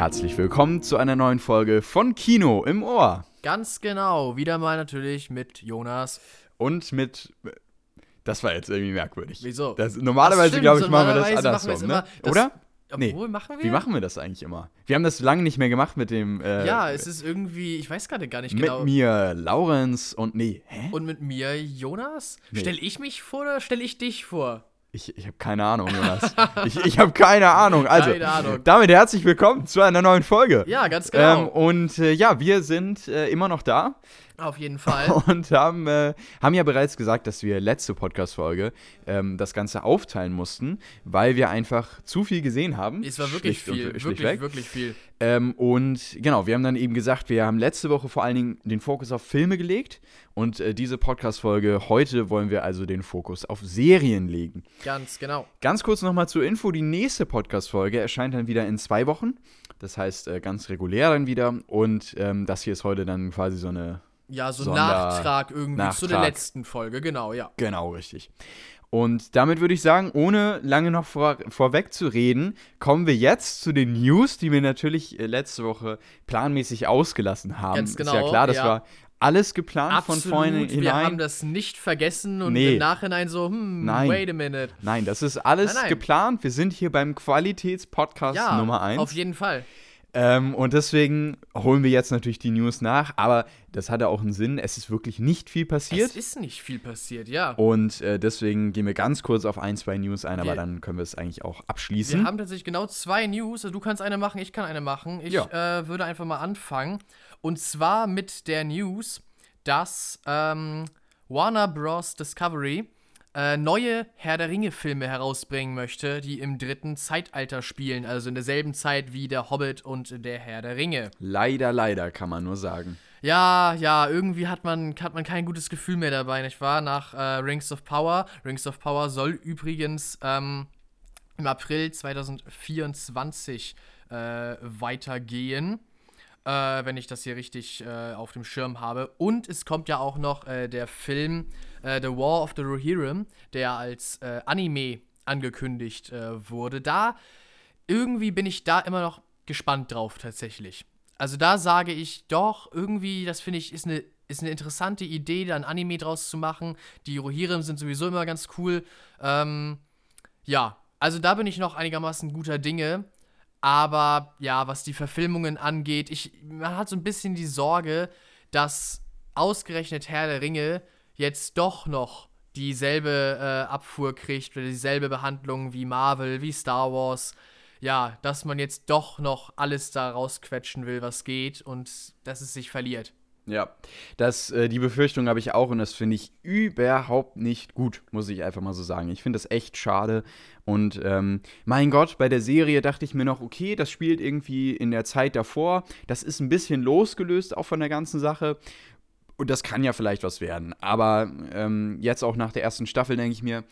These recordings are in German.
Herzlich willkommen zu einer neuen Folge von Kino im Ohr. Ganz genau. Wieder mal natürlich mit Jonas. Und mit. Das war jetzt irgendwie merkwürdig. Wieso? Das, normalerweise, glaube ich, machen wir das andersrum, ne? das- Oder? Obwohl, Nee. machen wir? Wie machen wir das eigentlich immer? Wir haben das lange nicht mehr gemacht mit dem. Äh, Ja, es ist irgendwie, ich weiß gerade gar nicht mit genau. mir, Laurenz und. Nee, hä? Und mit mir, Jonas? Nee. Stell ich mich vor oder stell ich dich vor? Ich, ich habe keine Ahnung, Jonas. ich ich habe keine Ahnung. Also, Keine Ahnung. damit herzlich willkommen zu einer neuen Folge. Ja, ganz Ähm, genau. und äh, ja, wir sind äh, immer noch da Auf jeden Fall. und haben, äh, haben ja bereits gesagt, dass wir letzte Podcast-Folge ähm, das Ganze aufteilen mussten, weil wir einfach zu viel gesehen haben. Es war wirklich und- viel. Wirklich, wirklich viel. Ähm, und genau, wir haben dann eben gesagt, wir haben letzte Woche vor allen Dingen den Fokus auf Filme gelegt und äh, diese Podcast-Folge heute wollen wir also den Fokus auf Serien legen. Ganz genau. Ganz kurz nochmal zur Info: Die nächste Podcast-Folge erscheint dann wieder in zwei Wochen. Das heißt, äh, ganz regulär dann wieder. Und ähm, das hier ist heute dann quasi so eine. Ja, so ein Sonder- Nachtrag irgendwie zu der Nachtrag. letzten Folge. Genau, ja. Genau, richtig. Und damit würde ich sagen, ohne lange noch vor, vorweg zu reden, kommen wir jetzt zu den News, die wir natürlich äh, letzte Woche planmäßig ausgelassen haben. Ganz Ist ja genau, klar, das ja. war alles geplant Absolut. von vorne wir haben hinein. das nicht vergessen und Nee. im Nachhinein so, hm, Nein. wait a minute. Nein, das ist alles Nein, nein. geplant. Wir sind hier beim Qualitätspodcast Ja, Nummer 1. auf jeden Fall. Ähm, und deswegen holen wir jetzt natürlich die News nach, aber das hatte auch einen Sinn. Es ist wirklich nicht viel passiert. Es ist nicht viel passiert, ja. Und äh, deswegen gehen wir ganz kurz auf ein, zwei News ein, aber Wir- dann können wir es eigentlich auch Wir abschließen. haben tatsächlich genau zwei News. Also du kannst eine machen, ich kann eine machen. Ich Ja. äh, würde einfach mal anfangen. Und zwar mit der News, dass ähm, Warner Bros. Discovery äh, neue Herr der Ringe-Filme herausbringen möchte, die im dritten Zeitalter spielen, also in derselben Zeit wie der Hobbit und der Herr der Ringe. leider, leider, kann man nur sagen. Ja, ja, irgendwie hat man, hat man kein gutes Gefühl mehr dabei, nicht wahr? Nach äh, Rings of Power. Rings of Power soll übrigens ähm, im April 2024 äh, weitergehen. Äh, wenn ich das hier richtig äh, auf dem Schirm habe. Und es kommt ja auch noch äh, der Film äh, The War of the Rohirrim, der als äh, Anime angekündigt äh, wurde. Da irgendwie bin ich da immer noch gespannt drauf tatsächlich. Also da sage ich doch, irgendwie, das finde ich, ist eine, ist eine interessante Idee, da ein Anime draus zu machen. Die Rohirrim sind sowieso immer ganz cool. Ähm, ja, also da bin ich noch einigermaßen guter Dinge. Aber ja, was die Verfilmungen angeht, ich, man hat so ein bisschen die Sorge, dass ausgerechnet Herr der Ringe jetzt doch noch dieselbe äh, Abfuhr kriegt oder dieselbe Behandlung wie Marvel, wie Star Wars. Ja, dass man jetzt doch noch alles da rausquetschen will, was geht und dass es sich verliert. Ja, das, äh, die Befürchtung habe ich auch und das finde ich überhaupt nicht gut, muss ich einfach mal so sagen. Ich finde das echt schade und ähm, mein Gott, bei der Serie dachte ich mir noch, okay, das spielt irgendwie in der Zeit davor. Das ist ein bisschen losgelöst auch von der ganzen Sache und das kann ja vielleicht was werden. Aber ähm, jetzt auch nach der ersten Staffel denke ich mir,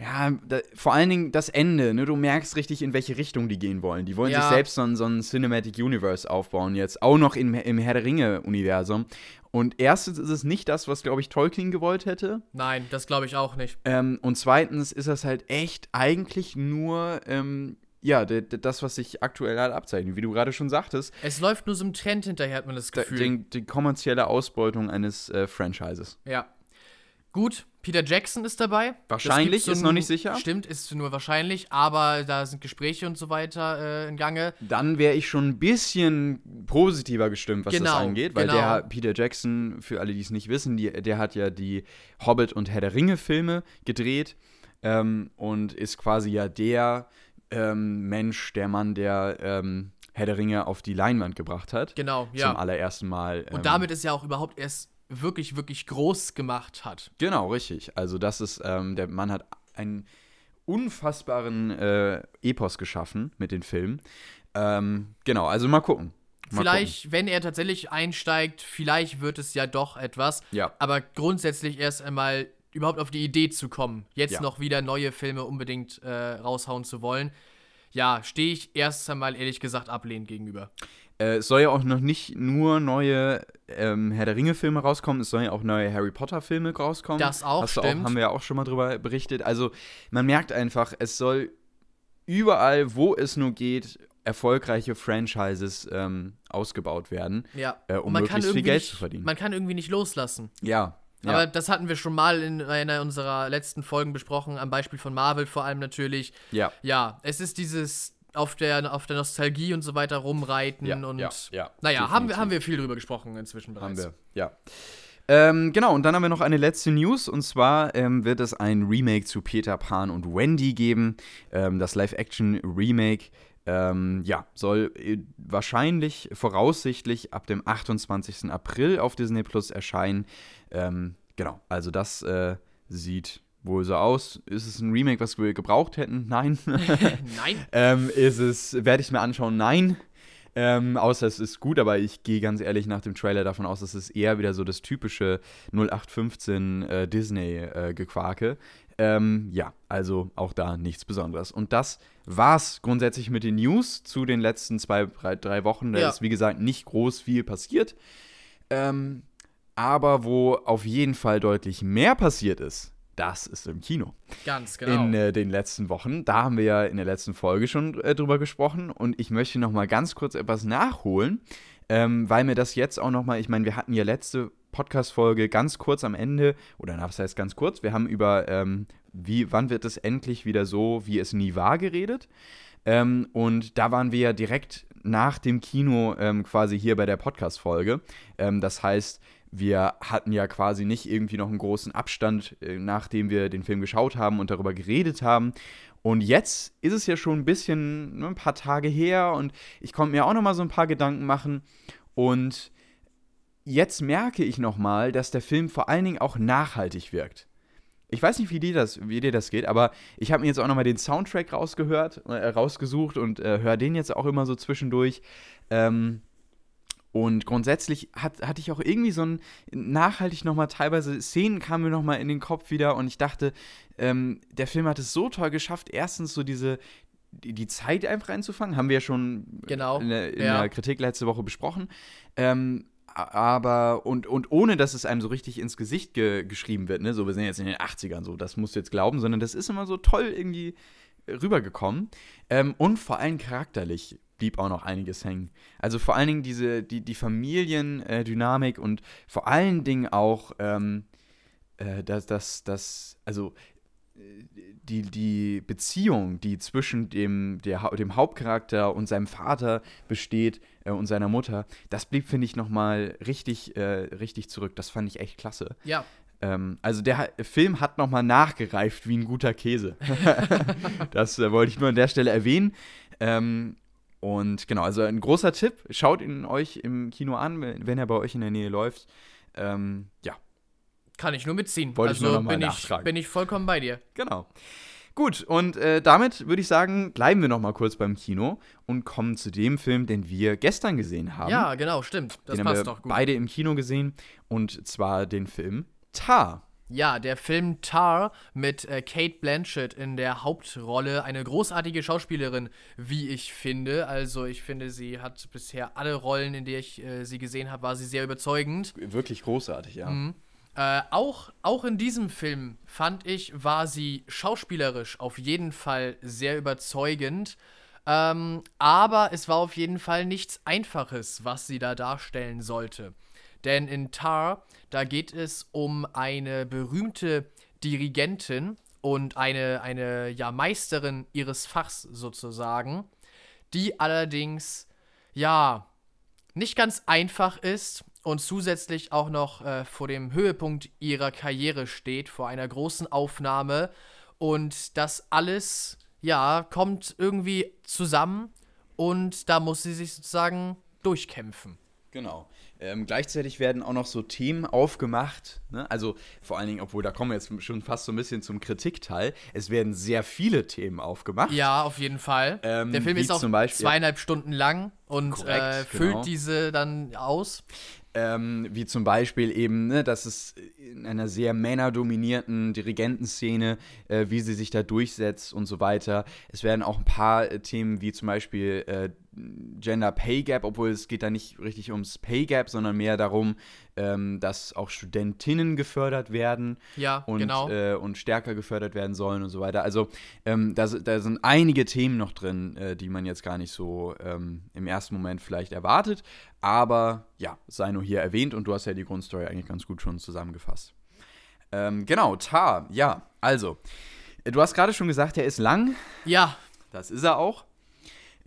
ja, da, vor allen Dingen das Ende, ne? Du merkst richtig, in welche Richtung die gehen wollen. Die wollen Ja. sich selbst so ein, so ein Cinematic Universe aufbauen, jetzt auch noch im, im Herr der Ringe-Universum. Und erstens ist es nicht das, was, glaube ich, Tolkien gewollt hätte. Nein, das glaube ich auch nicht. Ähm, und zweitens ist das halt echt eigentlich nur, ähm, ja, das, was sich aktuell halt abzeichnet. Wie du gerade schon sagtest, Es läuft nur so einem Trend hinterher, hat man das da- Gefühl. die, die kommerzielle Ausbeutung eines äh, Franchises. Ja. Gut, Peter Jackson ist dabei. Wahrscheinlich, Das gibt ist noch nicht sicher. Stimmt, ist nur wahrscheinlich, aber da sind Gespräche und so weiter äh, in Gange. Dann wäre ich schon ein bisschen positiver gestimmt, was das Genau, angeht, weil genau. der Peter Jackson, für alle, die es nicht wissen, die, der hat ja die Hobbit und Herr der Ringe-Filme gedreht ähm, und ist quasi ja der ähm, Mensch, der Mann, der ähm, Herr der Ringe auf die Leinwand gebracht hat. Genau, Zum ja. allerersten Mal. ähm, Und damit ist ja auch überhaupt erst wirklich, wirklich groß gemacht hat. Genau, richtig. Also das ist, ähm, der Mann hat einen unfassbaren äh, Epos geschaffen mit den Filmen. Ähm, genau, also mal gucken. Mal vielleicht, wenn er tatsächlich einsteigt, vielleicht wird es ja doch etwas. Ja. Aber grundsätzlich erst einmal überhaupt auf die Idee zu kommen, jetzt Ja. noch wieder neue Filme unbedingt äh, raushauen zu wollen. Ja, stehe ich erst einmal ehrlich gesagt ablehnend gegenüber. Äh, es soll ja auch noch nicht nur neue ähm, Herr der Ringe-Filme rauskommen, es sollen ja auch neue Harry Potter-Filme rauskommen. Das auch, Hast stimmt. Auch, haben wir ja auch schon mal drüber berichtet. Also man merkt einfach, es soll überall, wo es nur geht, erfolgreiche Franchises ähm, ausgebaut werden, Ja. äh, um möglichst viel Geld nicht, zu verdienen. Man kann irgendwie nicht loslassen. ja. Ja. Aber das hatten wir schon mal in einer unserer letzten Folgen besprochen, am Beispiel von Marvel vor allem natürlich. ja. Ja, es ist dieses auf der, auf der Nostalgie und so weiter rumreiten Ja, und ja, ja, naja, haben wir, haben wir viel drüber gesprochen inzwischen Haben bereits. wir, ja. Ähm, genau, und dann haben wir noch eine letzte News und zwar ähm, wird es ein Remake zu Peter Pan und Wendy geben. Ähm, das Live-Action-Remake, ähm, ja, soll äh, wahrscheinlich, voraussichtlich ab dem 28. April auf Disney Plus erscheinen. Ähm, genau, also das äh, sieht wohl so aus. Ist es ein Remake, was wir gebraucht hätten? Nein. Nein. Ähm, ist es, werde ich mir anschauen? Nein. Ähm, außer es ist gut, aber ich gehe ganz ehrlich nach dem Trailer davon aus, dass es eher wieder so das typische 0815 äh, Disney-Gequake. ähm, ja, also auch da nichts Besonderes. Und das war's grundsätzlich mit den News zu den letzten zwei, drei, drei Wochen. Da Ja. ist, wie gesagt, nicht groß viel passiert. Ähm, aber wo auf jeden Fall deutlich mehr passiert ist, das ist im Kino Ganz genau. in äh, den letzten Wochen. Da haben wir ja in der letzten Folge schon äh, drüber gesprochen und ich möchte noch mal ganz kurz etwas nachholen, ähm, weil mir das jetzt auch noch mal, ich meine, wir hatten ja letzte Podcast-Folge ganz kurz am Ende, oder na, was heißt ganz kurz, wir haben über, ähm, wie, wann wird es endlich wieder so, wie es nie war, geredet. Ähm, und da waren wir ja direkt nach dem Kino ähm, quasi hier bei der Podcast-Folge. Ähm, das heißt, wir hatten ja quasi nicht irgendwie noch einen großen Abstand, äh, nachdem wir den Film geschaut haben und darüber geredet haben. Und jetzt ist es ja schon ein bisschen, ne, ein paar Tage her und ich konnte mir auch noch mal so ein paar Gedanken machen. Und jetzt merke ich noch mal, dass der Film vor allen Dingen auch nachhaltig wirkt. Ich weiß nicht, wie dir das, wie dir das geht, aber ich habe mir jetzt auch noch mal den Soundtrack rausgehört, äh, rausgesucht und äh, höre den jetzt auch immer so zwischendurch. Ähm, und grundsätzlich hat, hatte ich auch irgendwie so ein nachhaltig nochmal teilweise Szenen kamen mir nochmal in den Kopf wieder und ich dachte, ähm, der Film hat es so toll geschafft, erstens so diese die, Zeit einfach einzufangen, haben wir ja schon Genau, in, der, in ja. der Kritik letzte Woche besprochen. Ähm, aber, und, und ohne dass es einem so richtig ins Gesicht ge geschrieben wird, ne? So, wir sind jetzt in den 80ern, so, das musst du jetzt glauben, sondern das ist immer so toll irgendwie rübergekommen. Ähm, und vor allem charakterlich blieb auch noch einiges hängen. Also vor allen Dingen diese, die, die Familiendynamik und vor allen Dingen auch ähm, äh, das, das, das, also äh, die, die Beziehung, die zwischen dem, der, dem Hauptcharakter und seinem Vater besteht äh, und seiner Mutter, das blieb, finde ich, nochmal richtig, äh, richtig zurück. Das fand ich echt klasse. ja, Ähm, also der Film hat nochmal nachgereift wie ein guter Käse. das äh, wollte ich nur an der Stelle erwähnen. Ähm, und genau, also ein großer Tipp, schaut ihn euch im Kino an, wenn er bei euch in der Nähe läuft. Ähm, ja, kann ich nur mitziehen. Wollte ich also nur noch mal bin, ich, bin ich vollkommen bei dir. genau. Gut, und äh, damit würde ich sagen, bleiben wir nochmal kurz beim Kino und kommen zu dem Film, den wir gestern gesehen haben. Ja, genau, stimmt. Das den passt haben wir doch gut. beide im Kino gesehen und zwar den Film Tar. Ja, der Film Tar mit äh, Kate Blanchett in der Hauptrolle. Eine großartige Schauspielerin, wie ich finde. Also ich finde, sie hat bisher alle Rollen, in der ich äh, sie gesehen habe, war sie sehr überzeugend. Wirklich großartig, ja. Mhm. Äh, auch, auch in diesem Film fand ich, war sie schauspielerisch auf jeden Fall sehr überzeugend. Ähm, aber es war auf jeden Fall nichts Einfaches, was sie da darstellen sollte. Denn in Tar, da geht es um eine berühmte Dirigentin und eine, eine ja, Meisterin ihres Fachs sozusagen, die allerdings, ja, nicht ganz einfach ist und zusätzlich auch noch äh, vor dem Höhepunkt ihrer Karriere steht, vor einer großen Aufnahme. Und das alles, ja, kommt irgendwie zusammen und da muss sie sich sozusagen durchkämpfen. Genau. Ähm, gleichzeitig werden auch noch so Themen aufgemacht. Ne? Also vor allen Dingen, obwohl da kommen wir jetzt schon fast so ein bisschen zum Kritikteil. Es werden sehr viele Themen aufgemacht. Ja, auf jeden Fall. Ähm, Der Film ist auch Beispiel- zweieinhalb Stunden lang und Korrekt, äh, füllt genau. diese dann aus. Ähm, wie zum Beispiel eben, ne, dass es in einer sehr männerdominierten Dirigentenszene, äh, wie sie sich da durchsetzt und so weiter. Es werden auch ein paar äh, Themen wie zum Beispiel äh, Gender Pay Gap, obwohl es geht da nicht richtig ums Pay Gap, sondern mehr darum, ähm, dass auch Studentinnen gefördert werden Ja, und, genau. äh, und stärker gefördert werden sollen und so weiter. Also ähm, da, da sind einige Themen noch drin, äh, die man jetzt gar nicht so ähm, im ersten Moment vielleicht erwartet. Aber ja, sei nur hier erwähnt und du hast ja die Grundstory eigentlich ganz gut schon zusammengefasst. Ähm, genau, Tar, ja, also. äh, Du hast gerade schon gesagt, er ist lang. ja, Das ist er auch.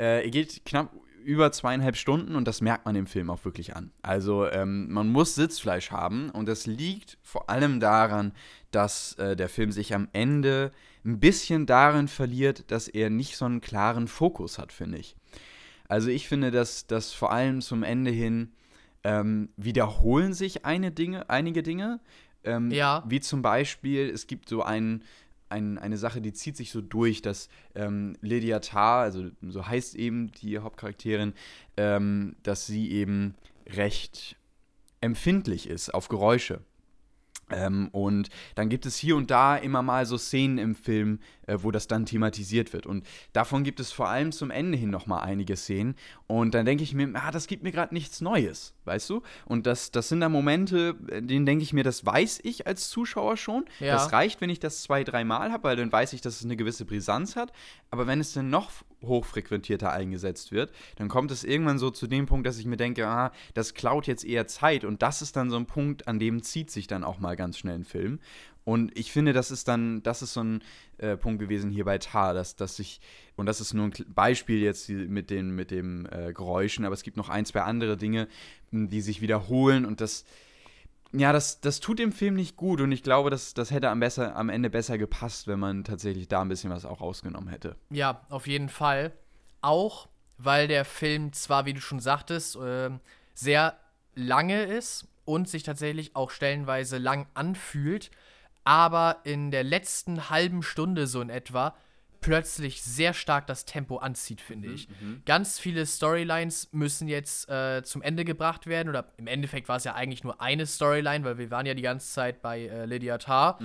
Äh, er geht knapp über zweieinhalb Stunden und das merkt man im Film auch wirklich an. Also ähm, man muss Sitzfleisch haben und das liegt vor allem daran, dass äh, der Film sich am Ende ein bisschen darin verliert, dass er nicht so einen klaren Fokus hat, finde ich. Also ich finde, dass, dass vor allem zum Ende hin ähm, wiederholen sich eine Dinge, einige Dinge. Ähm, Ja. Wie zum Beispiel, es gibt so ein, ein, eine Sache, die zieht sich so durch, dass ähm, Lydia Tarr, also so heißt eben die Hauptcharakterin, ähm, dass sie eben recht empfindlich ist auf Geräusche. Ähm, und dann gibt es hier und da immer mal so Szenen im Film, äh, wo das dann thematisiert wird. Und davon gibt es vor allem zum Ende hin noch mal einige Szenen. Und dann denke ich mir, ah, das gibt mir gerade nichts Neues, weißt du? Und das, das sind dann Momente, äh, denen denke ich mir, das weiß ich als Zuschauer schon. Ja. Das reicht, wenn ich das zwei, dreimal habe, weil dann weiß ich, dass es eine gewisse Brisanz hat. Aber wenn es dann noch hochfrequentierter eingesetzt wird, dann kommt es irgendwann so zu dem Punkt, dass ich mir denke, ah, das klaut jetzt eher Zeit. Und das ist dann so ein Punkt, an dem zieht sich dann auch mal ganz schnell ein Film. Und ich finde, das ist dann, das ist so ein äh, Punkt gewesen hier bei Tar, dass, dass ich, und das ist nur ein Beispiel jetzt mit den mit dem äh, Geräuschen, aber es gibt noch ein, zwei andere Dinge, die sich wiederholen und das, ja, das, das tut dem Film nicht gut und ich glaube, das, das hätte am, besser, am Ende besser gepasst, wenn man tatsächlich da ein bisschen was auch rausgenommen hätte. Ja, auf jeden Fall. Auch, weil der Film zwar, wie du schon sagtest, ähm, sehr lange ist und sich tatsächlich auch stellenweise lang anfühlt, aber in der letzten halben Stunde so in etwa plötzlich sehr stark das Tempo anzieht, finde ich. Ganz viele Storylines müssen jetzt äh, zum Ende gebracht werden, oder im Endeffekt war es ja eigentlich nur eine Storyline, weil wir waren ja die ganze Zeit bei äh, Lydia Tarr.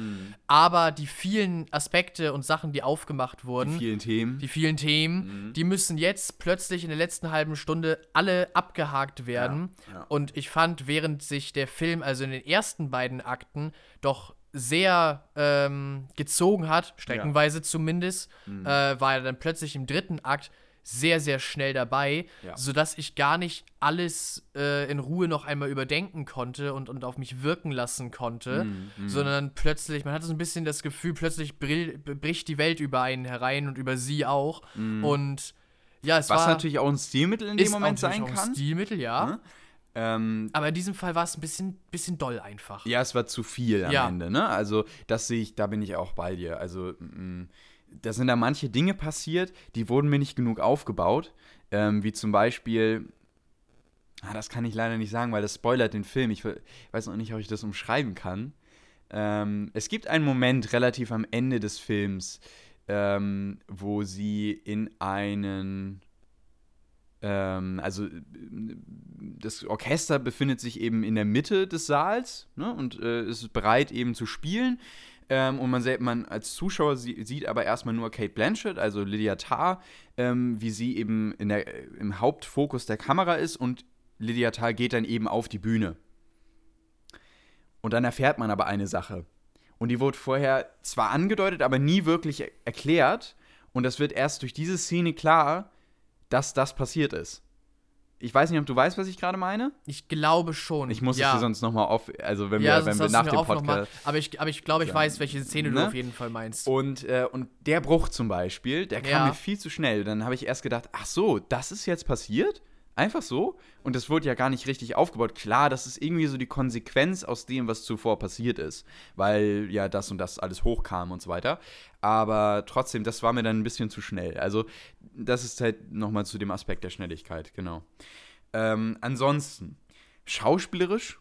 Aber die vielen Aspekte und Sachen, die aufgemacht wurden, Die vielen Themen. die vielen Themen, die müssen jetzt plötzlich in der letzten halben Stunde alle abgehakt werden. Ja, ja. Und ich fand, während sich der Film, also in den ersten beiden Akten, doch sehr ähm, gezogen hat, streckenweise zumindest, Mhm. äh, war er dann plötzlich im dritten Akt sehr, sehr schnell dabei, Ja. sodass ich gar nicht alles äh, in Ruhe noch einmal überdenken konnte und, und auf mich wirken lassen konnte, Mhm, sondern plötzlich, man hatte so ein bisschen das Gefühl, plötzlich brill, bricht die Welt über einen herein und über sie auch. Und ja, es. Was war natürlich auch ein Stilmittel in dem Moment sein auch ein kann. Stilmittel, ja. Ne? Ähm, Aber in diesem Fall war es ein bisschen, bisschen doll einfach. Ja, es war zu viel am Ja. Ende, ne? Also, das sehe ich, da bin ich auch bei dir. Also, mm, da sind da manche Dinge passiert, die wurden mir nicht genug aufgebaut. Ähm, wie zum Beispiel, ah, das kann ich leider nicht sagen, weil das spoilert den Film. Ich we- weiß noch nicht, ob ich das umschreiben kann. Ähm, es gibt einen Moment relativ am Ende des Films, ähm, wo sie in einen ähm, also äh, das Orchester befindet sich eben in der Mitte des Saals ne, und äh, ist bereit eben zu spielen. Ähm, und man, man als Zuschauer sie sieht aber erstmal nur Kate Blanchett, also Lydia Tarr, ähm, wie sie eben der, äh, im Hauptfokus der Kamera ist und Lydia Tarr geht dann eben auf die Bühne. Und dann erfährt man aber eine Sache. Und die wurde vorher zwar angedeutet, aber nie wirklich er- erklärt. Und das wird erst durch diese Szene klar, dass das passiert ist. Ich weiß nicht, ob du weißt, was ich gerade meine. Ich glaube schon. Ich muss ja. es dir sonst nochmal auf, also wenn ja, wir, wenn wir nach dem noch mal, Podcast. aber ich, aber ich glaube, ich sagen. weiß, welche Szene Ne? du auf jeden Fall meinst. Und, äh, und der Bruch zum Beispiel, der kam Ja. mir viel zu schnell. Dann habe ich erst gedacht, ach so, das ist jetzt passiert? Einfach so? Und das wurde ja gar nicht richtig aufgebaut. Klar, das ist irgendwie so die Konsequenz aus dem, was zuvor passiert ist. Weil ja das und das alles hochkam und so weiter. Aber trotzdem, das war mir dann ein bisschen zu schnell. Also, das ist halt nochmal zu dem Aspekt der Schnelligkeit, genau. Ähm, ansonsten, schauspielerisch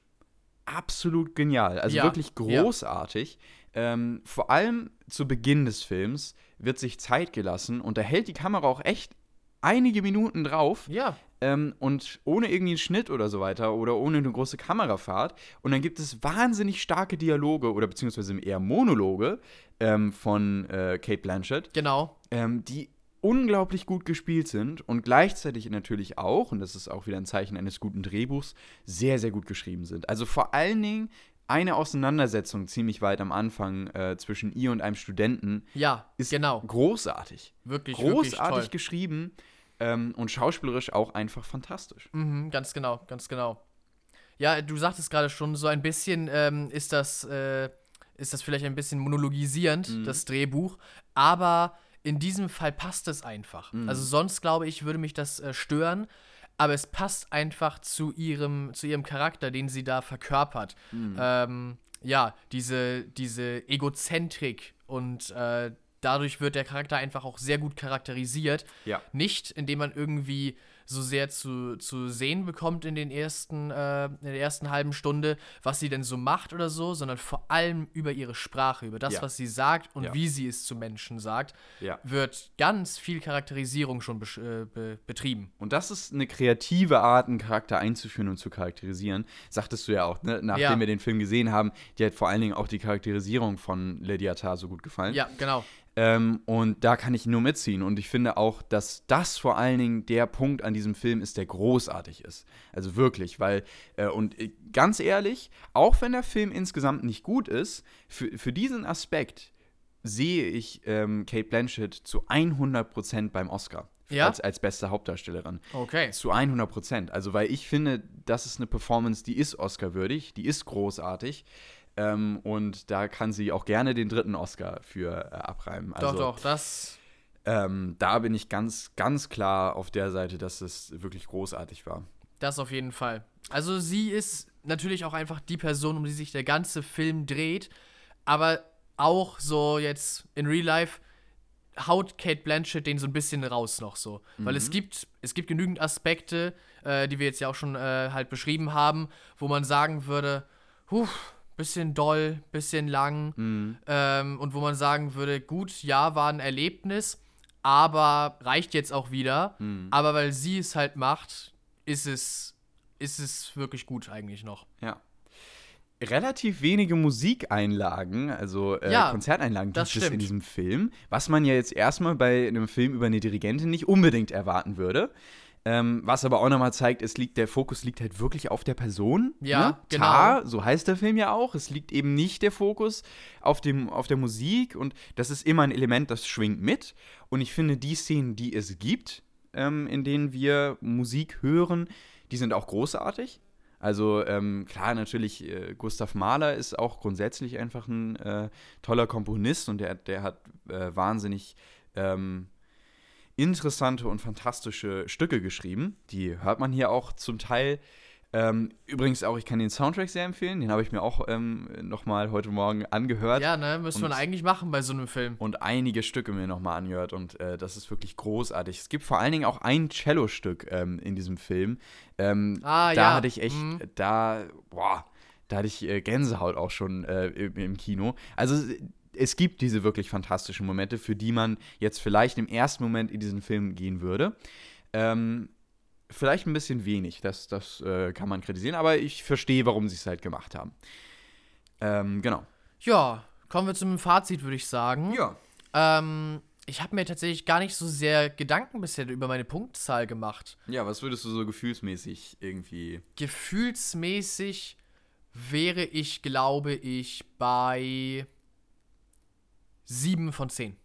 absolut genial. Also Ja, wirklich ja. großartig. Ähm, vor allem zu Beginn des Films wird sich Zeit gelassen und da hält die Kamera auch echt einige Minuten drauf, Ja, ähm, und ohne irgendwie einen Schnitt oder so weiter oder ohne eine große Kamerafahrt. Und dann gibt es wahnsinnig starke Dialoge oder beziehungsweise eher Monologe ähm, von äh, Kate Blanchett, Genau. ähm, die unglaublich gut gespielt sind und gleichzeitig natürlich auch, und das ist auch wieder ein Zeichen eines guten Drehbuchs, sehr, sehr gut geschrieben sind. Also vor allen Dingen eine Auseinandersetzung ziemlich weit am Anfang äh, zwischen ihr und einem Studenten Ja, ist genau. großartig. Wirklich, wirklich Großartig toll. geschrieben ähm, und schauspielerisch auch einfach fantastisch. Mhm, ganz genau, ganz genau. Ja, du sagtest gerade schon, so ein bisschen ähm, ist das, äh, ist das vielleicht ein bisschen monologisierend, Mhm. das Drehbuch, aber in diesem Fall passt es einfach. Mhm. Also sonst glaube ich, würde mich das äh, stören, aber es passt einfach zu ihrem, zu ihrem Charakter, den sie da verkörpert. Mhm. Ähm, ja, diese, diese Egozentrik und äh, dadurch wird der Charakter einfach auch sehr gut charakterisiert. Ja. Nicht, indem man irgendwie so sehr zu, zu sehen bekommt in den ersten, äh, in der ersten halben Stunde, was sie denn so macht oder so, sondern vor allem über ihre Sprache, über das, Ja. was sie sagt und Ja. wie sie es zu Menschen sagt, Ja. wird ganz viel Charakterisierung schon besch- äh, be betrieben. Und das ist eine kreative Art, einen Charakter einzuführen und zu charakterisieren. Sagtest du ja auch, ne? nachdem wir den Film gesehen haben, dir hat vor allen Dingen auch die Charakterisierung von Lydia Tarr so gut gefallen. Ja, genau. Ähm, und da kann ich nur mitziehen. Und ich finde auch, dass das vor allen Dingen der Punkt an diesem Film ist, der großartig ist. Also wirklich, weil, äh, und äh, ganz ehrlich, auch wenn der Film insgesamt nicht gut ist, für, für diesen Aspekt sehe ich ähm, Kate Blanchett zu 100% beim Oscar. Ja? Als, als beste Hauptdarstellerin. Okay. Zu 100 Prozent. Also, weil ich finde, das ist eine Performance, die ist Oscar-würdig, die ist großartig. Ähm, und da kann sie auch gerne den dritten Oscar für äh, abreimen. Also, doch, doch, das. Ähm, da bin ich ganz, ganz klar auf der Seite, dass es wirklich großartig war. Das auf jeden Fall. Also sie ist natürlich auch einfach die Person, um die sich der ganze Film dreht, aber auch so jetzt in Real Life haut Kate Blanchett den so ein bisschen raus noch so. Weil es gibt, es gibt genügend Aspekte, äh, die wir jetzt ja auch schon äh, halt beschrieben haben, wo man sagen würde, huh, bisschen doll, bisschen lang ähm, und wo man sagen würde, gut, ja, war ein Erlebnis, aber reicht jetzt auch wieder. Aber weil sie es halt macht, ist es, ist es wirklich gut eigentlich noch. Ja. Relativ wenige Musikeinlagen, also äh, Ja, Konzerteinlagen das gibt es in stimmt. diesem Film, was man ja jetzt erstmal bei einem Film über eine Dirigentin nicht unbedingt erwarten würde. Ähm, was aber auch nochmal zeigt, es liegt, der Fokus liegt halt wirklich auf der Person. Ja, ne? genau. Tar, so heißt der Film ja auch. Es liegt eben nicht der Fokus auf, dem, auf der Musik und das ist immer ein Element, das schwingt mit. Und ich finde, die Szenen, die es gibt, ähm, in denen wir Musik hören, die sind auch großartig. Also ähm, klar, natürlich, äh, Gustav Mahler ist auch grundsätzlich einfach ein äh, toller Komponist und der, der hat äh, wahnsinnig ähm, interessante und fantastische Stücke geschrieben. Die hört man hier auch zum Teil. Ähm, übrigens auch, ich kann den Soundtrack sehr empfehlen. Den habe ich mir auch ähm, nochmal heute Morgen angehört. Ja, ne, müsste man eigentlich machen bei so einem Film. Und einige Stücke mir nochmal angehört und äh, das ist wirklich großartig. Es gibt vor allen Dingen auch ein Cello-Stück ähm, in diesem Film. Ähm, Ah, da ja. hatte ich echt, Mhm. da, boah, da hatte ich äh, Gänsehaut auch schon äh, im, im Kino. Also es gibt diese wirklich fantastischen Momente, für die man jetzt vielleicht im ersten Moment in diesen Film gehen würde. Ähm, vielleicht ein bisschen wenig, das, das äh, kann man kritisieren, aber ich verstehe, warum sie es halt gemacht haben. Ähm, genau. Ja, kommen wir zum Fazit, würde ich sagen. Ja. Ähm, ich habe mir tatsächlich gar nicht so sehr Gedanken bisher über meine Punktzahl gemacht. Ja, was würdest du so gefühlsmäßig irgendwie Gefühlsmäßig wäre ich, glaube ich, bei 7 von 10.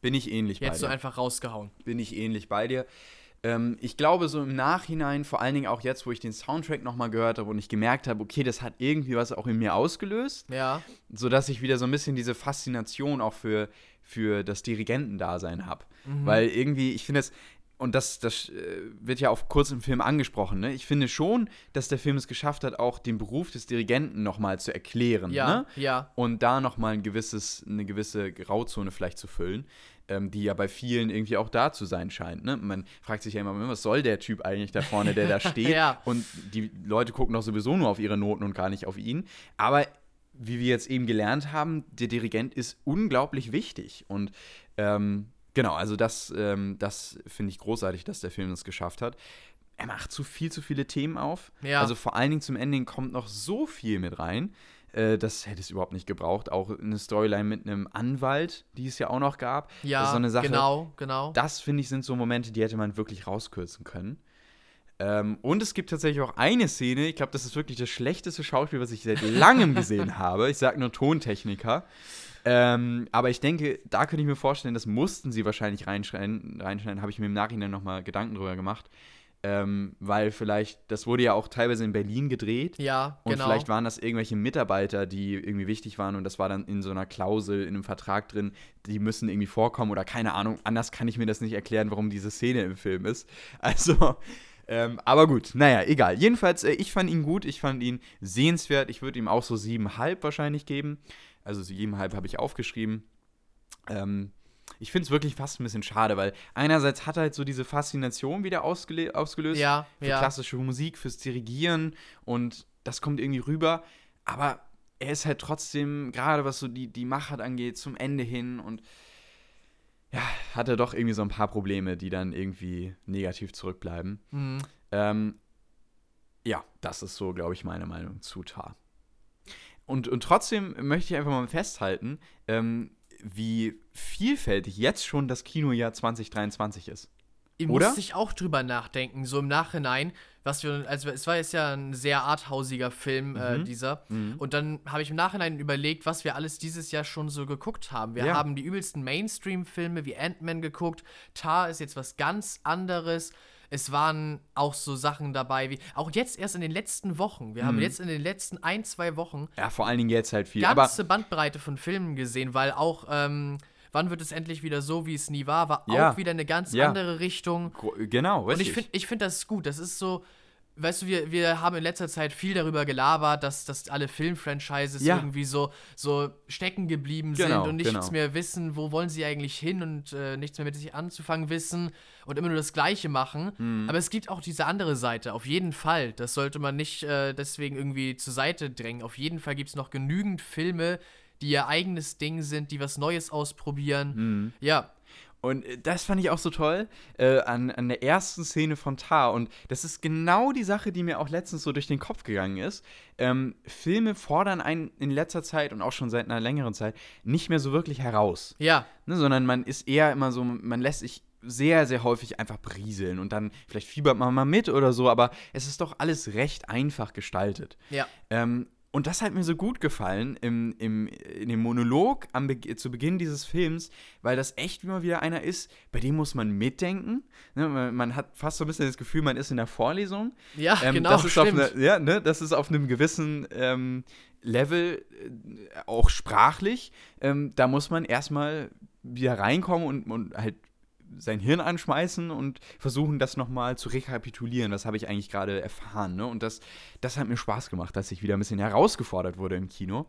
Bin ich ähnlich bei Jetzt so dir. einfach rausgehauen. Bin ich ähnlich bei dir. Ähm, ich glaube, so im Nachhinein, vor allen Dingen auch jetzt, wo ich den Soundtrack nochmal gehört habe und ich gemerkt habe, okay, das hat irgendwie was auch in mir ausgelöst, Ja. sodass ich wieder so ein bisschen diese Faszination auch für, für das Dirigentendasein habe. Weil irgendwie, ich finde es, und das, das äh, wird ja auch kurz im Film angesprochen, ne? Ich finde schon, dass der Film es geschafft hat, auch den Beruf des Dirigenten nochmal zu erklären. Ja, Ne? ja. und da nochmal ein gewisses, eine gewisse Grauzone vielleicht zu füllen, ähm, die ja bei vielen irgendwie auch da zu sein scheint. Ne? Man fragt sich ja immer, was soll der Typ eigentlich da vorne, der da steht? Ja. Und die Leute gucken doch sowieso nur auf ihre Noten und gar nicht auf ihn. Aber wie wir jetzt eben gelernt haben, der Dirigent ist unglaublich wichtig. Und ähm, genau, also das, ähm, das finde ich großartig, dass der Film es geschafft hat. er macht zu viel zu viele Themen auf. Ja. Also vor allen Dingen zum Ende kommt noch so viel mit rein. Äh, das hätte es überhaupt nicht gebraucht. Auch eine Storyline mit einem Anwalt, die es ja auch noch gab. Das Ja, ist so eine Sache. genau, genau. Das finde ich sind so Momente, die hätte man wirklich rauskürzen können. Ähm, und es gibt tatsächlich auch eine Szene, ich glaube, das ist wirklich das schlechteste Schauspiel, was ich seit langem gesehen habe. Ich sage nur Tontechniker. Ähm, aber ich denke, da könnte ich mir vorstellen, das mussten sie wahrscheinlich reinschneiden. Reinschneiden, habe ich mir im Nachhinein nochmal Gedanken drüber gemacht. Ähm, weil vielleicht, das wurde ja auch teilweise in Berlin gedreht. ja, Und genau. vielleicht waren das irgendwelche Mitarbeiter, die irgendwie wichtig waren und das war dann in so einer Klausel, in einem Vertrag drin, die müssen irgendwie vorkommen oder keine Ahnung. Anders kann ich mir das nicht erklären, warum diese Szene im Film ist. Also, ähm, aber gut, naja, egal. Jedenfalls, äh, ich fand ihn gut, ich fand ihn sehenswert. Ich würde ihm auch so siebenhalb wahrscheinlich geben. Also siebenhalb habe ich aufgeschrieben. Ähm, ich finde es wirklich fast ein bisschen schade, weil einerseits hat er halt so diese Faszination wieder ausgelöst ja, für ja. klassische Musik, fürs Dirigieren und das kommt irgendwie rüber. Aber er ist halt trotzdem, gerade was so die, die Machart angeht, zum Ende hin und ja, hat er doch irgendwie so ein paar Probleme, die dann irgendwie negativ zurückbleiben. Mhm. Ähm, ja, das ist so, glaube ich, meine Meinung zu Tar. Und, und trotzdem möchte ich einfach mal festhalten, ähm, wie vielfältig jetzt schon das Kinojahr 2023 ist. Ich Oder? musste ich auch drüber nachdenken, so im Nachhinein, was wir, also es war jetzt ja ein sehr arthausiger Film, äh, Mhm. dieser. Mhm. Und dann habe ich im Nachhinein überlegt, was wir alles dieses Jahr schon so geguckt haben. Wir Ja. haben die übelsten Mainstream-Filme wie Ant-Man geguckt. Tar ist jetzt was ganz anderes. Es waren auch so Sachen dabei wie, auch jetzt erst in den letzten Wochen. Wir haben Mhm. jetzt in den letzten ein, zwei Wochen Ja, vor allen Dingen jetzt halt viel. Aber ganze Bandbreite von Filmen gesehen, weil auch, ähm, wann wird es endlich wieder so, wie es nie war, war Ja. auch wieder eine ganz Ja. andere Richtung. Genau, Und richtig. ich finde ich find das gut. Das ist so, weißt du, wir, wir haben in letzter Zeit viel darüber gelabert, dass, dass alle Filmfranchises Ja. irgendwie so, so stecken geblieben Genau, sind und nichts genau. mehr wissen, wo wollen sie eigentlich hin und äh, nichts mehr mit sich anzufangen wissen und immer nur das Gleiche machen. Mhm. Aber es gibt auch diese andere Seite, auf jeden Fall. Das sollte man nicht äh, deswegen irgendwie zur Seite drängen. Auf jeden Fall gibt es noch genügend Filme, die ihr eigenes Ding sind, die was Neues ausprobieren. Mhm. Ja, Und äh, das fand ich auch so toll äh, an, an der ersten Szene von Tar. Und das ist genau die Sache, die mir auch letztens so durch den Kopf gegangen ist. Ähm, Filme fordern einen in letzter Zeit und auch schon seit einer längeren Zeit nicht mehr so wirklich heraus. ja, Ne, sondern man ist eher immer so, man lässt sich sehr, sehr häufig einfach brieseln und dann vielleicht fiebert man mal mit oder so, aber es ist doch alles recht einfach gestaltet. ja. Ähm, und das hat mir so gut gefallen im, im, in dem Monolog am Be zu Beginn dieses Films, weil das echt immer wieder einer ist, bei dem muss man mitdenken. Ne, man, man hat fast so ein bisschen das Gefühl, man ist in der Vorlesung. Ja, Ähm, genau, das ist auf stimmt. eine, ja, ne, das ist auf einem gewissen ähm, Level äh, auch sprachlich. Ähm, da muss man erstmal wieder reinkommen und, und halt sein Hirn anschmeißen und versuchen, das nochmal zu rekapitulieren. Was habe ich eigentlich gerade erfahren? Ne? Und das, das hat mir Spaß gemacht, dass ich wieder ein bisschen herausgefordert wurde im Kino.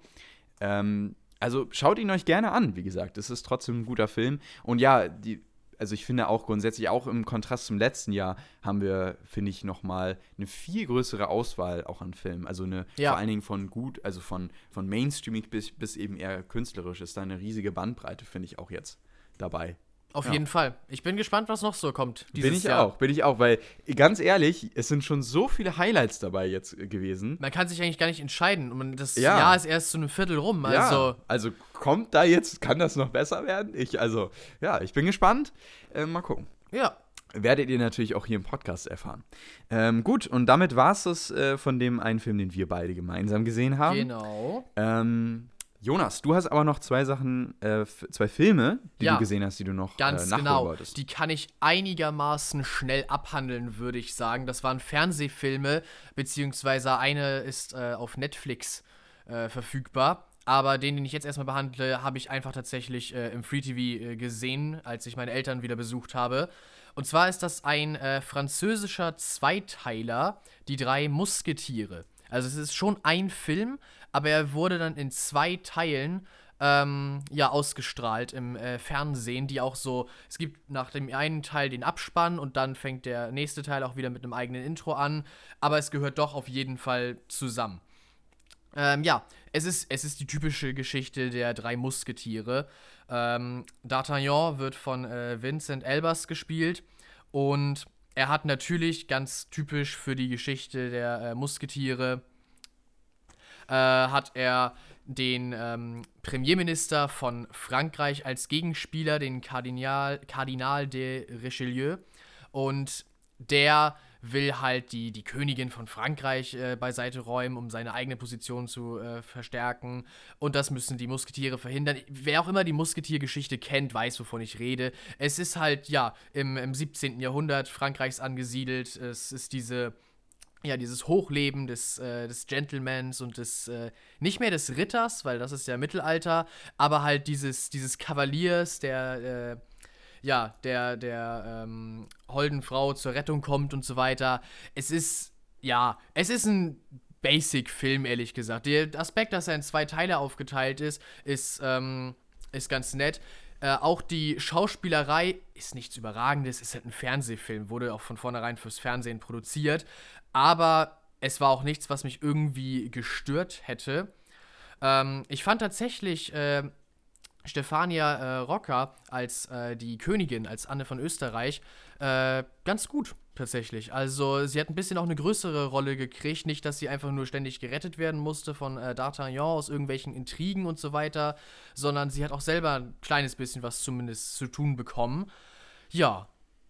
Ähm, also schaut ihn euch gerne an, wie gesagt. Es ist trotzdem ein guter Film. Und ja, die, also ich finde auch grundsätzlich, auch im Kontrast zum letzten Jahr, haben wir, finde ich, nochmal eine viel größere Auswahl auch an Filmen. Also eine, Ja. vor allen Dingen von gut, also von, von Mainstreaming bis, bis eben eher künstlerisch ist da eine riesige Bandbreite, finde ich auch jetzt dabei. Auf Ja. jeden Fall. Ich bin gespannt, was noch so kommt. bin ich Jahr. auch, bin ich auch, weil ganz ehrlich, es sind schon so viele Highlights dabei jetzt äh, gewesen. Man kann sich eigentlich gar nicht entscheiden. Und das Ja. Jahr ist erst zu einem Viertel rum. Also, ja, also kommt da jetzt, kann das noch besser werden? Ich, also, ja, ich bin gespannt. Äh, mal gucken. ja. Werdet ihr natürlich auch hier im Podcast erfahren. Ähm, gut, und damit war es das äh, von dem einen Film, den wir beide gemeinsam gesehen haben. Genau. Ähm, Jonas, du hast aber noch zwei Sachen, äh, zwei Filme, die Ja. du gesehen hast, die du noch Ganz äh, nachholen genau. wolltest. Die kann ich einigermaßen schnell abhandeln, würde ich sagen. Das waren Fernsehfilme, beziehungsweise eine ist äh, auf Netflix äh, verfügbar. Aber den, den ich jetzt erstmal behandle, habe ich einfach tatsächlich äh, im Free TV äh, gesehen, als ich meine Eltern wieder besucht habe. Und zwar ist das ein äh, französischer Zweiteiler, Die drei Musketiere. Also es ist schon ein Film, aber er wurde dann in zwei Teilen ähm, ja, ausgestrahlt im äh, Fernsehen, die auch so, es gibt nach dem einen Teil den Abspann und dann fängt der nächste Teil auch wieder mit einem eigenen Intro an, aber es gehört doch auf jeden Fall zusammen. Ähm, ja, es ist, es ist die typische Geschichte der drei Musketiere. Ähm, D'Artagnan wird von äh, Vincent Elbers gespielt und er hat natürlich ganz typisch für die Geschichte der äh, Musketiere, äh, hat er den ähm, Premierminister von Frankreich als Gegenspieler, den Kardinal, Kardinal de Richelieu. Und der will halt die, die Königin von Frankreich äh, beiseite räumen, um seine eigene Position zu äh, verstärken. Und das müssen die Musketiere verhindern. Wer auch immer die Musketiergeschichte kennt, weiß, wovon ich rede. Es ist halt, ja, im, im 17. Jahrhundert Frankreichs angesiedelt. Es ist diese ja, dieses Hochleben des, äh, des Gentlemans und des, äh, nicht mehr des Ritters, weil das ist ja Mittelalter, aber halt dieses, dieses Kavaliers, der, äh, ja, der, der ähm, holden Frau zur Rettung kommt und so weiter. Es ist, ja, es ist ein Basic-Film, ehrlich gesagt. Der Aspekt, dass er in zwei Teile aufgeteilt ist, ist, ähm, ist ganz nett. Äh, auch die Schauspielerei ist nichts Überragendes, ist halt ein Fernsehfilm, wurde auch von vornherein fürs Fernsehen produziert. Aber es war auch nichts, was mich irgendwie gestört hätte. Ähm, ich fand tatsächlich äh, Stefania äh, Rocker als äh, die Königin, als Anne von Österreich, äh, ganz gut tatsächlich. Also sie hat ein bisschen auch eine größere Rolle gekriegt. Nicht, dass sie einfach nur ständig gerettet werden musste von äh, D'Artagnan aus irgendwelchen Intrigen und so weiter, sondern sie hat auch selber ein kleines bisschen was zumindest zu tun bekommen. Ja,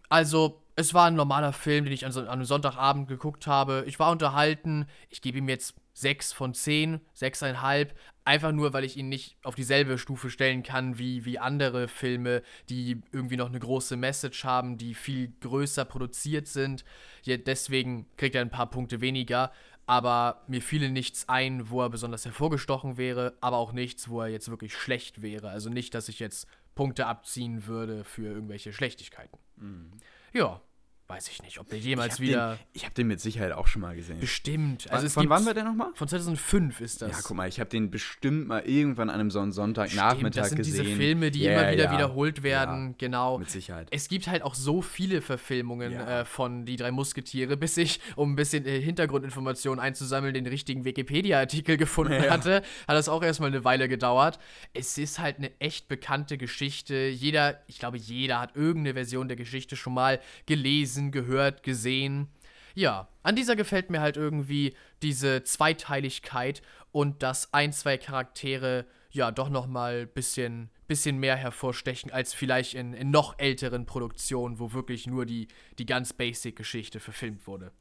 also es war ein normaler Film, den ich an, an einem Sonntagabend geguckt habe. Ich war unterhalten. Ich gebe ihm jetzt 6 von 10, 6,5. Einfach nur, weil ich ihn nicht auf dieselbe Stufe stellen kann wie, wie andere Filme, die irgendwie noch eine große Message haben, die viel größer produziert sind. Ja, deswegen kriegt er ein paar Punkte weniger. Aber mir fiele nichts ein, wo er besonders hervorgestochen wäre, aber auch nichts, wo er jetzt wirklich schlecht wäre. Also nicht, dass ich jetzt Punkte abziehen würde für irgendwelche Schlechtigkeiten. Mhm. Ja, weiß ich nicht, ob der jemals ich wieder. Den, ich habe den mit Sicherheit auch schon mal gesehen. Bestimmt. Also von wann war der nochmal? Von 2005 ist das. Ja, guck mal, ich habe den bestimmt mal irgendwann an einem so Sonntagnachmittag das sind gesehen. diese Filme, die yeah, immer wieder ja. wiederholt werden. Ja, genau. Mit Sicherheit. Es gibt halt auch so viele Verfilmungen ja. äh, von Die drei Musketiere, bis ich, um ein bisschen äh, Hintergrundinformationen einzusammeln, den richtigen Wikipedia-Artikel gefunden hatte. Hat das auch erstmal eine Weile gedauert. Es ist halt eine echt bekannte Geschichte. Jeder, ich glaube, jeder hat irgendeine Version der Geschichte schon mal gelesen, gehört, gesehen. Ja, an dieser gefällt mir halt irgendwie diese Zweiteiligkeit und dass ein, zwei Charaktere ja doch noch mal bisschen, bisschen mehr hervorstechen als vielleicht in, in noch älteren Produktionen, wo wirklich nur die, die ganz basic Geschichte verfilmt wurde.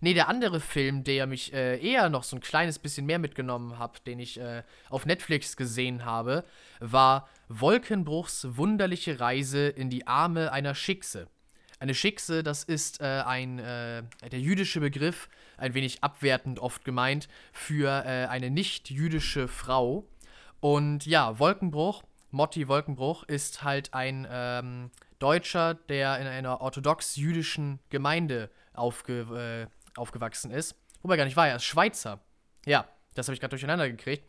Nee, der andere Film, der mich äh, eher noch so ein kleines bisschen mehr mitgenommen hat, den ich äh, auf Netflix gesehen habe, war Wolkenbruchs wunderliche Reise in die Arme einer Schickse. Eine Schickse, das ist äh, ein, äh, der jüdische Begriff, ein wenig abwertend oft gemeint, für äh, eine nicht-jüdische Frau. Und ja, Wolkenbruch, Motti Wolkenbruch, ist halt ein ähm, Deutscher, der in einer orthodox-jüdischen Gemeinde aufge, äh, aufgewachsen ist. Wobei gar nicht war, er ist Schweizer. Ja, das habe ich gerade durcheinander gekriegt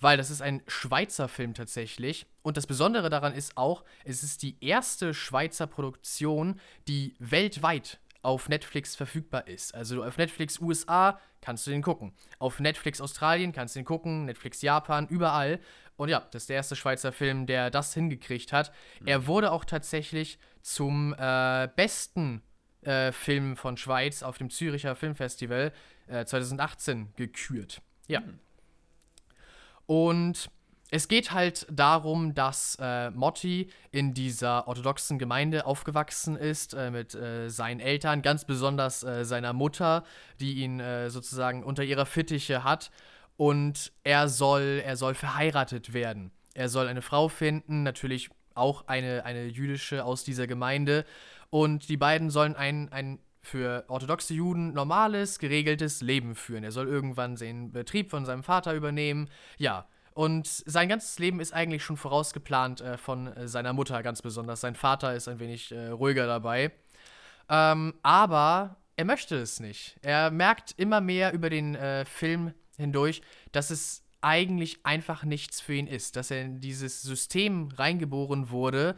weil das ist ein Schweizer Film tatsächlich. Und das Besondere daran ist auch, es ist die erste Schweizer Produktion, die weltweit auf Netflix verfügbar ist. Also auf Netflix USA kannst du den gucken. Auf Netflix Australien kannst du den gucken, Netflix Japan, überall. Und ja, das ist der erste Schweizer Film, der das hingekriegt hat. Mhm. Er wurde auch tatsächlich zum äh, besten äh, Film von Schweiz auf dem Züricher Filmfestival äh, 2018 gekürt. Ja. Mhm. Und es geht halt darum, dass äh, Motti in dieser orthodoxen Gemeinde aufgewachsen ist äh, mit äh, seinen Eltern, ganz besonders äh, seiner Mutter, die ihn äh, sozusagen unter ihrer Fittiche hat. Und er soll, er soll verheiratet werden. Er soll eine Frau finden, natürlich auch eine, eine jüdische aus dieser Gemeinde. Und die beiden sollen ein, ein für orthodoxe Juden normales, geregeltes Leben führen. Er soll irgendwann den Betrieb von seinem Vater übernehmen. Ja. Und sein ganzes Leben ist eigentlich schon vorausgeplant äh, von seiner Mutter ganz besonders. Sein Vater ist ein wenig äh, ruhiger dabei. Ähm, aber er möchte es nicht. Er merkt immer mehr über den äh, Film hindurch, dass es eigentlich einfach nichts für ihn ist. Dass er in dieses System reingeboren wurde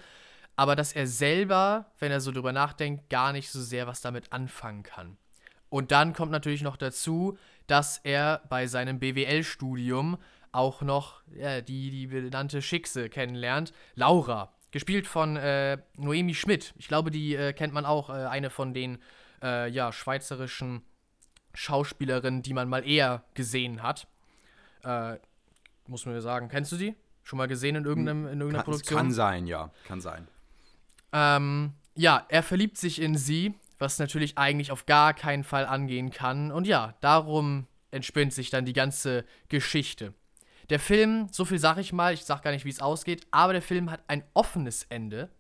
aber dass er selber, wenn er so drüber nachdenkt, gar nicht so sehr was damit anfangen kann. Und dann kommt natürlich noch dazu, dass er bei seinem BWL-Studium auch noch ja, die, die benannte Schickse kennenlernt, Laura. gespielt von äh, Noemi Schmidt. Ich glaube, die äh, kennt man auch, äh, eine von den äh, ja, schweizerischen Schauspielerinnen, die man mal eher gesehen hat. Äh, muss man ja sagen. Kennst du die? Schon mal gesehen in, irgendeinem, in irgendeiner kann, Produktion? Kann sein, ja. Kann sein. Ähm, ja, er verliebt sich in sie, was natürlich eigentlich auf gar keinen Fall angehen kann. Und ja, darum entspinnt sich dann die ganze Geschichte. Der Film, so viel sag ich mal, ich sag gar nicht, wie es ausgeht, aber der Film hat ein offenes Ende.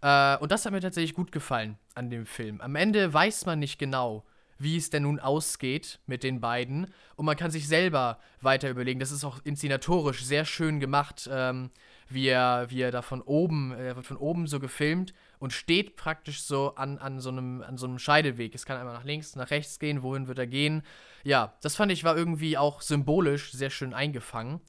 Äh, und das hat mir tatsächlich gut gefallen an dem Film. Am Ende weiß man nicht genau, wie es denn nun ausgeht mit den beiden. Und man kann sich selber weiter überlegen. Das ist auch inszenatorisch sehr schön gemacht, ähm, wie, er, wie er da von oben, er wird von oben so gefilmt und steht praktisch so an, an, so einem, an so einem Scheideweg. Es kann einmal nach links, nach rechts gehen, wohin wird er gehen. Ja, das fand ich war irgendwie auch symbolisch sehr schön eingefangen.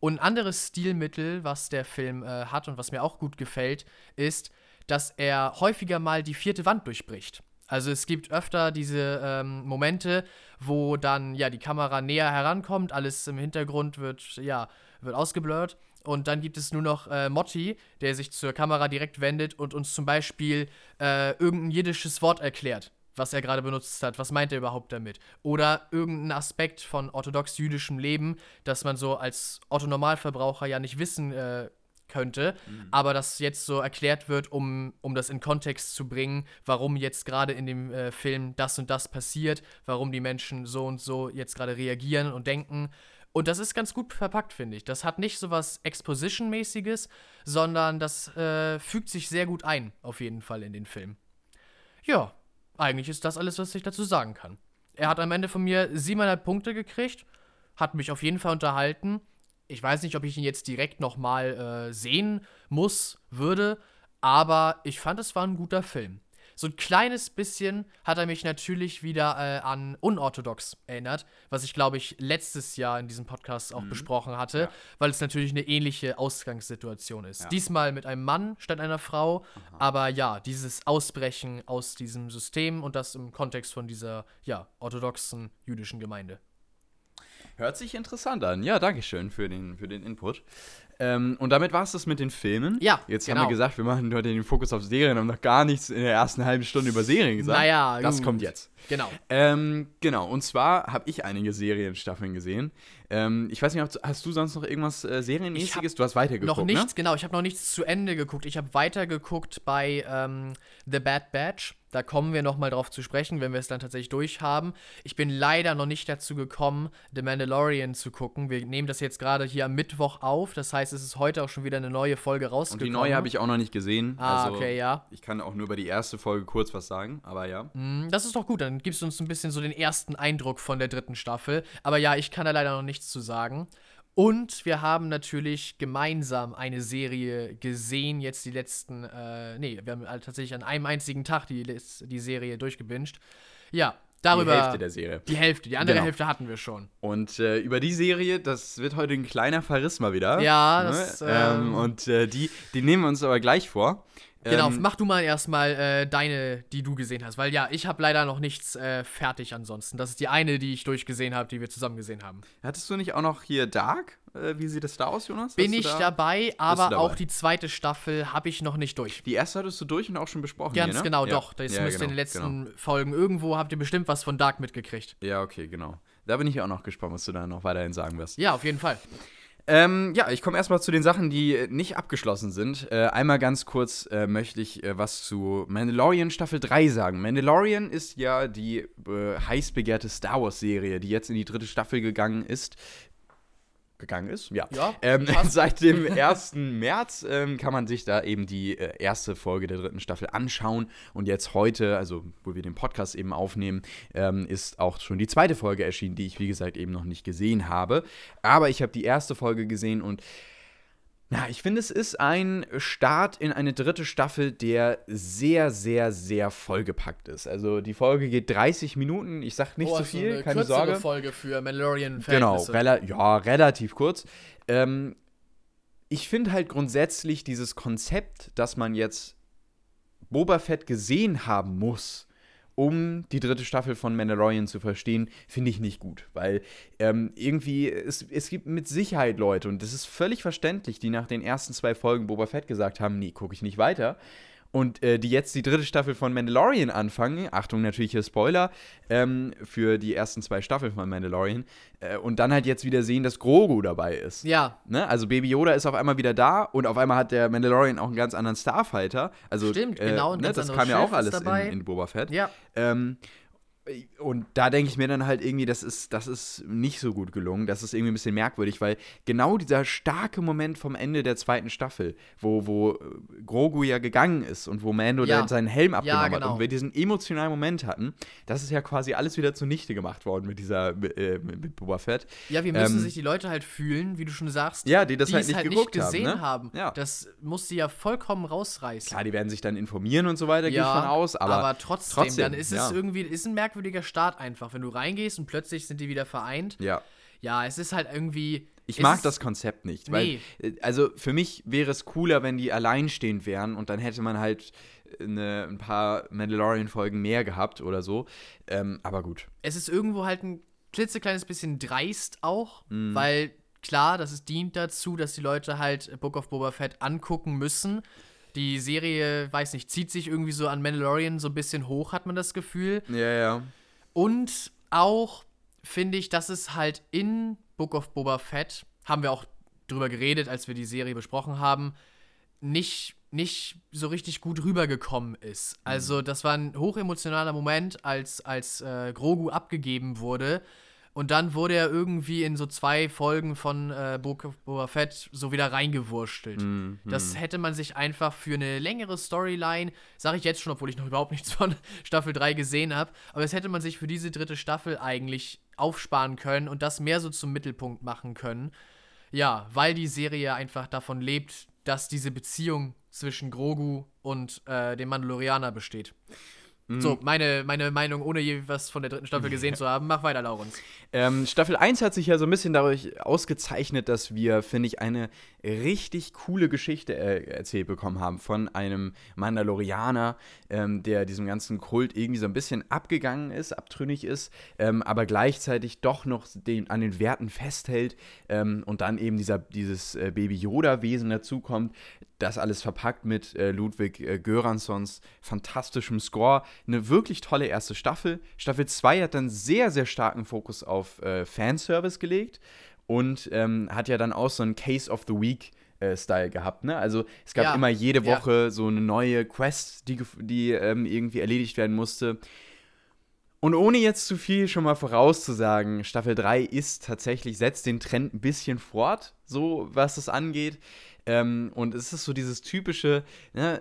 Und ein anderes Stilmittel, was der Film äh, hat und was mir auch gut gefällt, ist, dass er häufiger mal die vierte Wand durchbricht. Also es gibt öfter diese ähm, Momente, wo dann ja die Kamera näher herankommt, alles im Hintergrund wird ja wird ausgeblurrt und dann gibt es nur noch äh, Motti, der sich zur Kamera direkt wendet und uns zum Beispiel äh, irgendein jiddisches Wort erklärt, was er gerade benutzt hat. Was meint er überhaupt damit? Oder irgendein Aspekt von orthodox-jüdischem Leben, das man so als Otto-Normalverbraucher ja nicht wissen äh, könnte, mhm. aber das jetzt so erklärt wird, um, um das in Kontext zu bringen, warum jetzt gerade in dem äh, Film das und das passiert, warum die Menschen so und so jetzt gerade reagieren und denken. Und das ist ganz gut verpackt, finde ich. Das hat nicht so was Exposition-mäßiges, sondern das äh, fügt sich sehr gut ein, auf jeden Fall in den Film. Ja, eigentlich ist das alles, was ich dazu sagen kann. Er hat am Ende von mir siebeneinhalb Punkte gekriegt, hat mich auf jeden Fall unterhalten ich weiß nicht, ob ich ihn jetzt direkt nochmal äh, sehen muss, würde, aber ich fand, es war ein guter Film. So ein kleines bisschen hat er mich natürlich wieder äh, an Unorthodox erinnert, was ich, glaube ich, letztes Jahr in diesem Podcast auch mhm. besprochen hatte, ja. weil es natürlich eine ähnliche Ausgangssituation ist. Ja. Diesmal mit einem Mann statt einer Frau, Aha. aber ja, dieses Ausbrechen aus diesem System und das im Kontext von dieser, ja, orthodoxen jüdischen Gemeinde. Hört sich interessant an. Ja, danke schön für den, für den Input. Ähm, und damit war es das mit den Filmen. Ja, Jetzt genau. haben wir genau. gesagt, wir machen heute den Fokus auf Serien, haben noch gar nichts in der ersten halben Stunde über Serien gesagt. Naja, das gut. kommt jetzt. Genau. Ähm, genau, und zwar habe ich einige Serienstaffeln gesehen. Ähm, ich weiß nicht, hast du sonst noch irgendwas äh, Serienmäßiges? Du hast weitergeguckt, Noch nichts, ne? genau. Ich habe noch nichts zu Ende geguckt. Ich habe weitergeguckt bei ähm, The Bad Batch. Da kommen wir nochmal drauf zu sprechen, wenn wir es dann tatsächlich durchhaben. Ich bin leider noch nicht dazu gekommen, The Mandalorian zu gucken. Wir nehmen das jetzt gerade hier am Mittwoch auf. Das heißt, es ist heute auch schon wieder eine neue Folge rausgekommen. Und die neue habe ich auch noch nicht gesehen. Ah, also, okay, ja. Ich kann auch nur über die erste Folge kurz was sagen, aber ja. Mm, das ist doch gut. Dann gibst du uns ein bisschen so den ersten Eindruck von der dritten Staffel. Aber ja, ich kann da leider noch nichts zu sagen. Und wir haben natürlich gemeinsam eine Serie gesehen, jetzt die letzten, äh, nee, wir haben tatsächlich an einem einzigen Tag die, die Serie durchgebinged. Ja, darüber. Die Hälfte der Serie. Die Hälfte, die andere genau. Hälfte hatten wir schon. Und äh, über die Serie, das wird heute ein kleiner Verriss mal wieder. Ja, ne? das. Ähm, ähm, und äh, die, die nehmen wir uns aber gleich vor. Genau, ähm, mach du mal erstmal äh, deine, die du gesehen hast, weil ja, ich habe leider noch nichts äh, fertig ansonsten. Das ist die eine, die ich durchgesehen habe, die wir zusammen gesehen haben. Hattest du nicht auch noch hier Dark? Äh, wie sieht das da aus, Jonas? Bin ich da? dabei, aber dabei? auch die zweite Staffel habe ich noch nicht durch. Die erste hattest du durch und auch schon besprochen. Ganz hier, ne? genau, ja. doch. Das ja, müsste genau, in den letzten genau. Folgen irgendwo habt ihr bestimmt was von Dark mitgekriegt. Ja, okay, genau. Da bin ich auch noch gespannt, was du da noch weiterhin sagen wirst. Ja, auf jeden Fall. Ähm, ja, ich komme erstmal zu den Sachen, die nicht abgeschlossen sind. Äh, einmal ganz kurz äh, möchte ich äh, was zu Mandalorian Staffel 3 sagen. Mandalorian ist ja die äh, heiß begehrte Star Wars-Serie, die jetzt in die dritte Staffel gegangen ist gegangen ist. Ja. ja ähm, seit dem 1. März ähm, kann man sich da eben die äh, erste Folge der dritten Staffel anschauen. Und jetzt heute, also wo wir den Podcast eben aufnehmen, ähm, ist auch schon die zweite Folge erschienen, die ich, wie gesagt, eben noch nicht gesehen habe. Aber ich habe die erste Folge gesehen und na, ich finde, es ist ein Start in eine dritte Staffel, der sehr, sehr, sehr vollgepackt ist. Also die Folge geht 30 Minuten. Ich sag nicht oh, zu so viel, eine keine Sorge. Folge für Mandalorian Genau, rela ja, relativ kurz. Ähm, ich finde halt grundsätzlich dieses Konzept, dass man jetzt Boba Fett gesehen haben muss, um die dritte Staffel von Mandalorian zu verstehen, finde ich nicht gut. Weil ähm, irgendwie, es, es gibt mit Sicherheit Leute, und das ist völlig verständlich, die nach den ersten zwei Folgen Boba Fett gesagt haben, nee, gucke ich nicht weiter und äh, die jetzt die dritte Staffel von Mandalorian anfangen, Achtung natürlich hier Spoiler, ähm, für die ersten zwei Staffeln von Mandalorian, äh, und dann halt jetzt wieder sehen, dass Grogu dabei ist. Ja. Ne? Also Baby Yoda ist auf einmal wieder da und auf einmal hat der Mandalorian auch einen ganz anderen Starfighter. Also, Stimmt, äh, genau, ein ne? Das kam ja auch alles dabei. in, in Boba Fett. Ja. Ähm, und da denke ich mir dann halt irgendwie, das ist, das ist nicht so gut gelungen. Das ist irgendwie ein bisschen merkwürdig, weil genau dieser starke Moment vom Ende der zweiten Staffel, wo, wo äh, Grogu ja gegangen ist und wo Mando Ja. dann seinen Helm Ja, abgenommen hat genau. und wir diesen emotionalen Moment hatten, das ist ja quasi alles wieder zunichte gemacht worden mit dieser, äh, mit mit Boba Fett. Ja, wir müssen Ähm, sich die Leute halt fühlen, wie du schon sagst, Ja, die das halt nicht halt geguckt nicht haben, gesehen ne? haben. Ja. Das muss sie ja vollkommen rausreißen. Klar, die werden sich dann informieren und so weiter, gehe ich ja, von aus, aber, trotzdem, trotzdem, dann ist ja. es irgendwie ist ein merkwürdiger Start einfach, wenn du reingehst und plötzlich sind die wieder vereint. ja. Ja, es ist halt irgendwie. Ich mag das Konzept nicht, weil, Nee. äh, also für mich wäre es cooler, wenn die alleinstehend wären und dann hätte man halt eine, ein paar Mandalorian-Folgen mehr gehabt oder so. Ähm, aber gut. Es ist irgendwo halt ein klitzekleines bisschen dreist auch, Mhm. weil klar, das dient dazu, dass die Leute halt Book of Boba Fett angucken müssen. Die Serie, weiß nicht, zieht sich irgendwie so an Mandalorian so ein bisschen hoch, hat man das Gefühl. Ja, ja. Und auch finde ich, dass es halt in Book of Boba Fett, haben wir auch drüber geredet, als wir die Serie besprochen haben, nicht, nicht so richtig gut rübergekommen ist. Also, das war ein hochemotionaler Moment, als, als äh, Grogu abgegeben wurde. Und dann wurde er irgendwie in so zwei Folgen von äh, Boba Fett so wieder reingewurstelt. Das hätte man sich einfach für eine längere Storyline, sage ich jetzt schon, obwohl ich noch überhaupt nichts von Staffel 3 gesehen habe, aber das hätte man sich für diese dritte Staffel eigentlich aufsparen können und das mehr so zum Mittelpunkt machen können. Ja, weil die Serie einfach davon lebt, dass diese Beziehung zwischen Grogu und äh, dem Mandalorianer besteht. So, meine, meine Meinung, ohne je was von der dritten Staffel gesehen zu haben. Mach weiter, Laurens. Ähm, Staffel 1 hat sich ja so ein bisschen dadurch ausgezeichnet, dass wir, finde ich, eine richtig coole Geschichte äh, erzählt bekommen haben von einem Mandalorianer, ähm, der diesem ganzen Kult irgendwie so ein bisschen abgegangen ist, abtrünnig ist, ähm, aber gleichzeitig doch noch den, an den Werten festhält ähm, und dann eben dieser, dieses äh, Baby Yoda-Wesen dazukommt. Das alles verpackt mit äh, Ludwig äh, Göranssons fantastischem Score. Eine wirklich tolle erste Staffel. Staffel 2 hat dann sehr, sehr starken Fokus auf äh, Fanservice gelegt und ähm, hat ja dann auch so einen Case of the Week. äh, Style gehabt, ne? Also es gab Ja, immer jede ja. Woche so eine neue Quest, die, die ähm, irgendwie erledigt werden musste. Und ohne jetzt zu viel schon mal vorauszusagen, Staffel 3 ist tatsächlich, setzt den Trend ein bisschen fort, so was es angeht. Ähm, und es ist so dieses typische, ne,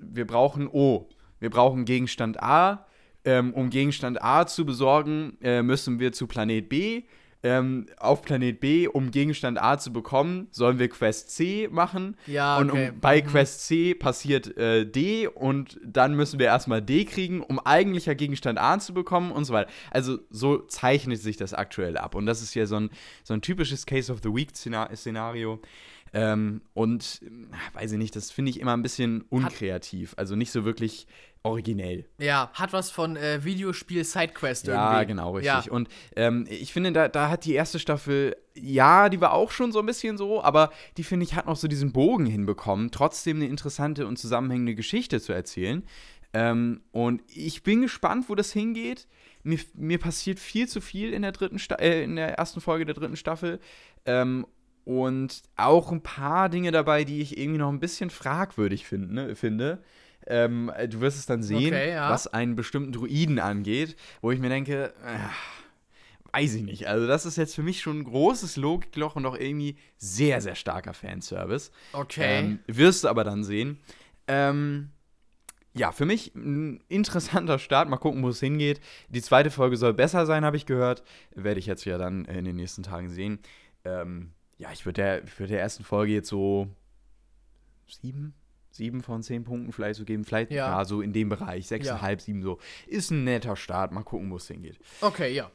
wir brauchen O, wir brauchen Gegenstand A. Ähm, um Gegenstand A zu besorgen, äh, müssen wir zu Planet B. Ähm, auf Planet B, um Gegenstand A zu bekommen, sollen wir Quest C machen. Ja, Und okay. um, bei Mhm. Quest C passiert äh, D und dann müssen wir erstmal D kriegen, um eigentlicher Gegenstand A zu bekommen und so weiter. Also so zeichnet sich das aktuell ab. Und das ist ja so ein, so ein typisches Case of the Week-Szenario. Ähm, und äh, weiß ich nicht, das finde ich immer ein bisschen unkreativ. Also nicht so wirklich originell. Ja, hat was von äh, Videospiel Sidequest irgendwie. Ja, genau, richtig. Ja. Und ähm, ich finde, da, da hat die erste Staffel, ja, die war auch schon so ein bisschen so, aber die, finde ich, hat noch so diesen Bogen hinbekommen, trotzdem eine interessante und zusammenhängende Geschichte zu erzählen. Ähm, und ich bin gespannt, wo das hingeht. Mir, mir passiert viel zu viel in der dritten Sta äh, in der ersten Folge der dritten Staffel. Ähm, und auch ein paar Dinge dabei, die ich irgendwie noch ein bisschen fragwürdig find, ne, finde. Ähm, du wirst es dann sehen, Okay, ja. was einen bestimmten Druiden angeht, wo ich mir denke, äh, weiß ich nicht. Also, das ist jetzt für mich schon ein großes Logikloch und auch irgendwie sehr, sehr starker Fanservice. Okay. Ähm, wirst du aber dann sehen. Ähm, ja, für mich ein interessanter Start. Mal gucken, wo es hingeht. Die zweite Folge soll besser sein, habe ich gehört. Werde ich jetzt ja dann in den nächsten Tagen sehen. Ähm, ja, ich würde der, ich würd der ersten Folge jetzt so sieben, sieben von zehn Punkten vielleicht so geben. Vielleicht Ja. ja, so in dem Bereich, sechseinhalb, sieben so. Ist ein netter Start. Mal gucken, wo es hingeht. okay, ja.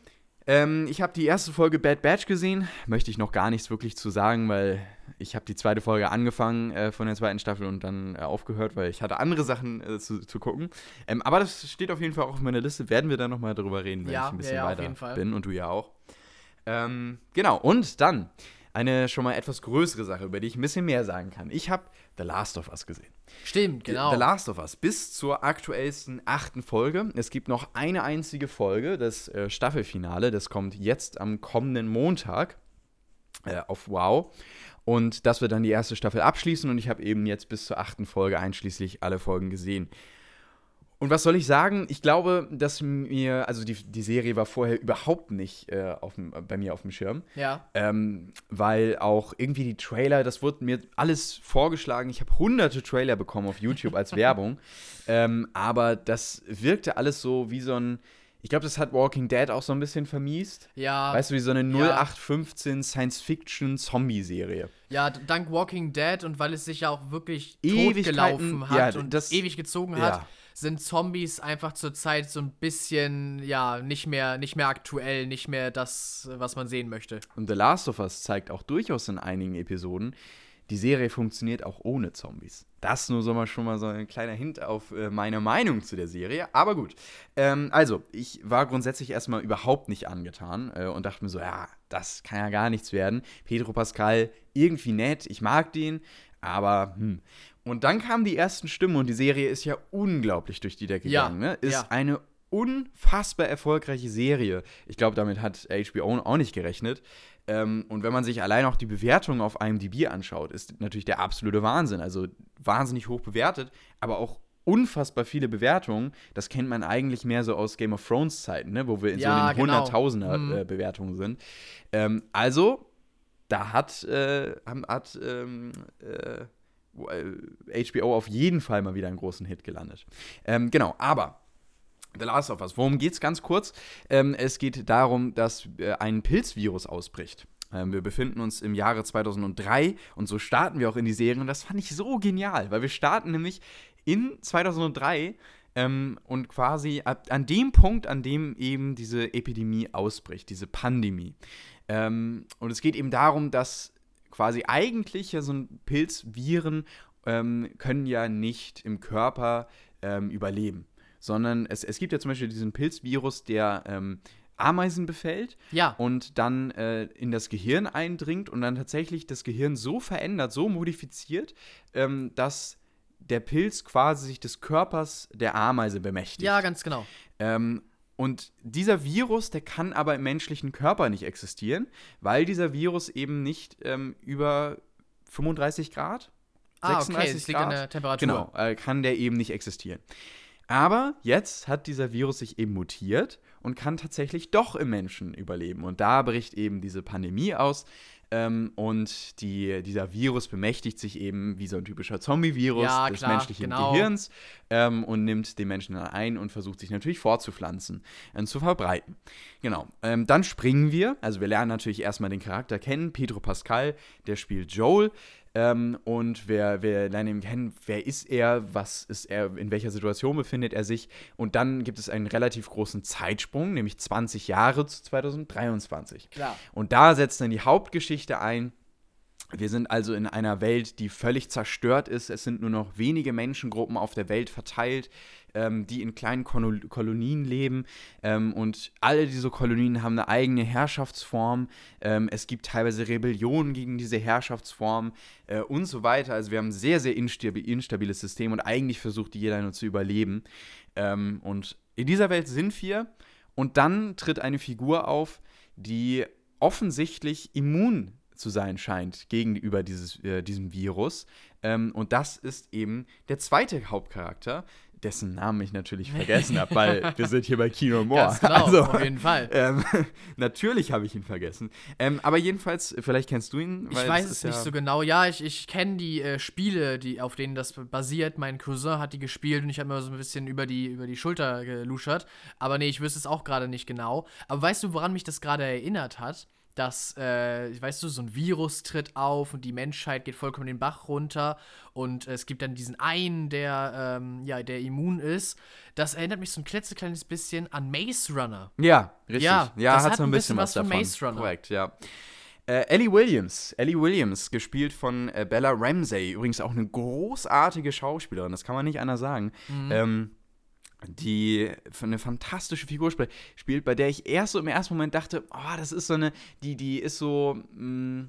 Ähm, ich habe die erste Folge Bad Batch gesehen. Möchte ich noch gar nichts wirklich zu sagen, weil ich habe die zweite Folge angefangen äh, von der zweiten Staffel und dann äh, aufgehört, weil ich hatte andere Sachen äh, zu, zu gucken. Ähm, aber das steht auf jeden Fall auch auf meiner Liste. Werden wir da nochmal drüber reden, wenn Ja, ich ein bisschen ja, ja, weiter bin und du ja auch. Ähm, genau, und dann eine schon mal etwas größere Sache, über die ich ein bisschen mehr sagen kann. Ich habe The Last of Us gesehen. Stimmt, genau. The Last of Us bis zur aktuellsten achten Folge. Es gibt noch eine einzige Folge, das äh, Staffelfinale. Das kommt jetzt am kommenden Montag äh, auf Wow. Und das wird dann die erste Staffel abschließen. Und ich habe eben jetzt bis zur achten Folge einschließlich alle Folgen gesehen. Und was soll ich sagen? Ich glaube, dass mir, also die, die Serie war vorher überhaupt nicht äh, auf dem, bei mir auf dem Schirm. ja. Ähm, weil auch irgendwie die Trailer, das wurde mir alles vorgeschlagen. Ich habe hunderte Trailer bekommen auf YouTube als Werbung. Ähm, aber das wirkte alles so wie so ein. Ich glaube, das hat Walking Dead auch so ein bisschen vermiest. Ja. Weißt du, wie so eine Ja. 0815 Science-Fiction-Zombie-Serie. Ja, dank Walking Dead und weil es sich ja auch wirklich Ewigkeiten- totgelaufen hat ja, und das- ewig gezogen ja. hat, sind Zombies einfach zurzeit so ein bisschen, ja, nicht mehr, nicht mehr aktuell, nicht mehr das, was man sehen möchte. Und The Last of Us zeigt auch durchaus in einigen Episoden, die Serie funktioniert auch ohne Zombies. Das nur so mal schon mal so ein kleiner Hint auf äh, meine Meinung zu der Serie. Aber gut. Ähm, also, ich war grundsätzlich erstmal überhaupt nicht angetan äh, und dachte mir so, ja, das kann ja gar nichts werden. Pedro Pascal, irgendwie nett, ich mag den, aber hm. Und dann kamen die ersten Stimmen und die Serie ist ja unglaublich durch die Decke Ja, gegangen. Ne? Ist ja. eine unfassbar erfolgreiche Serie. Ich glaube, damit hat HBO auch nicht gerechnet. Ähm, und wenn man sich allein auch die Bewertungen auf IMDb anschaut, ist natürlich der absolute Wahnsinn. Also wahnsinnig hoch bewertet, aber auch unfassbar viele Bewertungen. Das kennt man eigentlich mehr so aus Game of Thrones Zeiten, ne? wo wir in Ja, so den genau. Hunderttausender Mhm. äh, Bewertungen sind. Ähm, also, da hat, äh, hat ähm, äh, äh, HBO auf jeden Fall mal wieder einen großen Hit gelandet. Ähm, genau, aber The Last of Us. Worum geht's ganz kurz? Ähm, es geht darum, dass äh, ein Pilzvirus ausbricht. Ähm, wir befinden uns im Jahre 2003 und so starten wir auch in die Serie. Und das fand ich so genial, weil wir starten nämlich in 2003 ähm, und quasi ab, an dem Punkt, an dem eben diese Epidemie ausbricht, diese Pandemie. Ähm, und es geht eben darum, dass quasi eigentlich ja so ein Pilzviren ähm, können ja nicht im Körper ähm, überleben sondern es, es gibt ja zum Beispiel diesen Pilzvirus, der ähm, Ameisen befällt Ja. und dann äh, in das Gehirn eindringt und dann tatsächlich das Gehirn so verändert, so modifiziert, ähm, dass der Pilz quasi sich des Körpers der Ameise bemächtigt. Ja, ganz genau. Ähm, und dieser Virus, der kann aber im menschlichen Körper nicht existieren, weil dieser Virus eben nicht ähm, über 35 Grad, Ah, okay, 36 liegt an Grad, der Temperatur. Genau, äh, kann der eben nicht existieren. Aber jetzt hat dieser Virus sich eben mutiert und kann tatsächlich doch im Menschen überleben. Und da bricht eben diese Pandemie aus. Ähm, und die, dieser Virus bemächtigt sich eben wie so ein typischer Zombie-Virus Ja, des klar, menschlichen genau. Gehirns ähm, und nimmt den Menschen dann ein und versucht sich natürlich fortzupflanzen und zu verbreiten. Genau. Ähm, dann springen wir. Also wir lernen natürlich erstmal den Charakter kennen. Pedro Pascal, der spielt Joel. Ähm, und wir, wir lernen ihn kennen, wer ist er, was ist er, in welcher Situation befindet er sich. Und dann gibt es einen relativ großen Zeitsprung, nämlich 20 Jahre zu 2023. Klar. Und da setzt dann die Hauptgeschichte ein. Wir sind also in einer Welt, die völlig zerstört ist. Es sind nur noch wenige Menschengruppen auf der Welt verteilt, ähm, die in kleinen Kolo- Kolonien leben. Ähm, und alle diese Kolonien haben eine eigene Herrschaftsform. Ähm, es gibt teilweise Rebellionen gegen diese Herrschaftsform äh, und so weiter. Also wir haben ein sehr, sehr instabi instabiles System und eigentlich versucht jeder nur zu überleben. Ähm, und in dieser Welt sind wir. Und dann tritt eine Figur auf, die offensichtlich immun zu sein scheint gegenüber dieses, äh, diesem Virus. Ähm, und das ist eben der zweite Hauptcharakter, dessen Namen ich natürlich vergessen habe, weil wir sind hier bei Kino. Ganz genau, Also, auf jeden Fall. ähm, natürlich habe ich ihn vergessen. Ähm, aber jedenfalls, vielleicht kennst du ihn. Ich weiß es nicht ja- so genau. Ja, ich, ich kenne die äh, Spiele, die, auf denen das basiert. Mein Cousin hat die gespielt und ich habe mir so ein bisschen über die, über die Schulter geluschert. Aber nee, ich wüsste es auch gerade nicht genau. Aber weißt du, woran mich das gerade erinnert hat? Dass, äh, weißt du, so ein Virus tritt auf und die Menschheit geht vollkommen den Bach runter und es gibt dann diesen einen, der, ähm, ja, der immun ist. Das erinnert mich so ein klitzekleines bisschen an Maze Runner. Ja, richtig. Ja, Ja, das hat so ein bisschen bisschen was was von davon. Maze Runner. Korrekt, ja. Äh, Ellie Williams. Ellie Williams, gespielt von äh, Bella Ramsey. Übrigens auch eine großartige Schauspielerin, das kann man nicht anders sagen. Mhm. Ähm, die eine fantastische Figur spielt, spielt, bei der ich erst so im ersten Moment dachte, oh, das ist so eine, die, die ist so, mh,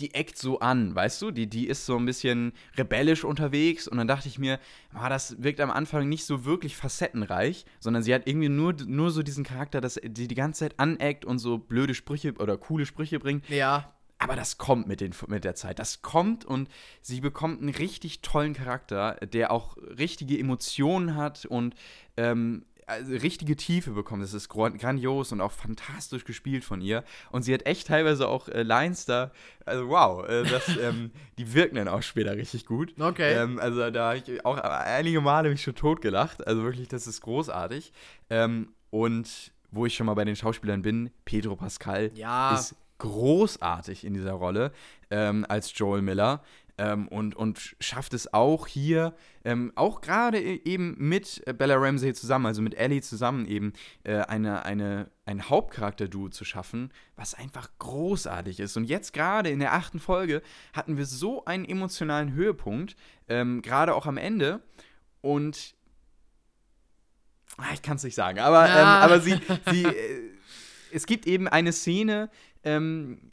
die eckt so an, weißt du? Die, die ist so ein bisschen rebellisch unterwegs und dann dachte ich mir, ah, das wirkt am Anfang nicht so wirklich facettenreich, sondern sie hat irgendwie nur, nur so diesen Charakter, dass sie die ganze Zeit aneckt und so blöde Sprüche oder coole Sprüche bringt. Ja, Aber das kommt mit, den, mit der Zeit. Das kommt und sie bekommt einen richtig tollen Charakter, der auch richtige Emotionen hat und ähm, also richtige Tiefe bekommt. Das ist grandios und auch fantastisch gespielt von ihr. Und sie hat echt teilweise auch äh, Lines da. Also wow, äh, das, ähm, die wirken dann auch später richtig gut. Okay. Ähm, also da habe ich auch einige Male mich schon totgelacht. Also wirklich, das ist großartig. Ähm, und wo ich schon mal bei den Schauspielern bin, Pedro Pascal Ja. ist großartig in dieser Rolle ähm, als Joel Miller ähm, und, und schafft es auch hier, ähm, auch gerade e- eben mit Bella Ramsey zusammen, also mit Ellie zusammen eben, äh, eine, eine, ein Hauptcharakter-Duo zu schaffen, was einfach großartig ist. Und jetzt gerade in der achten Folge hatten wir so einen emotionalen Höhepunkt, ähm, gerade auch am Ende. Und Ah, ich kann es nicht sagen, aber, Ja. ähm, aber sie, sie äh, es gibt eben eine Szene, ähm,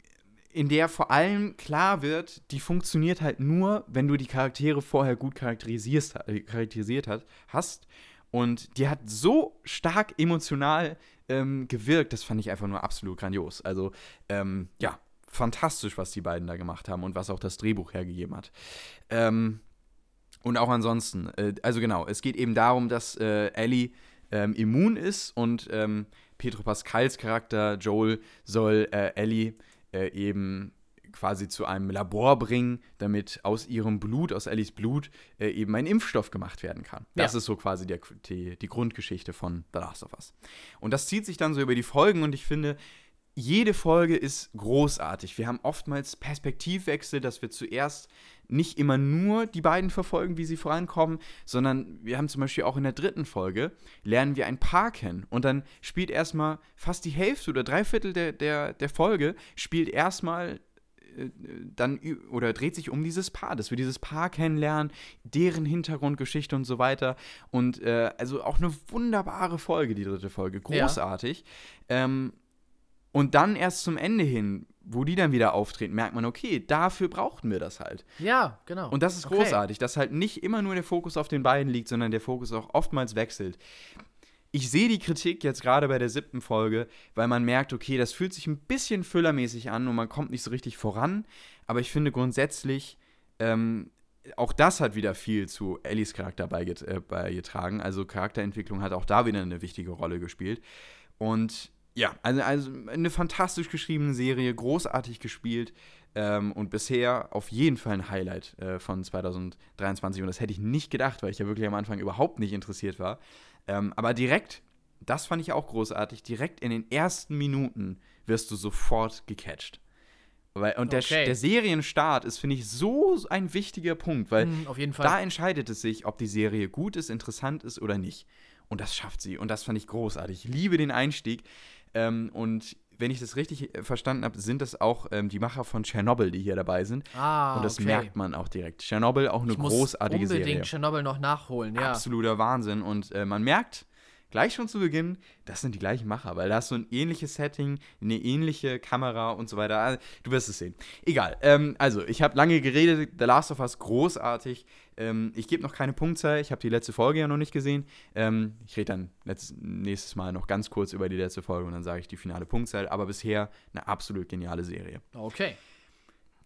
in der vor allem klar wird, die funktioniert halt nur, wenn du die Charaktere vorher gut charakterisierst, äh, charakterisiert hat, hast. Und die hat so stark emotional ähm, gewirkt, das fand ich einfach nur absolut grandios. Also, ähm, ja, fantastisch, was die beiden da gemacht haben und was auch das Drehbuch hergegeben hat. Ähm, und auch ansonsten, äh, also genau, es geht eben darum, dass äh, Ellie ähm, immun ist und ähm, Pedro Pascals Charakter Joel soll äh, Ellie äh, eben quasi zu einem Labor bringen, damit aus ihrem Blut, aus Ellies Blut, äh, eben ein Impfstoff gemacht werden kann. Das Ja. ist so quasi der, die, die Grundgeschichte von The Last of Us. Und das zieht sich dann so über die Folgen und ich finde, jede Folge ist großartig. Wir haben oftmals Perspektivwechsel, dass wir zuerst nicht immer nur die beiden verfolgen, wie sie vorankommen, sondern wir haben zum Beispiel auch in der dritten Folge, lernen wir ein Paar kennen. Und dann spielt erstmal fast die Hälfte oder drei Viertel der, der, der Folge, spielt erstmal äh, dann oder dreht sich um dieses Paar, dass wir dieses Paar kennenlernen, deren Hintergrundgeschichte und so weiter. Und äh, also auch eine wunderbare Folge, die dritte Folge. Ja. Großartig. Ähm, und dann erst zum Ende hin, wo die dann wieder auftreten, merkt man, okay, dafür brauchten wir das halt. Ja, genau. Und das ist Okay. großartig, dass halt nicht immer nur der Fokus auf den beiden liegt, sondern der Fokus auch oftmals wechselt. Ich sehe die Kritik jetzt gerade bei der siebten Folge, weil man merkt, okay, das fühlt sich ein bisschen füllermäßig an und man kommt nicht so richtig voran. Aber ich finde grundsätzlich, ähm, auch das hat wieder viel zu Ellies Charakter äh, beigetragen. Also Charakterentwicklung hat auch da wieder eine wichtige Rolle gespielt. Und ja, also, also eine fantastisch geschriebene Serie, großartig gespielt ähm, und bisher auf jeden Fall ein Highlight äh, von 2023. Und das hätte ich nicht gedacht, weil ich ja wirklich am Anfang überhaupt nicht interessiert war. Ähm, aber direkt, das fand ich auch großartig, direkt in den ersten Minuten wirst du sofort gecatcht. Weil, und der, Okay. der Serienstart ist, finde ich, so ein wichtiger Punkt, weil Mhm, da entscheidet es sich, ob die Serie gut ist, interessant ist oder nicht. Und das schafft sie. Und das fand ich großartig. Ich liebe den Einstieg. Ähm, und wenn ich das richtig äh, verstanden habe, sind das auch ähm, die Macher von Tschernobyl, die hier dabei sind. ah, und das okay. merkt man auch direkt. Tschernobyl auch eine ich muss großartige unbedingt Serie. Chernobyl noch nachholen, ja. Absoluter Wahnsinn. Und äh, man merkt gleich schon zu Beginn, das sind die gleichen Macher, weil da hast du ein ähnliches Setting, eine ähnliche Kamera und so weiter. Ah, Du wirst es sehen. Egal. Ähm, also, ich habe lange geredet. The Last of Us großartig. Ähm, ich gebe noch keine Punktzahl. Ich habe die letzte Folge ja noch nicht gesehen. Ähm, ich rede dann letzt, nächstes Mal noch ganz kurz über die letzte Folge und dann sage ich die finale Punktzahl. Aber bisher eine absolut geniale Serie. Okay.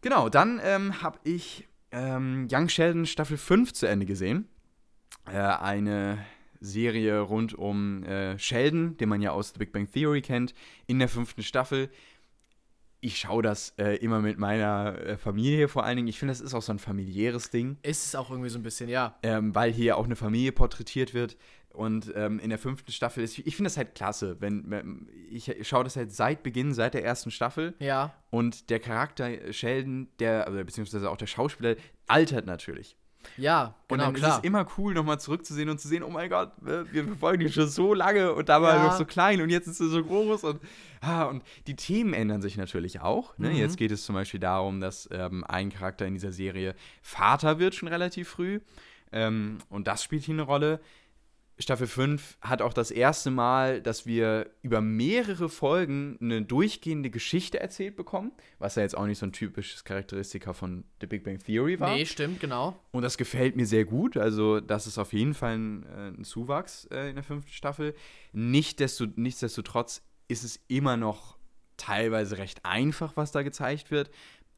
Genau, dann ähm, habe ich ähm, Young Sheldon Staffel 5 zu Ende gesehen. Äh, eine Serie rund um äh, Sheldon, den man ja aus The Big Bang Theory kennt, in der fünften Staffel. Ich schaue das äh, immer mit meiner äh, Familie vor allen Dingen. Ich finde, das ist auch so ein familiäres Ding, Ist es auch irgendwie so ein bisschen, ja. ähm, weil hier auch eine Familie porträtiert wird. Und ähm, in der fünften Staffel ist, ich finde das halt klasse, wenn, wenn ich schaue das halt seit Beginn, seit der ersten Staffel. Ja. Und der Charakter Sheldon, der, also beziehungsweise auch der Schauspieler, altert natürlich. Ja, Und genau, dann klar. ist es immer cool, nochmal zurückzusehen und zu sehen, oh mein Gott, äh, wir verfolgen ihn schon so lange und da war er Ja. noch so klein und jetzt ist er so groß und, ah, und die Themen ändern sich natürlich auch. Ne? Mhm. Jetzt geht es zum Beispiel darum, dass ähm, ein Charakter in dieser Serie Vater wird schon relativ früh ähm, und das spielt hier eine Rolle. Staffel 5 hat auch das erste Mal, dass wir über mehrere Folgen eine durchgehende Geschichte erzählt bekommen, was ja jetzt auch nicht so ein typisches Charakteristika von The Big Bang Theory war. Nee, stimmt, genau. Und das gefällt mir sehr gut. Also, das ist auf jeden Fall ein, äh, ein Zuwachs äh, in der fünften Staffel. Nichtsdesto, nichtsdestotrotz ist es immer noch teilweise recht einfach, was da gezeigt wird.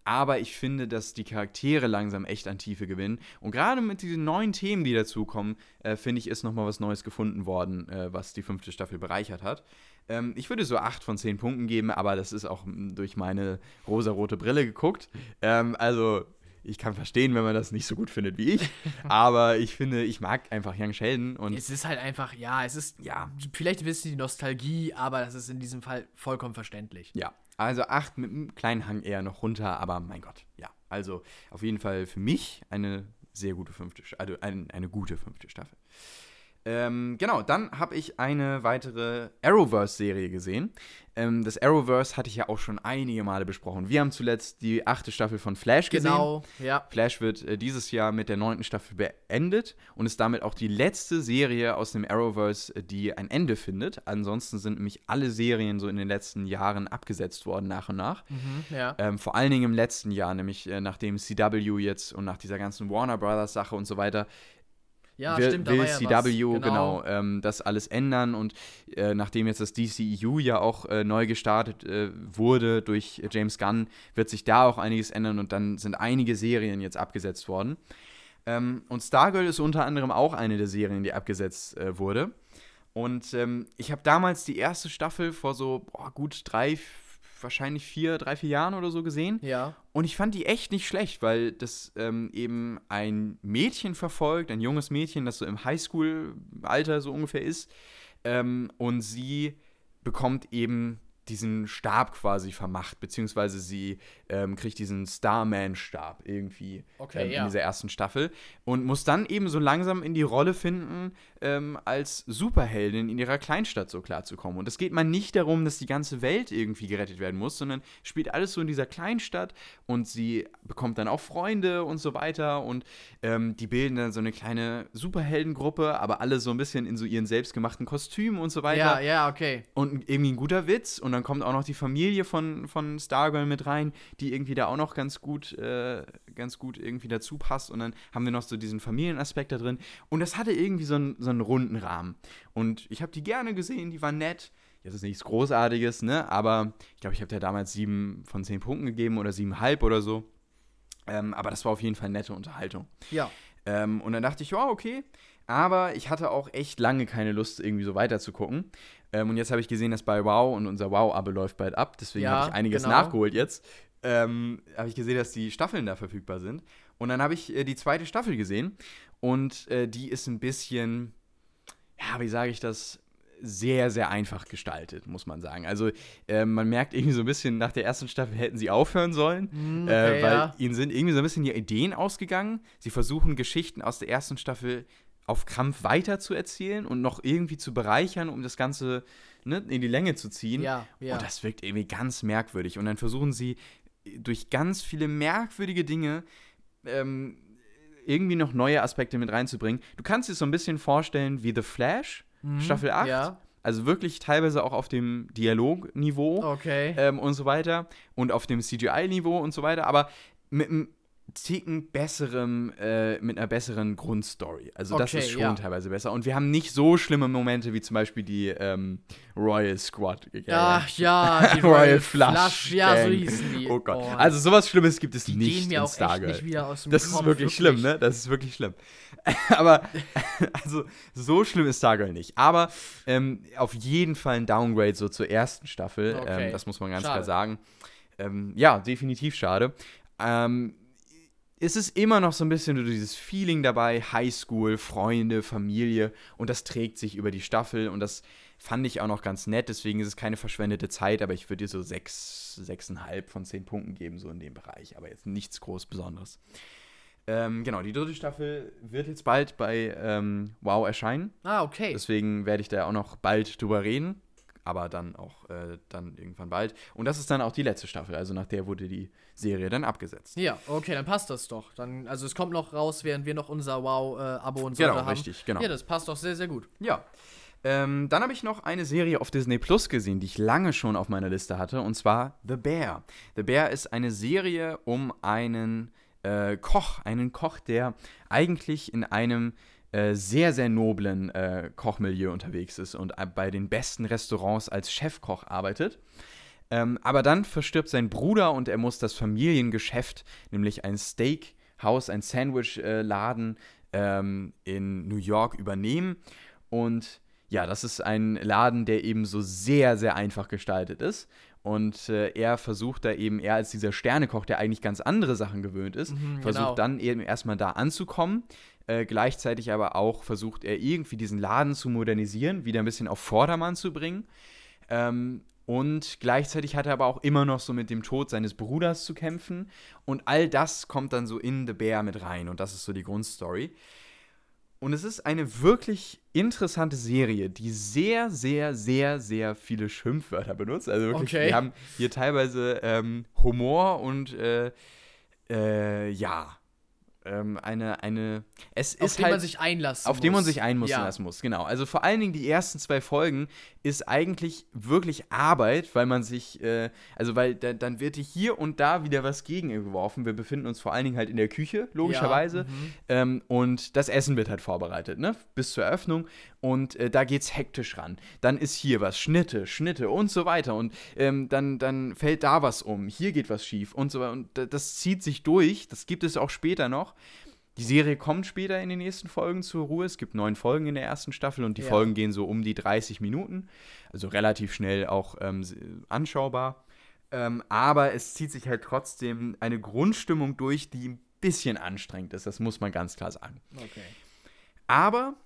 Aber ich finde, dass die Charaktere langsam echt an Tiefe gewinnen. Und gerade mit diesen neuen Themen, die dazukommen, äh, finde ich, ist nochmal was Neues gefunden worden, äh, was die fünfte Staffel bereichert hat. Ähm, ich würde so 8 von 10 Punkten geben, aber das ist auch mm, durch meine rosarote Brille geguckt. Ähm, also, ich kann verstehen, wenn man das nicht so gut findet wie ich. aber ich finde, ich mag einfach Young Sheldon und Es ist halt einfach, ja, es ist, Ja. vielleicht ein bisschen die Nostalgie, aber das ist in diesem Fall vollkommen verständlich. ja. Also 8 mit einem kleinen Hang eher noch runter, aber mein Gott, ja. Also auf jeden Fall für mich eine sehr gute fünfte, also ein, eine gute fünfte Staffel. Ähm, genau, dann habe ich eine weitere Arrowverse-Serie gesehen. Ähm, das Arrowverse hatte ich ja auch schon einige Male besprochen. Wir haben zuletzt die achte Staffel von Flash gesehen. Genau, ja. Flash wird äh, dieses Jahr mit der neunten Staffel beendet und ist damit auch die letzte Serie aus dem Arrowverse, äh, die ein Ende findet. Ansonsten sind nämlich alle Serien so in den letzten Jahren abgesetzt worden, nach und nach. Mhm, ja. Ähm, vor allen Dingen im letzten Jahr, nämlich äh, nachdem CW jetzt und nach dieser ganzen Warner Brothers Sache und so weiter Ja, will, stimmt, will war ja CW was. genau, ähm, das alles ändern und äh, nachdem jetzt das DCEU ja auch äh, neu gestartet äh, wurde durch James Gunn, wird sich da auch einiges ändern und dann sind einige Serien jetzt abgesetzt worden. Ähm, und Stargirl ist unter anderem auch eine der Serien, die abgesetzt äh, wurde. Und ähm, ich habe damals die erste Staffel vor so boah, gut drei, wahrscheinlich vier, drei, vier Jahren oder so gesehen. Ja. Und ich fand die echt nicht schlecht, weil das ähm, eben ein Mädchen verfolgt, ein junges Mädchen, das so im Highschool-Alter so ungefähr ist. Ähm, und sie bekommt eben diesen Stab quasi vermacht, beziehungsweise sie ähm, kriegt diesen Starman-Stab irgendwie Okay, ähm, ja. in dieser ersten Staffel und muss dann eben so langsam in die Rolle finden, ähm, als Superheldin in ihrer Kleinstadt so klarzukommen. Und es geht mal nicht darum, dass die ganze Welt irgendwie gerettet werden muss, sondern spielt alles so in dieser Kleinstadt und sie bekommt dann auch Freunde und so weiter und ähm, die bilden dann so eine kleine Superheldengruppe, aber alle so ein bisschen in so ihren selbstgemachten Kostümen und so weiter Ja, ja, okay. und irgendwie ein guter Witz. Und dann kommt auch noch die Familie von, von Stargirl mit rein, die irgendwie da auch noch ganz gut, äh, ganz gut irgendwie dazu passt. Und dann haben wir noch so diesen Familienaspekt da drin. Und das hatte irgendwie so einen, so einen runden Rahmen. Und ich habe die gerne gesehen, die waren nett. Jetzt ist nichts Großartiges, ne? Aber ich glaube, ich habe da damals sieben von zehn Punkten gegeben oder siebeneinhalb oder so. Ähm, aber das war auf jeden Fall nette Unterhaltung. Ja. Ähm, und dann dachte ich, ja, okay. Aber ich hatte auch echt lange keine Lust, irgendwie so weiter zu gucken. Ähm, und jetzt habe ich gesehen, dass bei Wow und unser Wow-Abo läuft bald ab. Deswegen Ja, habe ich einiges genau. nachgeholt jetzt. Ähm, habe ich gesehen, dass die Staffeln da verfügbar sind. Und dann habe ich äh, die zweite Staffel gesehen. Und äh, die ist ein bisschen, ja, wie sage ich das? Sehr, sehr einfach gestaltet, muss man sagen. Also, äh, man merkt irgendwie so ein bisschen, nach der ersten Staffel hätten sie aufhören sollen Hm, äh, weil ja. ihnen sind irgendwie so ein bisschen die Ideen ausgegangen. Sie versuchen Geschichten aus der ersten Staffel auf Krampf weiter zu erzählen und noch irgendwie zu bereichern, um das Ganze ne, in die Länge zu ziehen. Ja, ja. Und das wirkt irgendwie ganz merkwürdig. Und dann versuchen sie durch ganz viele merkwürdige Dinge ähm, irgendwie noch neue Aspekte mit reinzubringen. Du kannst dir so ein bisschen vorstellen wie The Flash, Staffel 8. Mhm. Ja. Also wirklich teilweise auch auf dem Dialogniveau Okay. ähm, und so weiter und auf dem CGI-Niveau und so weiter, aber mit einem Ticken besserem, äh, mit einer besseren Grundstory. Also das Okay, ist schon ja. teilweise besser. Und wir haben nicht so schlimme Momente wie zum Beispiel die ähm, Royal Squad. Ach ja, die Royal Royal Flush Flush. Ja, so Gang. hießen die. Oh Gott. Boah, also sowas Schlimmes gibt es die nicht gehen mir in auch echt Stargirl. nicht wieder aus dem Das ist Kopf, wirklich schlimm, ne? Das ist wirklich schlimm. Aber, also, so schlimm ist Stargirl nicht. Aber ähm, auf jeden Fall ein Downgrade so zur ersten Staffel. Okay. Ähm, das muss man ganz Schade. klar sagen. Ähm, ja, definitiv schade. Ähm, es ist immer noch so ein bisschen dieses Feeling dabei, Highschool, Freunde, Familie und das trägt sich über die Staffel und das fand ich auch noch ganz nett, deswegen ist es keine verschwendete Zeit, aber ich würde dir so sechs, sechseinhalb von zehn Punkten geben, so in dem Bereich, aber jetzt nichts groß Besonderes. Ähm, genau, die dritte Staffel wird jetzt bald bei ähm, Wow erscheinen. Ah, okay. Deswegen werde ich da auch noch bald drüber reden aber dann auch äh, dann irgendwann bald. Und das ist dann auch die letzte Staffel, also nach der wurde die Serie dann abgesetzt. Ja, okay, dann passt das doch. Dann, also es kommt noch raus, während wir noch unser Wow-Abo äh, und so genau, haben. richtig, genau. Ja, das passt doch sehr, sehr gut. Ja. Ähm, dann habe ich noch eine Serie auf Disney Plus gesehen, die ich lange schon auf meiner Liste hatte, und zwar The Bear. The Bear ist eine Serie um einen äh, Koch, einen Koch, der eigentlich in einem äh, sehr, sehr noblen äh, Kochmilieu unterwegs ist und äh, bei den besten Restaurants als Chefkoch arbeitet. Ähm, aber dann verstirbt sein Bruder und er muss das Familiengeschäft, nämlich ein Steakhouse, ein Sandwichladen ähm, in New York übernehmen. Und ja, das ist ein Laden, der eben so sehr, sehr einfach gestaltet ist. Und äh, er versucht da eben, er als dieser Sternekoch, der eigentlich ganz andere Sachen gewöhnt ist, mhm, versucht genau. dann eben erstmal da anzukommen, äh, gleichzeitig aber auch versucht er irgendwie diesen Laden zu modernisieren, wieder ein bisschen auf Vordermann zu bringen. Ähm, und gleichzeitig hat er aber auch immer noch so mit dem Tod seines Bruders zu kämpfen. Und all das kommt dann so in The Bear mit rein. Und das ist so die Grundstory. Und es ist eine wirklich interessante Serie, die sehr, sehr, sehr, sehr viele Schimpfwörter benutzt. Also wirklich, okay. wir haben hier teilweise ähm, Humor und äh, äh, ja, ähm, eine, eine. Es auf ist den halt, man sich einlassen Auf muss. den man sich einlassen ja. muss, genau. Also vor allen Dingen die ersten zwei Folgen ist eigentlich wirklich Arbeit, weil man sich, äh, also weil da, dann wird hier und da wieder was gegengeworfen. Wir befinden uns vor allen Dingen halt in der Küche, logischerweise. Ja, mhm. ähm, und das Essen wird halt vorbereitet, ne? Bis zur Eröffnung. Und äh, da geht's hektisch ran. Dann ist hier was, Schnitte, Schnitte und so weiter. Und ähm, dann, dann fällt da was um, hier geht was schief und so weiter. Und das zieht sich durch. Das gibt es auch später noch. Die Serie kommt später in den nächsten Folgen zur Ruhe. Es gibt neun Folgen in der ersten Staffel und die ja. Folgen gehen so um die 30 Minuten. Also relativ schnell auch ähm, anschaubar. Ähm, aber es zieht sich halt trotzdem eine Grundstimmung durch, die ein bisschen anstrengend ist. Das muss man ganz klar sagen. Okay. Aber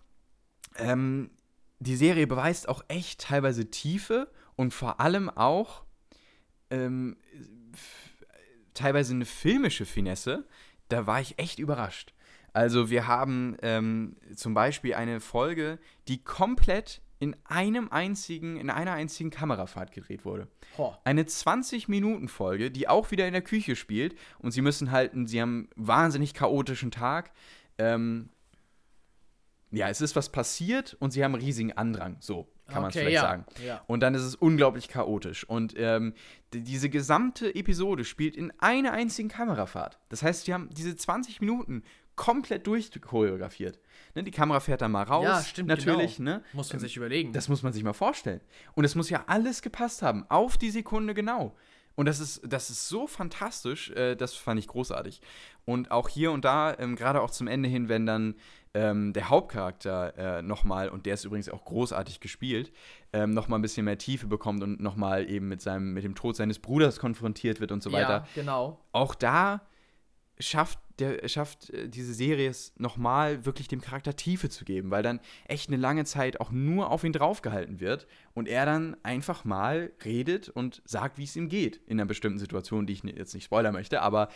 ähm, die Serie beweist auch echt teilweise Tiefe und vor allem auch ähm, teilweise eine filmische Finesse. Da war ich echt überrascht. Also wir haben ähm, zum Beispiel eine Folge, die komplett in einem einzigen, in einer einzigen Kamerafahrt gedreht wurde. Oh. Eine 20-Minuten-Folge, die auch wieder in der Küche spielt und sie müssen halten, sie haben einen wahnsinnig chaotischen Tag. Ähm, ja, es ist was passiert und sie haben einen riesigen Andrang, so kann okay, man es vielleicht ja, sagen. Ja. Und dann ist es unglaublich chaotisch. Und ähm, diese gesamte Episode spielt in einer einzigen Kamerafahrt. Das heißt, wir haben diese 20 Minuten komplett durchchoreografiert. Ne, die Kamera fährt dann mal raus. Ja, stimmt. Natürlich. Genau. Ne? Muss man sich überlegen. Das muss man sich mal vorstellen. Und es muss ja alles gepasst haben. Auf die Sekunde genau. Und das ist, das ist so fantastisch, äh, das fand ich großartig. Und auch hier und da, ähm, gerade auch zum Ende hin, wenn dann ähm, der Hauptcharakter äh, nochmal, und der ist übrigens auch großartig gespielt, ähm, nochmal ein bisschen mehr Tiefe bekommt und nochmal eben mit, seinem, mit dem Tod seines Bruders konfrontiert wird und so weiter. Ja, genau. Auch da schafft, der, schafft äh, diese Serie nochmal wirklich dem Charakter Tiefe zu geben, weil dann echt eine lange Zeit auch nur auf ihn draufgehalten wird und er dann einfach mal redet und sagt, wie es ihm geht in einer bestimmten Situation, die ich jetzt nicht spoilern möchte, aber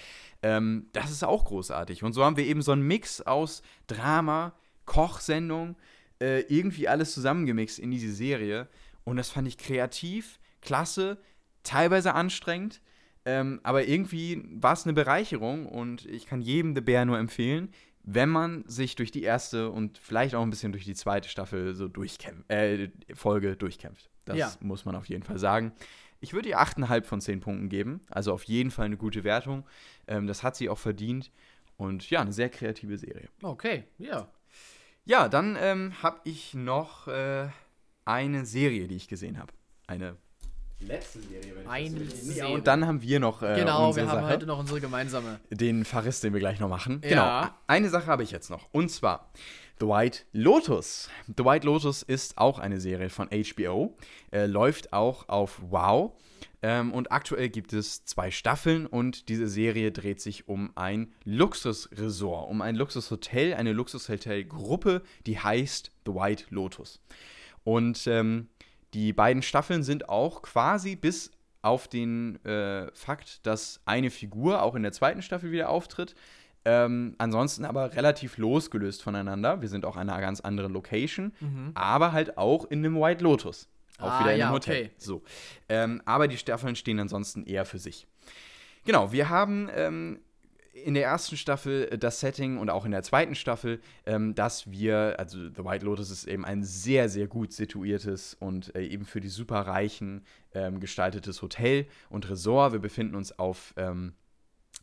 ähm, das ist auch großartig. Und so haben wir eben so einen Mix aus Drama, Kochsendung, äh, irgendwie alles zusammengemixt in diese Serie und das fand ich kreativ, klasse, teilweise anstrengend, ähm, aber irgendwie war es eine Bereicherung und ich kann jedem The Bear nur empfehlen, wenn man sich durch die erste und vielleicht auch ein bisschen durch die zweite Staffel so durchkämpft, äh, Folge durchkämpft. Das ja. muss man auf jeden Fall sagen. Ich würde ihr 8,5 von 10 Punkten geben. Also auf jeden Fall eine gute Wertung. Ähm, das hat sie auch verdient. Und ja, eine sehr kreative Serie. Okay, ja. Ja, dann ähm, habe ich noch äh, eine Serie, die ich gesehen habe. Eine letzte Serie. Wenn Eine ich das Serie. Und dann haben wir noch äh, Genau, unsere wir haben Sache. heute noch unsere gemeinsame. Den Verriss, den wir gleich noch machen. Ja. Genau. Eine Sache habe ich jetzt noch. Und zwar The White Lotus. The White Lotus ist auch eine Serie von HBO, äh, läuft auch auf Wow. Ähm, und aktuell gibt es zwei Staffeln und diese Serie dreht sich um ein Luxusresort, um ein Luxushotel, eine Luxushotelgruppe, die heißt The White Lotus. Und ähm, die beiden Staffeln sind auch quasi bis auf den äh, Fakt, dass eine Figur auch in der zweiten Staffel wieder auftritt. Ähm, ansonsten aber relativ losgelöst voneinander. Wir sind auch an einer ganz anderen Location, mhm. aber halt auch in dem White Lotus. Auch ah, wieder in ja, einem Hotel. Okay. So. Ähm, aber die Staffeln stehen ansonsten eher für sich. Genau, wir haben ähm, in der ersten Staffel das Setting und auch in der zweiten Staffel, ähm, dass wir, also The White Lotus ist eben ein sehr, sehr gut situiertes und äh, eben für die Superreichen ähm, gestaltetes Hotel und Resort. Wir befinden uns auf ähm,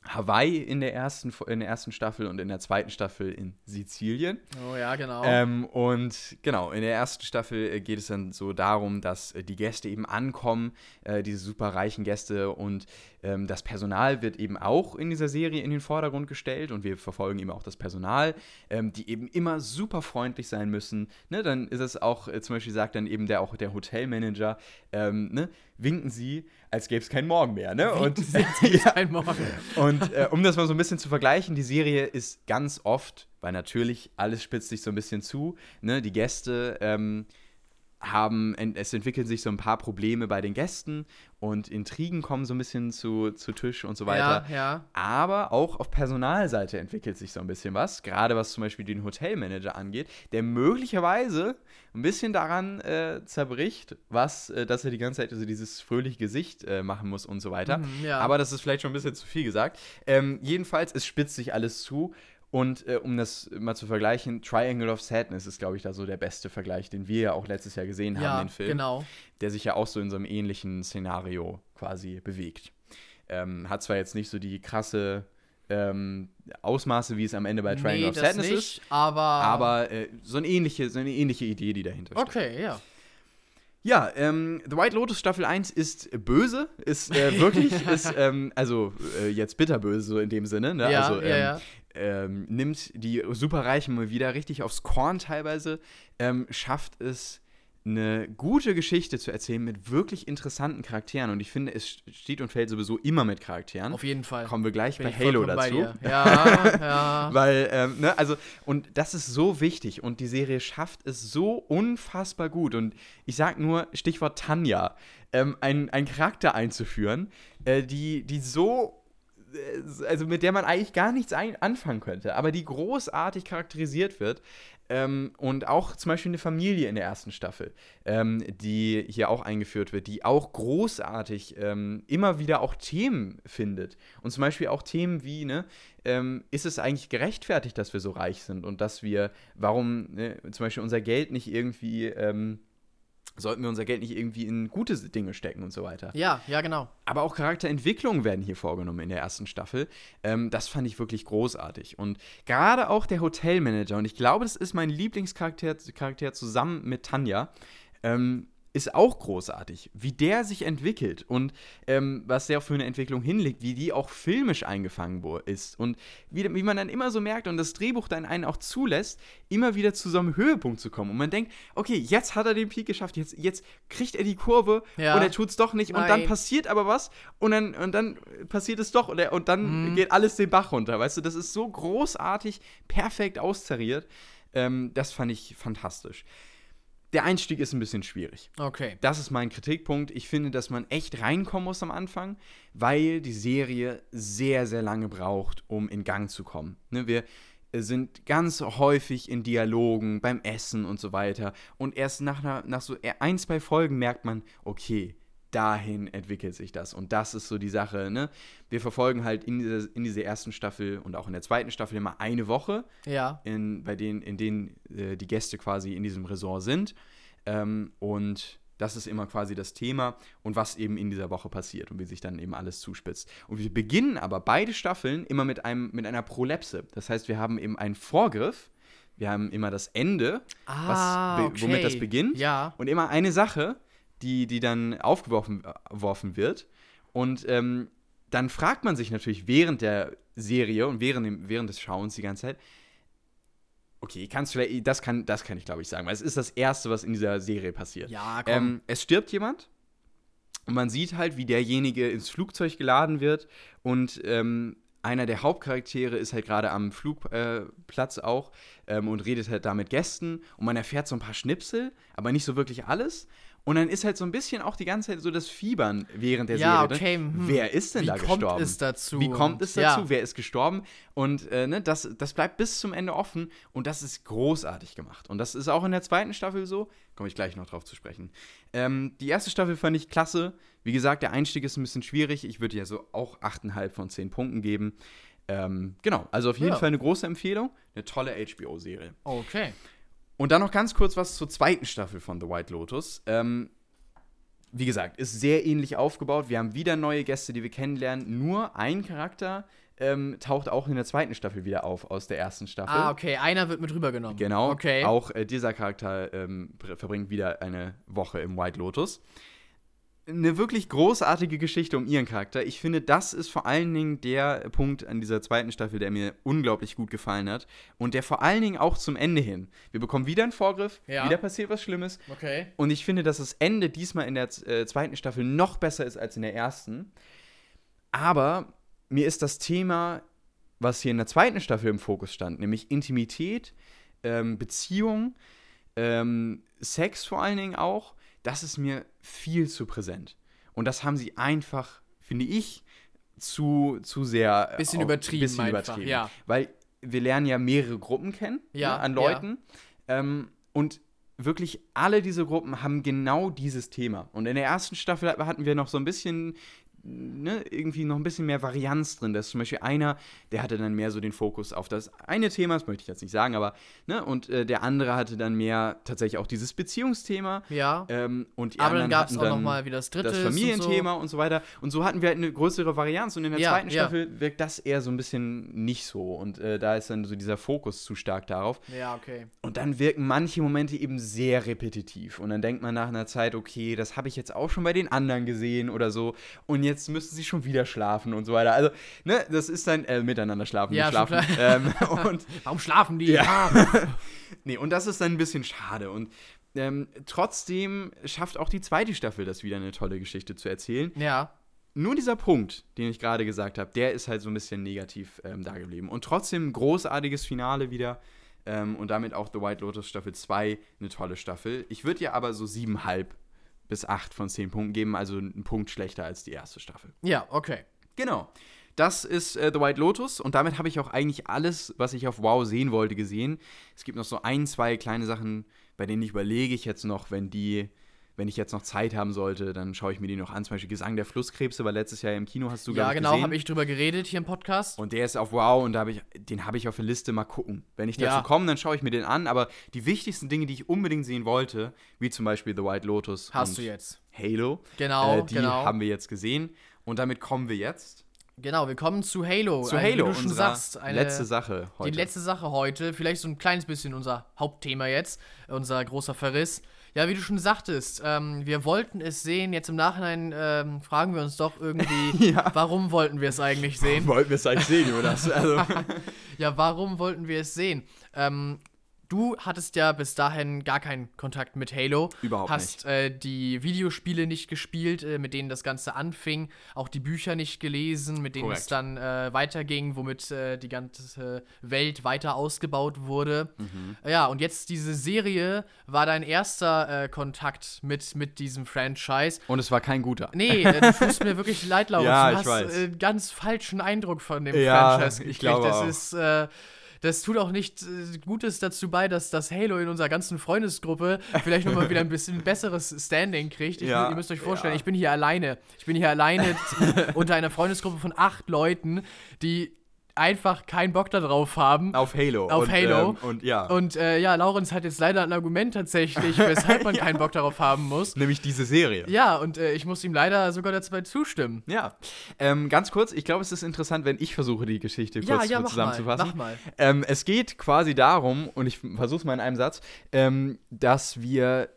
Hawaii in der, ersten, in der ersten Staffel und in der zweiten Staffel in Sizilien. Oh ja, genau. Ähm, und genau, in der ersten Staffel äh, geht es dann so darum, dass äh, die Gäste eben ankommen, äh, diese super reichen Gäste und ähm, das Personal wird eben auch in dieser Serie in den Vordergrund gestellt und wir verfolgen eben auch das Personal, ähm, die eben immer super freundlich sein müssen. Ne, dann ist es auch, äh, zum Beispiel sagt dann eben der auch der Hotelmanager, ähm, ne, winken Sie, als gäbe es keinen Morgen mehr. Ne? Und, ja. kein Morgen. und äh, um das mal so ein bisschen zu vergleichen, die Serie ist ganz oft, weil natürlich alles spitzt sich so ein bisschen zu, ne? die Gäste ähm, haben, es entwickeln sich so ein paar Probleme bei den Gästen und Intrigen kommen so ein bisschen zu, zu Tisch und so weiter. Ja, ja. Aber auch auf Personalseite entwickelt sich so ein bisschen was, gerade was zum Beispiel den Hotelmanager angeht, der möglicherweise ein bisschen daran äh, zerbricht, was, äh, dass er die ganze Zeit so dieses fröhliche Gesicht äh, machen muss und so weiter. Mhm, ja. Aber das ist vielleicht schon ein bisschen zu viel gesagt. Ähm, jedenfalls, es spitzt sich alles zu und äh, um das mal zu vergleichen, Triangle of Sadness ist, glaube ich, da so der beste Vergleich, den wir ja auch letztes Jahr gesehen haben, ja, den Film. Genau. Der sich ja auch so in so einem ähnlichen Szenario quasi bewegt. Ähm, hat zwar jetzt nicht so die krasse ähm, Ausmaße, wie es am Ende bei Triangle nee, of Sadness nicht, ist, aber, aber äh, so, eine ähnliche, so eine ähnliche Idee, die dahinter steht. Okay, ja. Ja, ähm, The White Lotus Staffel 1 ist böse, ist äh, wirklich, ist, ähm, also äh, jetzt bitterböse so in dem Sinne, ne? Ja, also, ähm, ja, ja ähm, nimmt die Superreichen mal wieder richtig aufs Korn teilweise, ähm, schafft es, eine gute Geschichte zu erzählen mit wirklich interessanten Charakteren. Und ich finde, es steht und fällt sowieso immer mit Charakteren. Auf jeden Fall. Kommen wir gleich Bin bei Halo dazu. Bei ja, ja. Weil, ähm, ne, also, und das ist so wichtig. Und die Serie schafft es so unfassbar gut. Und ich sag nur, Stichwort Tanja, ähm, einen Charakter einzuführen, äh, die, die so äh, also mit der man eigentlich gar nichts anfangen könnte, aber die großartig charakterisiert wird. Ähm, und auch zum Beispiel eine Familie in der ersten Staffel, ähm, die hier auch eingeführt wird, die auch großartig ähm, immer wieder auch Themen findet. Und zum Beispiel auch Themen wie, ne, ähm, ist es eigentlich gerechtfertigt, dass wir so reich sind und dass wir, warum ne, zum Beispiel unser Geld nicht irgendwie ähm, sollten wir unser Geld nicht irgendwie in gute Dinge stecken und so weiter. Ja, ja, genau. Aber auch Charakterentwicklungen werden hier vorgenommen in der ersten Staffel. Ähm, das fand ich wirklich großartig. Und gerade auch der Hotelmanager, und ich glaube, das ist mein Lieblingscharakter Charakter zusammen mit Tanja, ähm, ist auch großartig, wie der sich entwickelt und ähm, was der für eine Entwicklung hinlegt, wie die auch filmisch eingefangen ist und wie, wie man dann immer so merkt und das Drehbuch dann einen auch zulässt, immer wieder zu so einem Höhepunkt zu kommen und man denkt, okay, jetzt hat er den Peak geschafft, jetzt, jetzt kriegt er die Kurve ja. und er tut es doch nicht Nein. und dann passiert aber was und dann, und dann passiert es doch und, er, und dann mhm. geht alles den Bach runter, weißt du, das ist so großartig, perfekt austariert, ähm, das fand ich fantastisch der Einstieg ist ein bisschen schwierig. Okay. Das ist mein Kritikpunkt. Ich finde, dass man echt reinkommen muss am Anfang, weil die Serie sehr, sehr lange braucht, um in Gang zu kommen. Ne, wir sind ganz häufig in Dialogen, beim Essen und so weiter. Und erst nach, nach so ein, zwei Folgen merkt man, okay, dahin entwickelt sich das. Und das ist so die Sache, ne? Wir verfolgen halt in dieser, in dieser ersten Staffel und auch in der zweiten Staffel immer eine Woche, ja. in, bei denen, in denen äh, die Gäste quasi in diesem Resort sind. Ähm, und das ist immer quasi das Thema und was eben in dieser Woche passiert und wie sich dann eben alles zuspitzt. Und wir beginnen aber beide Staffeln immer mit, einem, mit einer Prolepse. Das heißt, wir haben eben einen Vorgriff, wir haben immer das Ende, ah, was, okay. womit das beginnt. Ja. Und immer eine Sache, die, die dann aufgeworfen äh, wird. Und ähm, dann fragt man sich natürlich während der Serie und während, während des Schauens die ganze Zeit, Okay, kannst vielleicht, das kann, das kann ich glaube ich sagen, weil es ist das Erste, was in dieser Serie passiert. Ja, komm. Ähm, es stirbt jemand und man sieht halt, wie derjenige ins Flugzeug geladen wird und ähm, einer der Hauptcharaktere ist halt gerade am Flugplatz äh, auch ähm, und redet halt da mit Gästen und man erfährt so ein paar Schnipsel, aber nicht so wirklich alles. Und dann ist halt so ein bisschen auch die ganze Zeit so das Fiebern während der Ja, Serie. okay, ne? hm. Wer ist denn Wie da kommt gestorben? es dazu? Wie kommt es Ja. dazu? Wer ist gestorben? Und äh, ne, das, das bleibt bis zum Ende offen und das ist großartig gemacht. Und das ist auch in der zweiten Staffel so. Komme ich gleich noch drauf zu sprechen. Ähm, die erste Staffel fand ich klasse. Wie gesagt, der Einstieg ist ein bisschen schwierig. Ich würde ja so auch 8,5 von 10 Punkten geben. Ähm, genau, also auf jeden Ja. Fall eine große Empfehlung. Eine tolle HBO-Serie. Okay. Und dann noch ganz kurz was zur zweiten Staffel von The White Lotus. Ähm, wie gesagt, ist sehr ähnlich aufgebaut. Wir haben wieder neue Gäste, die wir kennenlernen. Nur ein Charakter ähm, taucht auch in der zweiten Staffel wieder auf aus der ersten Staffel. Ah, okay. Einer wird mit rübergenommen. Genau. Okay. Auch äh, dieser Charakter ähm, verbringt wieder eine Woche im White Lotus. Eine wirklich großartige Geschichte um ihren Charakter. Ich finde, das ist vor allen Dingen der Punkt an dieser zweiten Staffel, der mir unglaublich gut gefallen hat. Und der vor allen Dingen auch zum Ende hin. Wir bekommen wieder einen Vorgriff, Ja. wieder passiert was Schlimmes. Okay. Und ich finde, dass das Ende diesmal in der äh, zweiten Staffel noch besser ist als in der ersten. Aber mir ist das Thema, was hier in der zweiten Staffel im Fokus stand, nämlich Intimität, ähm, Beziehung, ähm, Sex vor allen Dingen auch, das ist mir viel zu präsent. Und das haben sie einfach, finde ich, zu, zu sehr. äh, Bisschen auch- übertrieben Bisschen einfach, übertrieben. ja. Weil wir lernen ja mehrere Gruppen kennen Ja, ne, an ja. Leuten. Ähm, und wirklich alle diese Gruppen haben genau dieses Thema. Und in der ersten Staffel hatten wir noch so ein bisschen, ne, irgendwie noch ein bisschen mehr Varianz drin. Da ist zum Beispiel einer, der hatte dann mehr so den Fokus auf das eine Thema, das möchte ich jetzt nicht sagen, aber, ne, und äh, der andere hatte dann mehr tatsächlich auch dieses Beziehungsthema. Ja. Ähm, und Aber dann gab es auch dann noch mal wieder das dritte. das und Familienthema und so. weiter. Und so hatten wir halt eine größere Varianz. Und in der Ja, zweiten ja. Staffel wirkt das eher so ein bisschen nicht so. Und äh, da ist dann so dieser Fokus zu stark darauf. So. Ja, okay. Und dann wirken manche Momente eben sehr repetitiv. Und dann denkt man nach einer Zeit, okay, das habe ich jetzt auch schon bei den anderen gesehen oder so. Und jetzt müssen sie schon wieder schlafen und so weiter. Also, ne, das ist dann äh, miteinander schlafen, Ja, schlafen. Ähm, und Warum schlafen die? ja. nee, und das ist dann ein bisschen schade. Und ähm, trotzdem schafft auch die zweite Staffel das wieder eine tolle Geschichte zu erzählen. Ja. Nur dieser Punkt, den ich gerade gesagt habe, der ist halt so ein bisschen negativ ähm, da geblieben. Und trotzdem ein großartiges Finale wieder. Ähm, und damit auch The White Lotus Staffel 2 eine tolle Staffel. Ich würde ihr aber so 7,5 bis 8 von 10 Punkten geben, also einen Punkt schlechter als die erste Staffel. Ja, okay. Genau. Das ist äh, The White Lotus und damit habe ich auch eigentlich alles, was ich auf Wow sehen wollte, gesehen. Es gibt noch so ein, zwei kleine Sachen, bei denen ich überlege ich jetzt noch, wenn die, wenn ich jetzt noch Zeit haben sollte, dann schaue ich mir die noch an. Zum Beispiel Gesang der Flusskrebse war letztes Jahr im Kino, hast du Ja, genau, habe ich drüber geredet hier im Podcast. Und der ist auf Wow und da habe ich, den habe ich auf der Liste mal gucken. Wenn ich dazu Ja. komme, dann schaue ich mir den an. Aber die wichtigsten Dinge, die ich unbedingt sehen wollte, wie zum Beispiel The White Lotus Hast du jetzt. Halo, Genau, äh, die genau. haben wir jetzt gesehen. Und damit kommen wir jetzt Genau, wir kommen zu Halo. zu Ein, Halo, wie du schon sagst, eine, letzte Sache heute. Die letzte Sache heute, vielleicht so ein kleines bisschen unser Hauptthema jetzt, unser großer Verriss. Ja, wie du schon sagtest, ähm, wir wollten es sehen. Jetzt im Nachhinein ähm, fragen wir uns doch irgendwie, Ja. warum wollten wir es eigentlich sehen? Wollten wir es eigentlich sehen, Jonas? Also, Ja, warum wollten wir es sehen? Ähm, du hattest ja bis dahin gar keinen Kontakt mit Halo. Überhaupt hast äh, die Videospiele nicht gespielt, äh, mit denen das Ganze anfing, auch die Bücher nicht gelesen, mit denen es Korrekt. dann äh, weiterging, womit äh, die ganze Welt weiter ausgebaut wurde. Mhm. Ja, und jetzt diese Serie war dein erster äh, Kontakt mit, mit diesem Franchise. und es war kein guter. Nee, äh, du tust mir wirklich leid, Laurens. Ja, du ich hast äh, ganz falschen Eindruck von dem Ja, Franchise ich glaube das auch. ist, das tut auch nicht äh, Gutes dazu bei, dass das Halo in unserer ganzen Freundesgruppe vielleicht nochmal wieder ein bisschen besseres Standing kriegt. Ich, Ja, ihr müsst euch vorstellen, ja. ich bin hier alleine. Ich bin hier alleine unter einer Freundesgruppe von acht Leuten, die einfach keinen Bock darauf haben. Auf Halo. Auf und, Halo. Ähm, und ja. Und äh, ja, Laurenz hat jetzt leider ein Argument tatsächlich, weshalb man keinen Bock darauf haben muss. Nämlich diese Serie. Ja, und äh, ich muss ihm leider sogar dabei zustimmen. Ja. Ähm, ganz kurz, ich glaube, es ist interessant, wenn ich versuche, die Geschichte kurz Ja, ja, mach mal, zusammenzufassen. mach mal. Ähm, es geht quasi darum, und ich versuche es mal in einem Satz, ähm, dass wir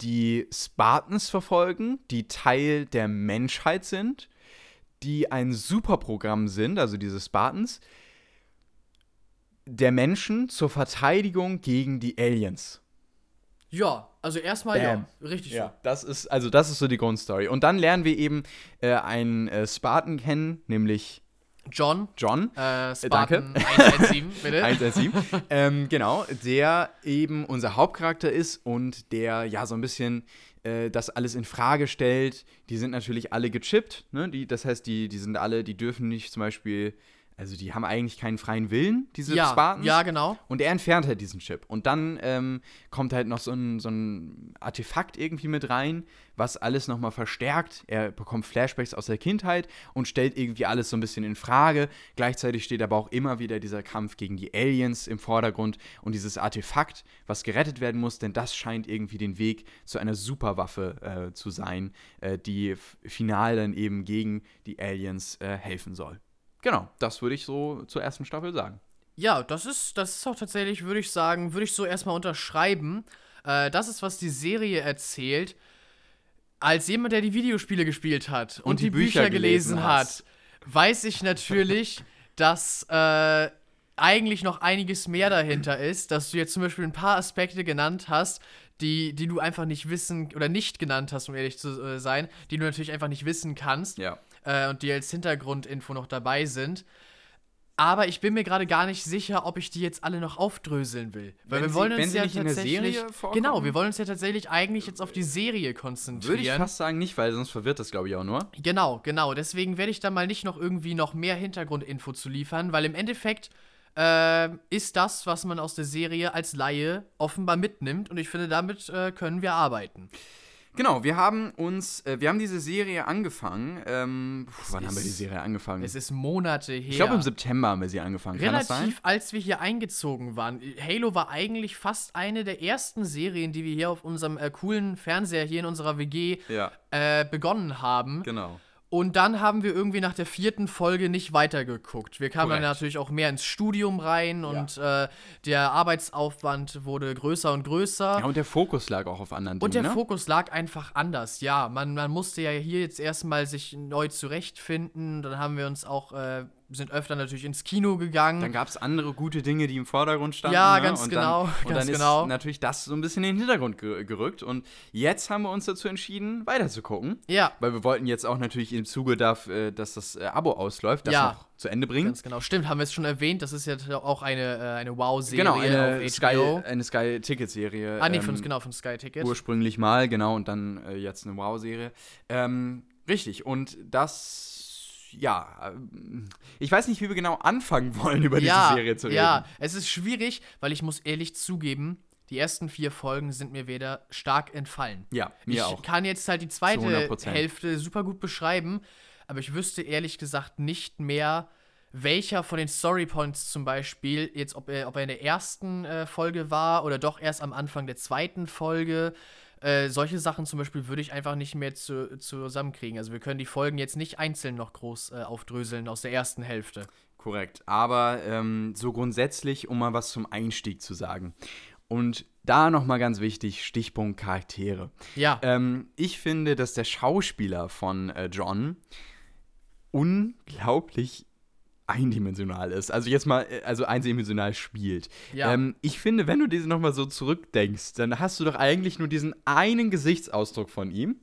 die Spartans verfolgen, die Teil der Menschheit sind, die ein Superprogramm sind, also diese Spartans, der Menschen zur Verteidigung gegen die Aliens. Ja, also erstmal ja, richtig Ja, das ist, also das ist so die Grundstory. Und dann lernen wir eben äh, einen äh, Spartan kennen, nämlich so. John, John. äh, Spartan danke. 117, bitte. 117. ähm, genau, der eben unser Hauptcharakter ist und der ja so ein bisschen äh, das alles in Frage stellt. Die sind natürlich alle gechippt, ne? Die, das heißt, die, die sind alle, die dürfen nicht zum Beispiel, also die haben eigentlich keinen freien Willen, diese ja, Spartans. ja, genau. Und er entfernt halt diesen Chip. Und dann ähm, kommt halt noch so ein, so ein Artefakt irgendwie mit rein, was alles nochmal verstärkt. Er bekommt Flashbacks aus der Kindheit und stellt irgendwie alles so ein bisschen in Frage. Gleichzeitig steht aber auch immer wieder dieser Kampf gegen die Aliens im Vordergrund und dieses Artefakt, was gerettet werden muss, denn das scheint irgendwie den Weg zu einer Superwaffe äh, zu sein, äh, die final dann eben gegen die Aliens äh, helfen soll. Genau, das würde ich so zur ersten Staffel sagen. Ja, das ist, das ist auch tatsächlich, würde ich sagen, würde ich so erstmal unterschreiben. Äh, das ist, was die Serie erzählt. Als jemand, der die Videospiele gespielt hat und, die, Bücher, gelesen hat, weiß ich natürlich, dass äh, eigentlich noch einiges mehr dahinter ist, dass du jetzt zum Beispiel ein paar Aspekte genannt hast, die, die du einfach nicht wissen oder nicht genannt hast, um ehrlich zu äh, sein, die du natürlich einfach nicht wissen kannst Ja. Äh, und die als Hintergrundinfo noch dabei sind. Aber ich bin mir gerade gar nicht sicher, ob ich die jetzt alle noch aufdröseln will. Weil Wenn wir sie- wollen wenn uns sie ja tatsächlich. Genau, wir wollen uns ja tatsächlich eigentlich jetzt auf die Serie konzentrieren. Würde ich fast sagen, nicht, weil sonst verwirrt das, glaube ich, auch nur. Genau, genau. Deswegen werde ich da mal nicht noch irgendwie noch mehr Hintergrundinfo zu liefern, weil im Endeffekt äh, ist das, was man aus der Serie als Laie offenbar mitnimmt und ich finde, damit äh, können wir arbeiten. Genau, wir haben uns, äh, wir haben diese Serie angefangen. Ähm, puh, wann haben wir die ist- Serie angefangen? Es ist Monate her. ich glaube, im September haben wir sie angefangen. Kann das sein? Relativ, als wir hier eingezogen waren. Halo war eigentlich fast eine der ersten Serien, die wir hier auf unserem äh, coolen Fernseher hier in unserer WG Ja, äh, begonnen haben. genau. Und dann haben wir irgendwie nach der vierten Folge nicht weitergeguckt. Wir kamen dann Korrekt. natürlich auch mehr ins Studium rein und äh, der Arbeitsaufwand wurde größer und größer. Ja, und der Fokus lag auch auf anderen Und der Dingen, ne? Fokus lag einfach anders, ja. Man, man musste ja hier jetzt erstmal sich neu zurechtfinden. Dann haben wir uns auch, äh, sind öfter natürlich ins Kino gegangen. Dann gab es andere gute Dinge, die im Vordergrund standen. Ja, ne? ganz und genau, Dann, und ganz dann genau. ist natürlich das so ein bisschen in den Hintergrund ge gerückt. Und jetzt haben wir uns dazu entschieden, weiterzugucken. ja, Weil wir wollten jetzt auch natürlich im Zuge, darf, äh, dass das äh, Abo ausläuft, das Ja. noch zu Ende bringen. ganz genau. Stimmt, haben wir es schon erwähnt. Das ist ja auch eine, äh, eine Wow-Serie Genau, eine auf Sky, HBO. eine Sky-Ticket-Serie. ah, nee, von, ähm, genau, von Sky Ticket. Ursprünglich mal, genau, und dann äh, jetzt eine Wow-Serie. Ähm, richtig, und das, ja, ähm, ich weiß nicht, wie wir genau anfangen wollen, über ja, diese Serie zu reden. Ja, es ist schwierig, weil ich muss ehrlich zugeben, die ersten vier Folgen sind mir wieder stark entfallen. Ja, mir ich auch. kann jetzt halt die zweite 100%. Hälfte super gut beschreiben, aber ich wüsste ehrlich gesagt nicht mehr, welcher von den Storypoints zum Beispiel, jetzt ob er, ob er in der ersten äh, Folge war oder doch erst am Anfang der zweiten Folge. Äh, solche Sachen zum Beispiel würde ich einfach nicht mehr zu, zusammenkriegen. Also wir können die Folgen jetzt nicht einzeln noch groß äh, aufdröseln aus der ersten Hälfte. Korrekt. Aber ähm, so grundsätzlich, um mal was zum Einstieg zu sagen. Und da nochmal ganz wichtig, Stichpunkt Charaktere. Ja, Ähm, ich finde, dass der Schauspieler von äh, John unglaublich eindimensional ist. Also jetzt mal, äh, also eindimensional spielt. Ja. Ähm, ich finde, wenn du diese nochmal so zurückdenkst, dann hast du doch eigentlich nur diesen einen Gesichtsausdruck von ihm.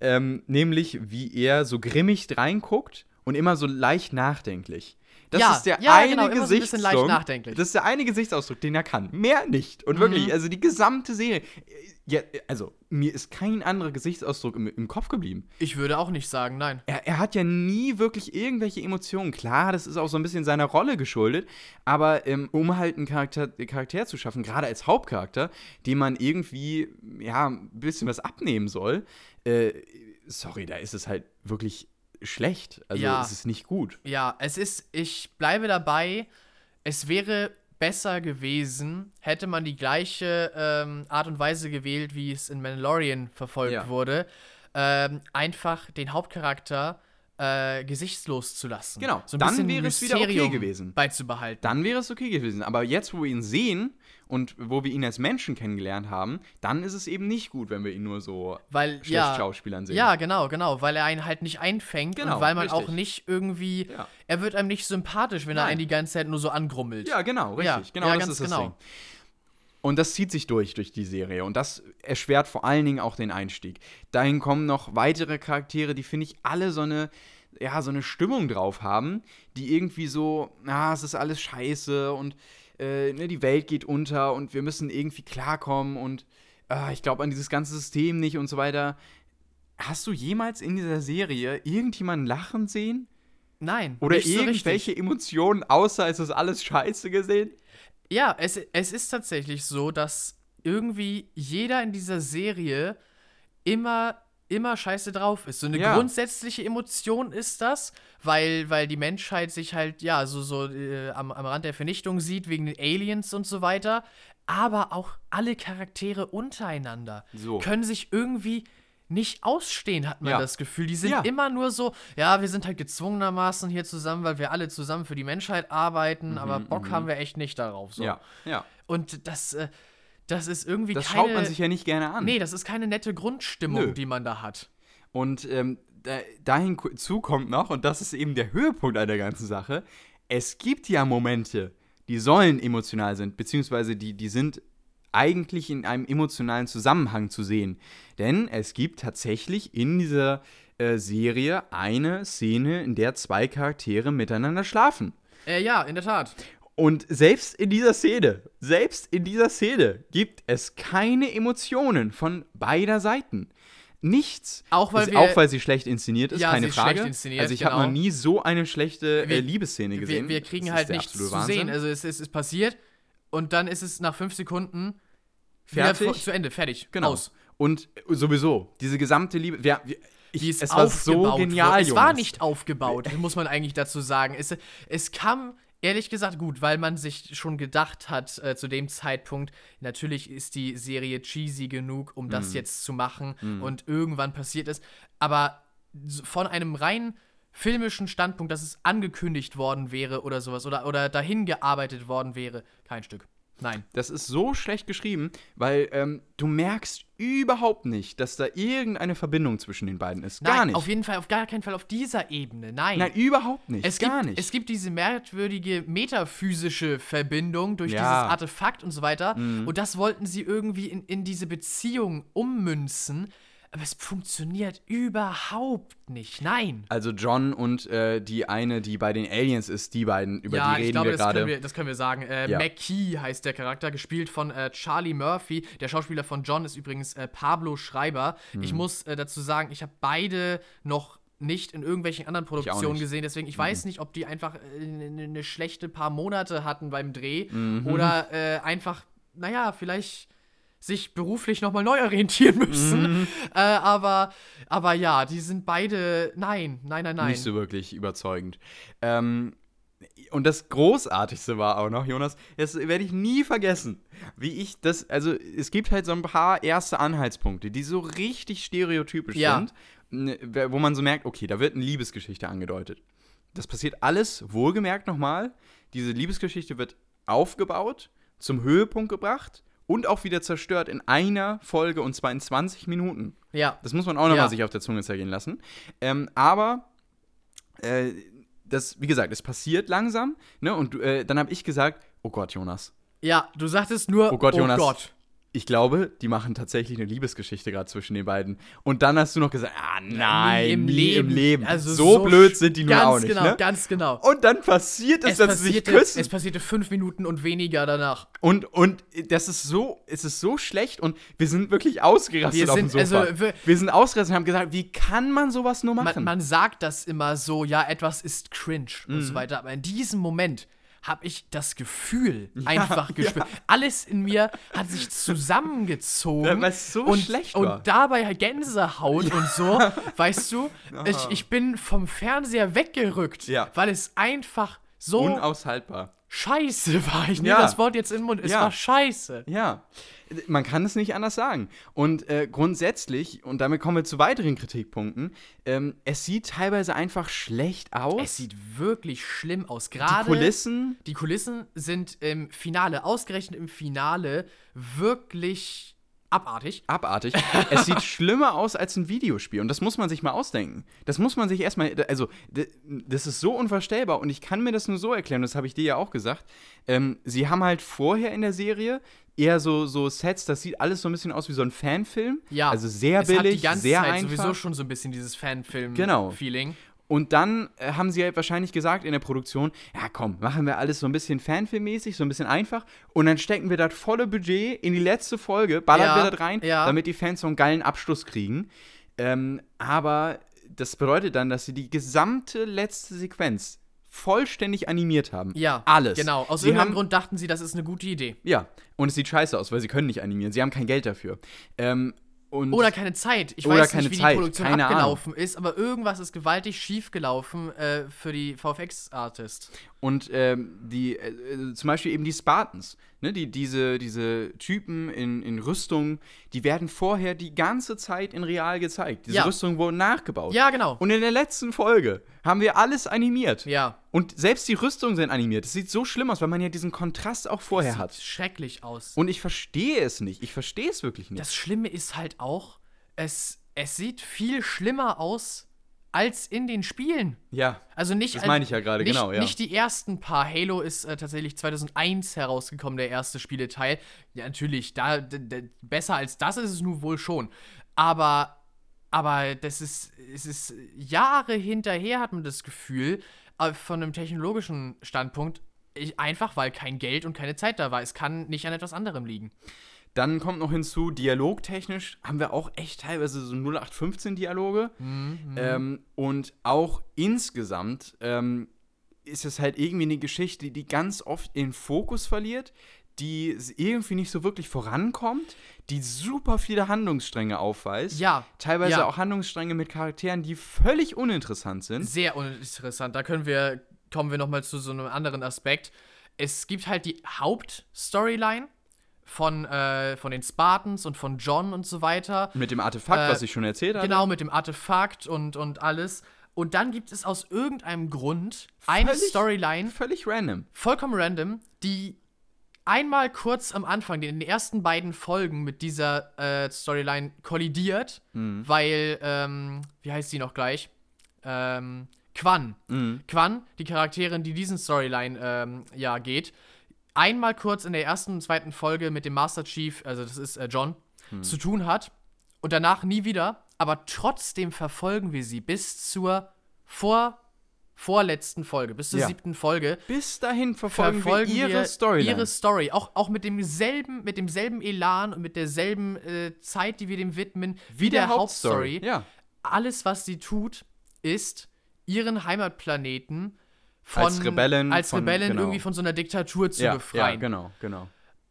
Ähm, nämlich, wie er so grimmig reinguckt und immer so leicht nachdenklich. Das Ja, ist der ja, eine genau, so ein Gesichtsausdruck- nachdenklich. Das ist der eine Gesichtsausdruck, den er kann. Mehr nicht. Und Mhm. wirklich, also die gesamte Serie. Ja, also, mir ist kein anderer Gesichtsausdruck im, im Kopf geblieben. ich würde auch nicht sagen, nein. Er, er hat ja nie wirklich irgendwelche Emotionen. Klar, das ist auch so ein bisschen seiner Rolle geschuldet, aber ähm, um halt einen Charakter, Charakter zu schaffen, gerade als Hauptcharakter, dem man irgendwie, ja, ein bisschen was abnehmen soll, äh, sorry, da ist es halt wirklich schlecht. Also, Ja. es ist nicht gut. Ja, es ist, ich bleibe dabei, es wäre besser gewesen, hätte man die gleiche ähm, Art und Weise gewählt, wie es in Mandalorian verfolgt Ja. wurde. Ähm, einfach den Hauptcharakter äh, gesichtslos zu lassen. Genau, so ein dann wäre es wieder okay gewesen. Beizubehalten. Dann wäre es okay gewesen. Aber jetzt, wo wir ihn sehen und wo wir ihn als Menschen kennengelernt haben, dann ist es eben nicht gut, wenn wir ihn nur so weil, schlecht ja, Schauspielern sehen. Ja, genau, genau, weil er einen halt nicht einfängt Genau, und weil man richtig. auch nicht irgendwie, Ja. er wird einem nicht sympathisch, wenn er Nein. einen die ganze Zeit nur so angrummelt. Ja, genau, richtig. Ja, genau ja, das ganz ist das genau. Ding. Und das zieht sich durch, durch die Serie. Und das erschwert vor allen Dingen auch den Einstieg. Dahin kommen noch weitere Charaktere, die, finde ich, alle so eine, ja, so eine Stimmung drauf haben, die irgendwie so, na, es ist alles scheiße und äh, ne, die Welt geht unter und wir müssen irgendwie klarkommen und ah, ich glaube an dieses ganze System nicht und so weiter. Hast du jemals in dieser Serie irgendjemanden lachen sehen? Nein. Oder nicht so irgendwelche Emotionen, außer es ist alles scheiße gesehen? Ja, es, es ist tatsächlich so, dass irgendwie jeder in dieser Serie immer, immer scheiße drauf ist. So eine Ja. grundsätzliche Emotion ist das, weil, weil die Menschheit sich halt, ja, so, so äh, am, am Rand der Vernichtung sieht, wegen den Aliens und so weiter. Aber auch alle Charaktere untereinander So. können sich irgendwie nicht ausstehen, hat man Ja. das Gefühl. Die sind Ja. immer nur so, ja, wir sind halt gezwungenermaßen hier zusammen, weil wir alle zusammen für die Menschheit arbeiten, aber Bock haben wir echt nicht darauf. So. Mhm, Ja, ja. Und das, äh, das ist irgendwie Das keine. schaut man sich ja nicht gerne an. Nee, das ist keine nette Grundstimmung, Nö. die man da hat. Und ähm, da, dahin zu kommt noch, und das ist eben der Höhepunkt an der ganzen Sache, es gibt ja Momente, die sollen emotional sind, beziehungsweise die, die sind eigentlich in einem emotionalen Zusammenhang zu sehen. Denn es gibt tatsächlich in dieser äh, Serie eine Szene, in der zwei Charaktere miteinander schlafen. Äh, ja, in der Tat. Und selbst in dieser Szene, selbst in dieser Szene gibt es keine Emotionen von beider Seiten. Nichts. Auch weil wir- auch weil sie schlecht inszeniert ist, Ja, keine sie ist Frage. schlecht inszeniert, also ich habe genau. noch nie so eine schlechte äh, Wir- Liebesszene gesehen. Wir, wir kriegen halt nichts zu Wahnsinn. sehen. Also es, es ist passiert und dann ist es nach fünf Sekunden Fertig. vor- zu Ende, fertig, genau. aus. Und sowieso, diese gesamte Liebe, wir, wir, ich, Die ist es war so aufgebaut genial, worden. Es war nicht aufgebaut, muss man eigentlich dazu sagen. Es, es kam, ehrlich gesagt, gut, weil man sich schon gedacht hat, äh, zu dem Zeitpunkt, natürlich ist die Serie cheesy genug, um Mhm. das jetzt zu machen und irgendwann passiert es. Aber von einem rein filmischen Standpunkt, dass es angekündigt worden wäre oder sowas oder, oder dahin gearbeitet worden wäre, kein Stück. Nein. Das ist so schlecht geschrieben, weil ähm, du merkst überhaupt nicht, dass da irgendeine Verbindung zwischen den beiden ist. Gar Nein, nicht. auf jeden Fall, auf gar keinen Fall auf dieser Ebene. Nein. Nein, überhaupt nicht. Es gar gibt, nicht. es gibt diese merkwürdige metaphysische Verbindung durch Ja. dieses Artefakt und so weiter. Und das wollten sie irgendwie in, in diese Beziehung ummünzen. Aber es funktioniert überhaupt nicht. Nein. Also John und äh, die eine, die bei den Aliens ist, die beiden, über ja, die ich reden glaube, wir das können gerade. wir, das können wir sagen. Äh, Ja. McKee heißt der Charakter, gespielt von äh, Charlie Murphy. Der Schauspieler von John ist übrigens äh, Pablo Schreiber. Ich Mhm. muss äh, dazu sagen, ich habe beide noch nicht in irgendwelchen anderen Produktionen gesehen, deswegen ich weiß nicht, ob die einfach äh, eine eine schlechte paar Monate hatten beim Dreh Mhm. oder einfach, naja, vielleicht sich beruflich nochmal neu orientieren müssen. Mhm. Äh, aber, aber ja, die sind beide, nein, nein, nein, nein. Nicht so wirklich überzeugend. Ähm, und das Großartigste war auch noch, Jonas, das werde ich nie vergessen, wie ich das, also es gibt halt so ein paar erste Anhaltspunkte, die so richtig stereotypisch Ja. sind, ne, wo man so merkt, okay, da wird eine Liebesgeschichte angedeutet. Das passiert alles wohlgemerkt nochmal. Diese Liebesgeschichte wird aufgebaut, zum Höhepunkt gebracht und auch wieder zerstört in einer Folge und zwar in 20 Minuten. ja. Das muss man auch nochmal Ja. sich auf der Zunge zergehen lassen. Ähm, aber äh, das, wie gesagt, es passiert langsam, ne? Und äh, dann habe ich gesagt, oh Gott, Jonas. Ja, du sagtest nur, Oh Gott, Jonas. Oh Gott. Ich glaube, die machen tatsächlich eine Liebesgeschichte gerade zwischen den beiden. Und dann hast du noch gesagt, ah nein, nie im Leben. Also so, blöd sind die ganz auch nicht, genau, ne? Ganz genau. Und dann passiert es, dass sie sich passierte, küssen. es passierte fünf Minuten und weniger danach. Und, und das ist so, es ist so schlecht und wir sind wirklich ausgerastet Wir auf dem sind- Sofa. also, wir- wir sind ausgerastet und haben gesagt, wie kann man sowas nur machen? Man, man sagt das immer so, ja, etwas ist cringe und Mhm. so weiter. Aber in diesem Moment habe ich das Gefühl einfach gespürt. Alles in mir hat sich zusammengezogen. Ja, weil es so und, schlecht war. Und dabei Gänsehaut und so, weißt du, ich, ich bin vom Fernseher weggerückt, Ja. weil es einfach so Unaushaltbar. scheiße war. Ich Ja. das Wort jetzt in den Mund. Es Ja. war scheiße. Ja, man kann es nicht anders sagen. Und äh, grundsätzlich, und damit kommen wir zu weiteren Kritikpunkten, ähm, es sieht teilweise einfach schlecht aus. Es sieht wirklich schlimm aus. die Gerade Kulissen, Die Kulissen sind im Finale, ausgerechnet im Finale, wirklich abartig. abartig. es sieht schlimmer aus als ein Videospiel. Und das muss man sich mal ausdenken. Das muss man sich erstmal. Also, das ist so unvorstellbar. Und ich kann mir das nur so erklären, das habe ich dir ja auch gesagt. Ähm, sie haben halt vorher in der Serie eher so, so Sets, das sieht alles so ein bisschen aus wie so ein Fanfilm. Ja. Also sehr es billig, hat die ganze sehr Zeit einfach. sowieso schon so ein bisschen dieses Genau. Und dann äh, haben sie halt wahrscheinlich gesagt in der Produktion, ja komm, machen wir alles so ein bisschen Fanfilmmäßig, so ein bisschen einfach. Und dann stecken wir das volle Budget in die letzte Folge, ballern Ja, wir das rein, ja. damit die Fans so einen geilen Abschluss kriegen. Ähm, aber das bedeutet dann, dass sie die gesamte letzte Sequenz vollständig animiert haben. Ja, Alles. Genau. Aus sie irgendeinem haben, Grund dachten sie, das ist eine gute Idee. Ja, und es sieht scheiße aus, weil sie können nicht animieren. Sie haben kein Geld dafür. Ähm, und Oder keine Zeit. Ich weiß nicht, wie Zeit. die Produktion Keine abgelaufen ist, aber irgendwas ist gewaltig schief gelaufen äh, für die VFX-Artist. Und ähm, die, äh, äh, zum Beispiel eben die Spartans, ne? die, diese, diese Typen in, in Rüstung, die werden vorher die ganze Zeit in real gezeigt. Diese Ja. Rüstungen wurden nachgebaut. Ja, genau. Und in der letzten Folge haben wir alles animiert. Ja. Und selbst die Rüstungen sind animiert. Das sieht so schlimm aus, weil man ja diesen Kontrast auch vorher Sieht hat. schrecklich aus. Und ich verstehe es nicht. Ich verstehe es wirklich nicht. Das Schlimme ist halt auch, es, es sieht viel schlimmer aus als in den Spielen. ja. Also nicht. Das meine ich ja gerade, genau, ja. Nicht die ersten paar. Halo ist äh, tatsächlich 2001 herausgekommen, der erste Spieleteil. Ja, natürlich, da, besser als das ist es nun wohl schon. Aber, aber das ist, es ist Jahre hinterher, hat man das Gefühl, äh, von einem technologischen Standpunkt. Ich, einfach weil kein Geld und keine Zeit da war. Es kann nicht an etwas anderem liegen. Dann kommt noch hinzu, dialogtechnisch haben wir auch echt teilweise so 0815-Dialoge. Ähm, und auch insgesamt ähm, ist es halt irgendwie eine Geschichte, die ganz oft den Fokus verliert, die irgendwie nicht so wirklich vorankommt, die super viele Handlungsstränge aufweist. Ja, Teilweise ja. auch Handlungsstränge mit Charakteren, die völlig uninteressant sind. Sehr uninteressant. Da können wir, kommen wir nochmal zu so einem anderen Aspekt. Es gibt halt die Hauptstoryline von, äh, von den Spartans und von John und so weiter. Mit dem Artefakt, Äh, was ich schon erzählt habe. Genau, mit dem Artefakt und, und alles. Und dann gibt es aus irgendeinem Grund eine Völlig- Storyline, Völlig random. vollkommen random, die einmal kurz am Anfang, in den ersten beiden Folgen mit dieser äh, Storyline kollidiert, weil, ähm, wie heißt sie noch gleich? Ähm, Quan. Quan, die Charakterin, die diesen Storyline ähm, ja geht, einmal kurz in der ersten und zweiten Folge mit dem Master Chief, also das ist äh, John, zu tun hat und danach nie wieder, aber trotzdem verfolgen wir sie bis zur vor, vorletzten Folge, bis zur Ja. siebten Folge Bis dahin verfolgen, verfolgen wir ihre Storyline. ihre Story. Auch, auch mit demselben, mit demselben Elan und mit derselben äh, Zeit, die wir dem widmen, wie, der, Hauptstory. Ja. Alles, was sie tut, ist ihren Heimatplaneten von, Als Rebellen als von- Rebellen genau. irgendwie von so einer Diktatur zu Ja, ja, befreien. genau, genau.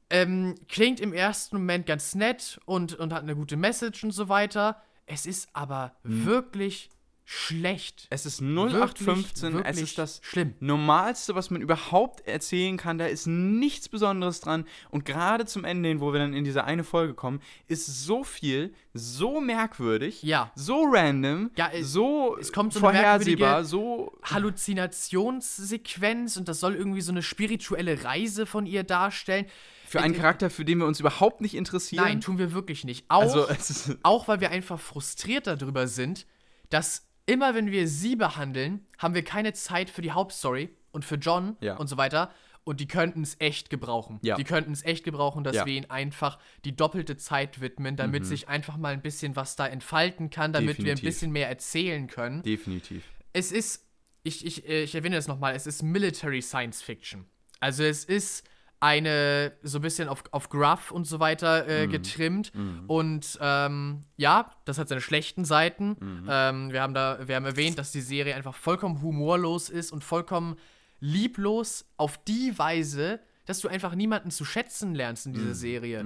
ähm, klingt im ersten Moment ganz nett und, und hat eine gute Message und so weiter. Es ist aber Hm. wirklich schlecht. Es ist Wirklich, 0815, es wirklich ist das schlimm. Normalste, was man überhaupt erzählen kann. Da ist nichts Besonderes dran. Und gerade zum Ende hin, wo wir dann in diese eine Folge kommen, ist so viel, so merkwürdig, Ja. so random, Ja, es- so es kommt so vorhersehbar, so. Halluzinationssequenz und das soll irgendwie so eine spirituelle Reise von ihr darstellen. Für einen Äh, Charakter, für den wir uns überhaupt nicht interessieren. Nein, tun wir wirklich nicht. Auch, also, es ist, auch weil wir einfach frustriert darüber sind, dass immer wenn wir sie behandeln, haben wir keine Zeit für die Hauptstory und für John Ja. und so weiter. Und die könnten es echt gebrauchen. Ja. Die könnten es echt gebrauchen, dass Ja. wir ihnen einfach die doppelte Zeit widmen, damit sich einfach mal ein bisschen was da entfalten kann, damit wir ein Definitiv. bisschen mehr erzählen können. definitiv. es ist, ich, ich, äh, ich erwähne das nochmal, es ist Military Science Fiction. Also es ist eine, so ein bisschen auf, auf Gruff und so weiter äh, getrimmt. Und ähm, ja, das hat seine schlechten Seiten. Ähm, wir, haben da, wir haben erwähnt, dass die Serie einfach vollkommen humorlos ist und vollkommen lieblos auf die Weise, dass du einfach niemanden zu schätzen lernst in dieser Serie.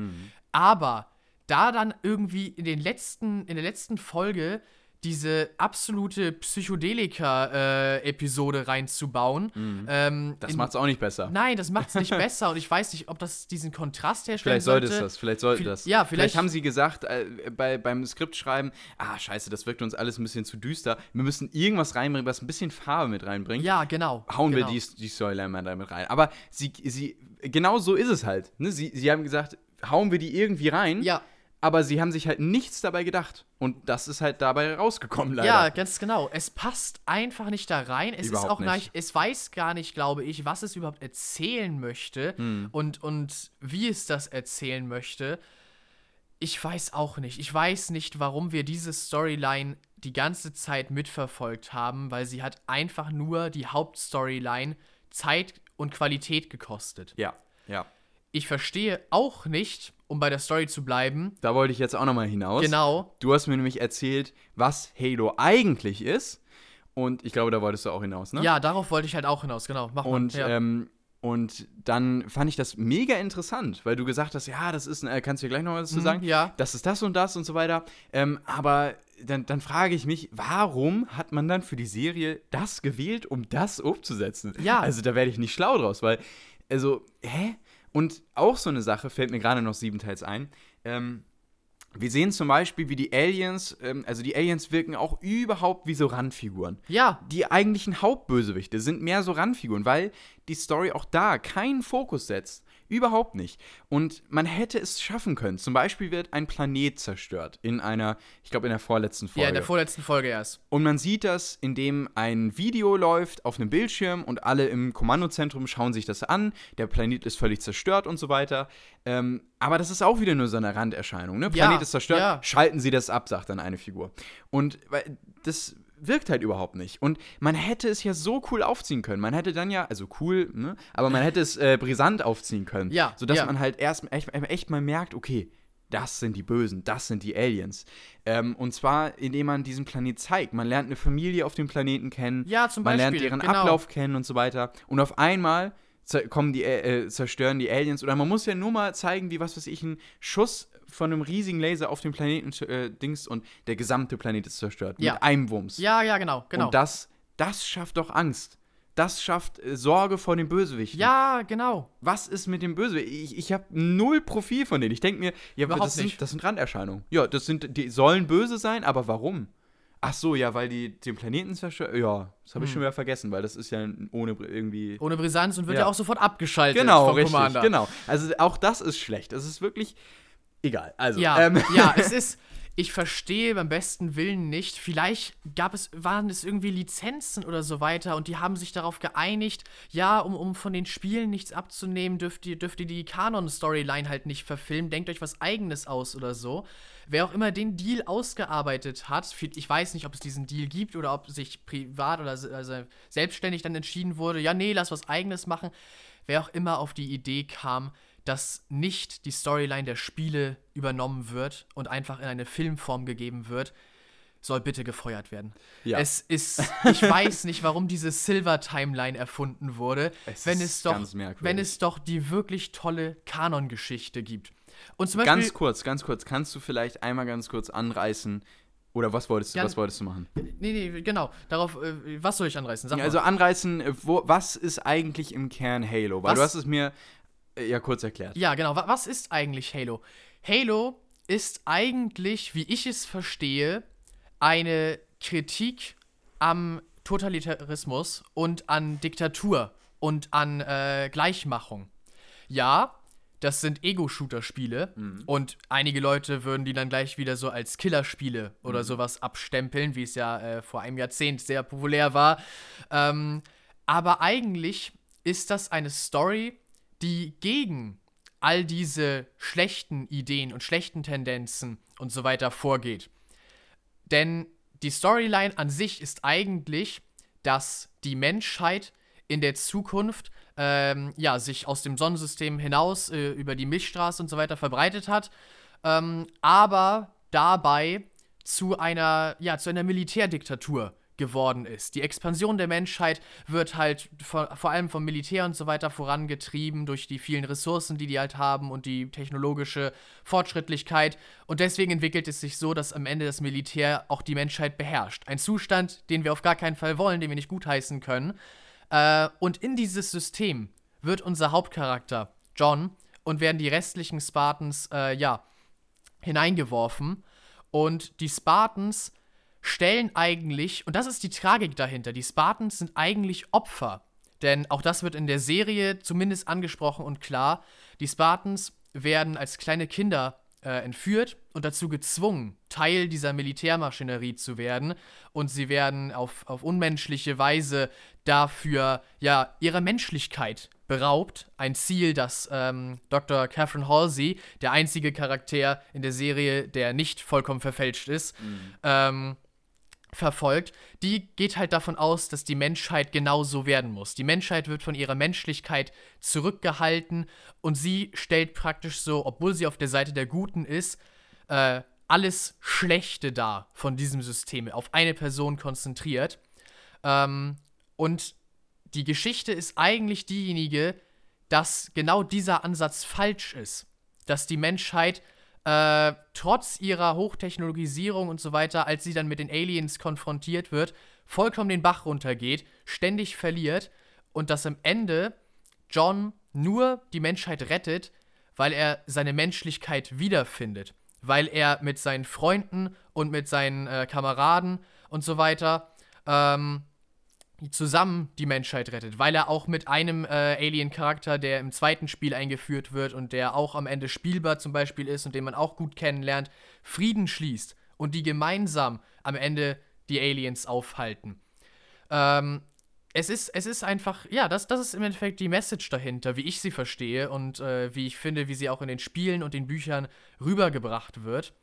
Aber da dann irgendwie in den letzten, in der letzten Folge diese absolute Psychedelika-Episode reinzubauen. Ähm, Das macht's auch nicht besser. Nein, das macht es nicht besser und ich weiß nicht, ob das diesen Kontrast herstellen Vielleicht sollte es das, vielleicht sollte das. ja, vielleicht- haben sie gesagt, äh, bei, beim Skriptschreiben, ah, scheiße, das wirkt uns alles ein bisschen zu düster. Wir müssen irgendwas reinbringen, was ein bisschen Farbe mit reinbringt. Ja, genau. Hauen genau. wir die, die Storyline mal damit rein. Aber sie, sie, genau so ist es halt. Ne? Sie, sie haben gesagt, hauen wir die irgendwie rein, Ja, aber sie haben sich halt nichts dabei gedacht. Und das ist halt dabei rausgekommen, leider. ja, ganz genau. Es passt einfach nicht da rein. Es Überhaupt ist auch nicht. gar nicht, es weiß gar nicht, glaube ich, was es überhaupt erzählen möchte Hm. und, und wie es das erzählen möchte. Ich weiß auch nicht. Ich weiß nicht, warum wir diese Storyline die ganze Zeit mitverfolgt haben, weil sie hat einfach nur die Hauptstoryline Zeit und Qualität gekostet. Ja, ja. Ich verstehe auch nicht, um bei der Story zu bleiben, Da wollte ich jetzt auch nochmal hinaus. genau, Du hast mir nämlich erzählt, was Halo eigentlich ist. Und ich glaube, da wolltest du auch hinaus, ne? ja, darauf wollte ich halt auch hinaus, genau. Mach Und, mal. Ja. ähm, und dann fand ich das mega interessant, weil du gesagt hast, ja, das ist, äh, kannst du dir gleich noch was zu Mhm, sagen? ja. Das ist das und das und so weiter. Ähm, aber dann, dann frage ich mich, warum hat man dann für die Serie das gewählt, um das umzusetzen? Ja. Also da werde ich nicht schlau draus, weil, also, hä? Und auch so eine Sache fällt mir gerade noch siebenteils ein. Ähm, wir sehen zum Beispiel, wie die Aliens, ähm, also die Aliens wirken auch überhaupt wie so Randfiguren ja, die eigentlichen Hauptbösewichte sind mehr so Randfiguren, weil die Story auch da keinen Fokus setzt. Überhaupt nicht. Und man hätte es schaffen können. Zum Beispiel wird ein Planet zerstört in einer, ich glaube, in der vorletzten Folge. ja, in der vorletzten Folge erst. und man sieht das, indem ein Video läuft auf einem Bildschirm und alle im Kommandozentrum schauen sich das an. Der Planet ist völlig zerstört und so weiter. Ähm, aber das ist auch wieder nur so eine Randerscheinung. Ne? Ja, Planet ist zerstört, ja. schalten Sie das ab, sagt dann eine Figur. Und weil, das wirkt halt überhaupt nicht. Und man hätte es ja so cool aufziehen können. Man hätte dann ja, also cool, ne? aber man hätte es äh, brisant aufziehen können. Ja, Sodass ja. man halt erst echt, echt mal merkt, okay, das sind die Bösen, das sind die Aliens. Ähm, und zwar, indem man diesen Planet zeigt. Man lernt eine Familie auf dem Planeten kennen. Ja, zum man lernt Beispiel, deren genau. Ablauf kennen und so weiter. Und auf einmal kommen die, äh, äh, zerstören die Aliens. Oder man muss ja nur mal zeigen, wie, was weiß ich, ein Schuss von einem riesigen Laser auf den Planeten äh, Dings und der gesamte Planet ist zerstört. Ja. Mit einem Wumms. Ja, ja, genau, genau. Und das, das schafft doch Angst. Das schafft äh, Sorge vor den Bösewichten. ja, genau. Was ist mit dem Bösewicht? Ich, ich habe null Profil von denen. Ich denke mir, ja, das sind, das sind Randerscheinungen. Ja, das sind, die sollen böse sein, aber warum? Ach so, ja, weil die den Planeten zerstören. Ja, das habe ich Hm. schon wieder vergessen, weil das ist ja ohne irgendwie. Ohne Brisanz und wird Ja. ja, auch sofort abgeschaltet genau, vom richtig, Commander. genau. Also auch das ist schlecht. Das ist wirklich egal. Also, Ja, ähm, ja, es ist. Ich verstehe beim besten Willen nicht. Vielleicht gab es, waren es irgendwie Lizenzen oder so weiter und die haben sich darauf geeinigt, ja, um, um von den Spielen nichts abzunehmen, dürft ihr, dürft ihr die Kanon-Storyline halt nicht verfilmen. Denkt euch was eigenes aus oder so. Wer auch immer den Deal ausgearbeitet hat, ich weiß nicht, ob es diesen Deal gibt oder ob sich privat oder also selbstständig dann entschieden wurde, ja, nee, lass was eigenes machen. Wer auch immer auf die Idee kam, dass nicht die Storyline der Spiele übernommen wird und einfach in eine Filmform gegeben wird, soll bitte gefeuert werden. Ja. Es ist, ich weiß nicht, warum diese Silver Timeline erfunden wurde, Es wenn es doch, wenn es doch die wirklich tolle Kanon-Geschichte gibt. Und zum Beispiel, ganz kurz, ganz kurz. Kannst du vielleicht einmal ganz kurz anreißen? Oder was wolltest du, Ja, was wolltest du machen? nee, nee, genau, darauf, äh, was soll ich anreißen? Sag mal. also anreißen, äh, wo, was ist eigentlich im Kern Halo? Weil Was? du hast es mir ja kurz erklärt. Ja, genau. Wa- Was ist eigentlich Halo? Halo ist eigentlich, wie ich es verstehe, eine Kritik am Totalitarismus und an Diktatur und an äh, Gleichmachung. Ja, das sind Ego-Shooter-Spiele und einige Leute würden die dann gleich wieder so als Killerspiele oder sowas abstempeln, wie es ja äh, vor einem Jahrzehnt sehr populär war. Ähm, aber eigentlich ist das eine Story, die gegen all diese schlechten Ideen und schlechten Tendenzen und so weiter vorgeht. Denn die Storyline an sich ist eigentlich, dass die Menschheit in der Zukunft ähm, ja, sich aus dem Sonnensystem hinaus äh, über die Milchstraße und so weiter verbreitet hat, ähm, aber dabei zu einer, ja, zu einer Militärdiktatur geworden ist. Die Expansion der Menschheit wird halt vor, vor, allem vom Militär und so weiter vorangetrieben durch die vielen Ressourcen, die die halt haben und die technologische Fortschrittlichkeit. Und deswegen entwickelt es sich so, dass am Ende das Militär auch die Menschheit beherrscht. Ein Zustand, den wir auf gar keinen Fall wollen, den wir nicht gutheißen können. Äh, und in dieses System wird unser Hauptcharakter, John, und werden die restlichen Spartans, äh, ja, hineingeworfen. Und die Spartans stellen eigentlich, und das ist die Tragik dahinter, die Spartans sind eigentlich Opfer. Denn auch das wird in der Serie zumindest angesprochen und klar. Die Spartans werden als kleine Kinder äh, entführt und dazu gezwungen, Teil dieser Militärmaschinerie zu werden. Und sie werden auf, auf unmenschliche Weise dafür ja ihrer Menschlichkeit beraubt. Ein Ziel, das ähm, Dr. Catherine Halsey, der einzige Charakter in der Serie, der nicht vollkommen verfälscht ist, mhm. ähm, verfolgt, die geht halt davon aus, dass die Menschheit genauso werden muss. Die Menschheit wird von ihrer Menschlichkeit zurückgehalten und sie stellt praktisch so, obwohl sie auf der Seite der Guten ist, äh, alles Schlechte dar von diesem System, auf eine Person konzentriert. Ähm, und die Geschichte ist eigentlich diejenige, dass genau dieser Ansatz falsch ist. Dass die Menschheit äh, trotz ihrer Hochtechnologisierung und so weiter, als sie dann mit den Aliens konfrontiert wird, vollkommen den Bach runtergeht, ständig verliert und dass am Ende John nur die Menschheit rettet, weil er seine Menschlichkeit wiederfindet, weil er mit seinen Freunden und mit seinen äh, Kameraden und so weiter ähm, zusammen die Menschheit rettet, weil er auch mit einem äh, Alien-Charakter, der im zweiten Spiel eingeführt wird und der auch am Ende spielbar zum Beispiel ist und den man auch gut kennenlernt, Frieden schließt und die gemeinsam am Ende die Aliens aufhalten. Ähm, es ist, es ist einfach, ja, das, das ist im Endeffekt die Message dahinter, wie ich sie verstehe und äh, wie ich finde, wie sie auch in den Spielen und den Büchern rübergebracht wird.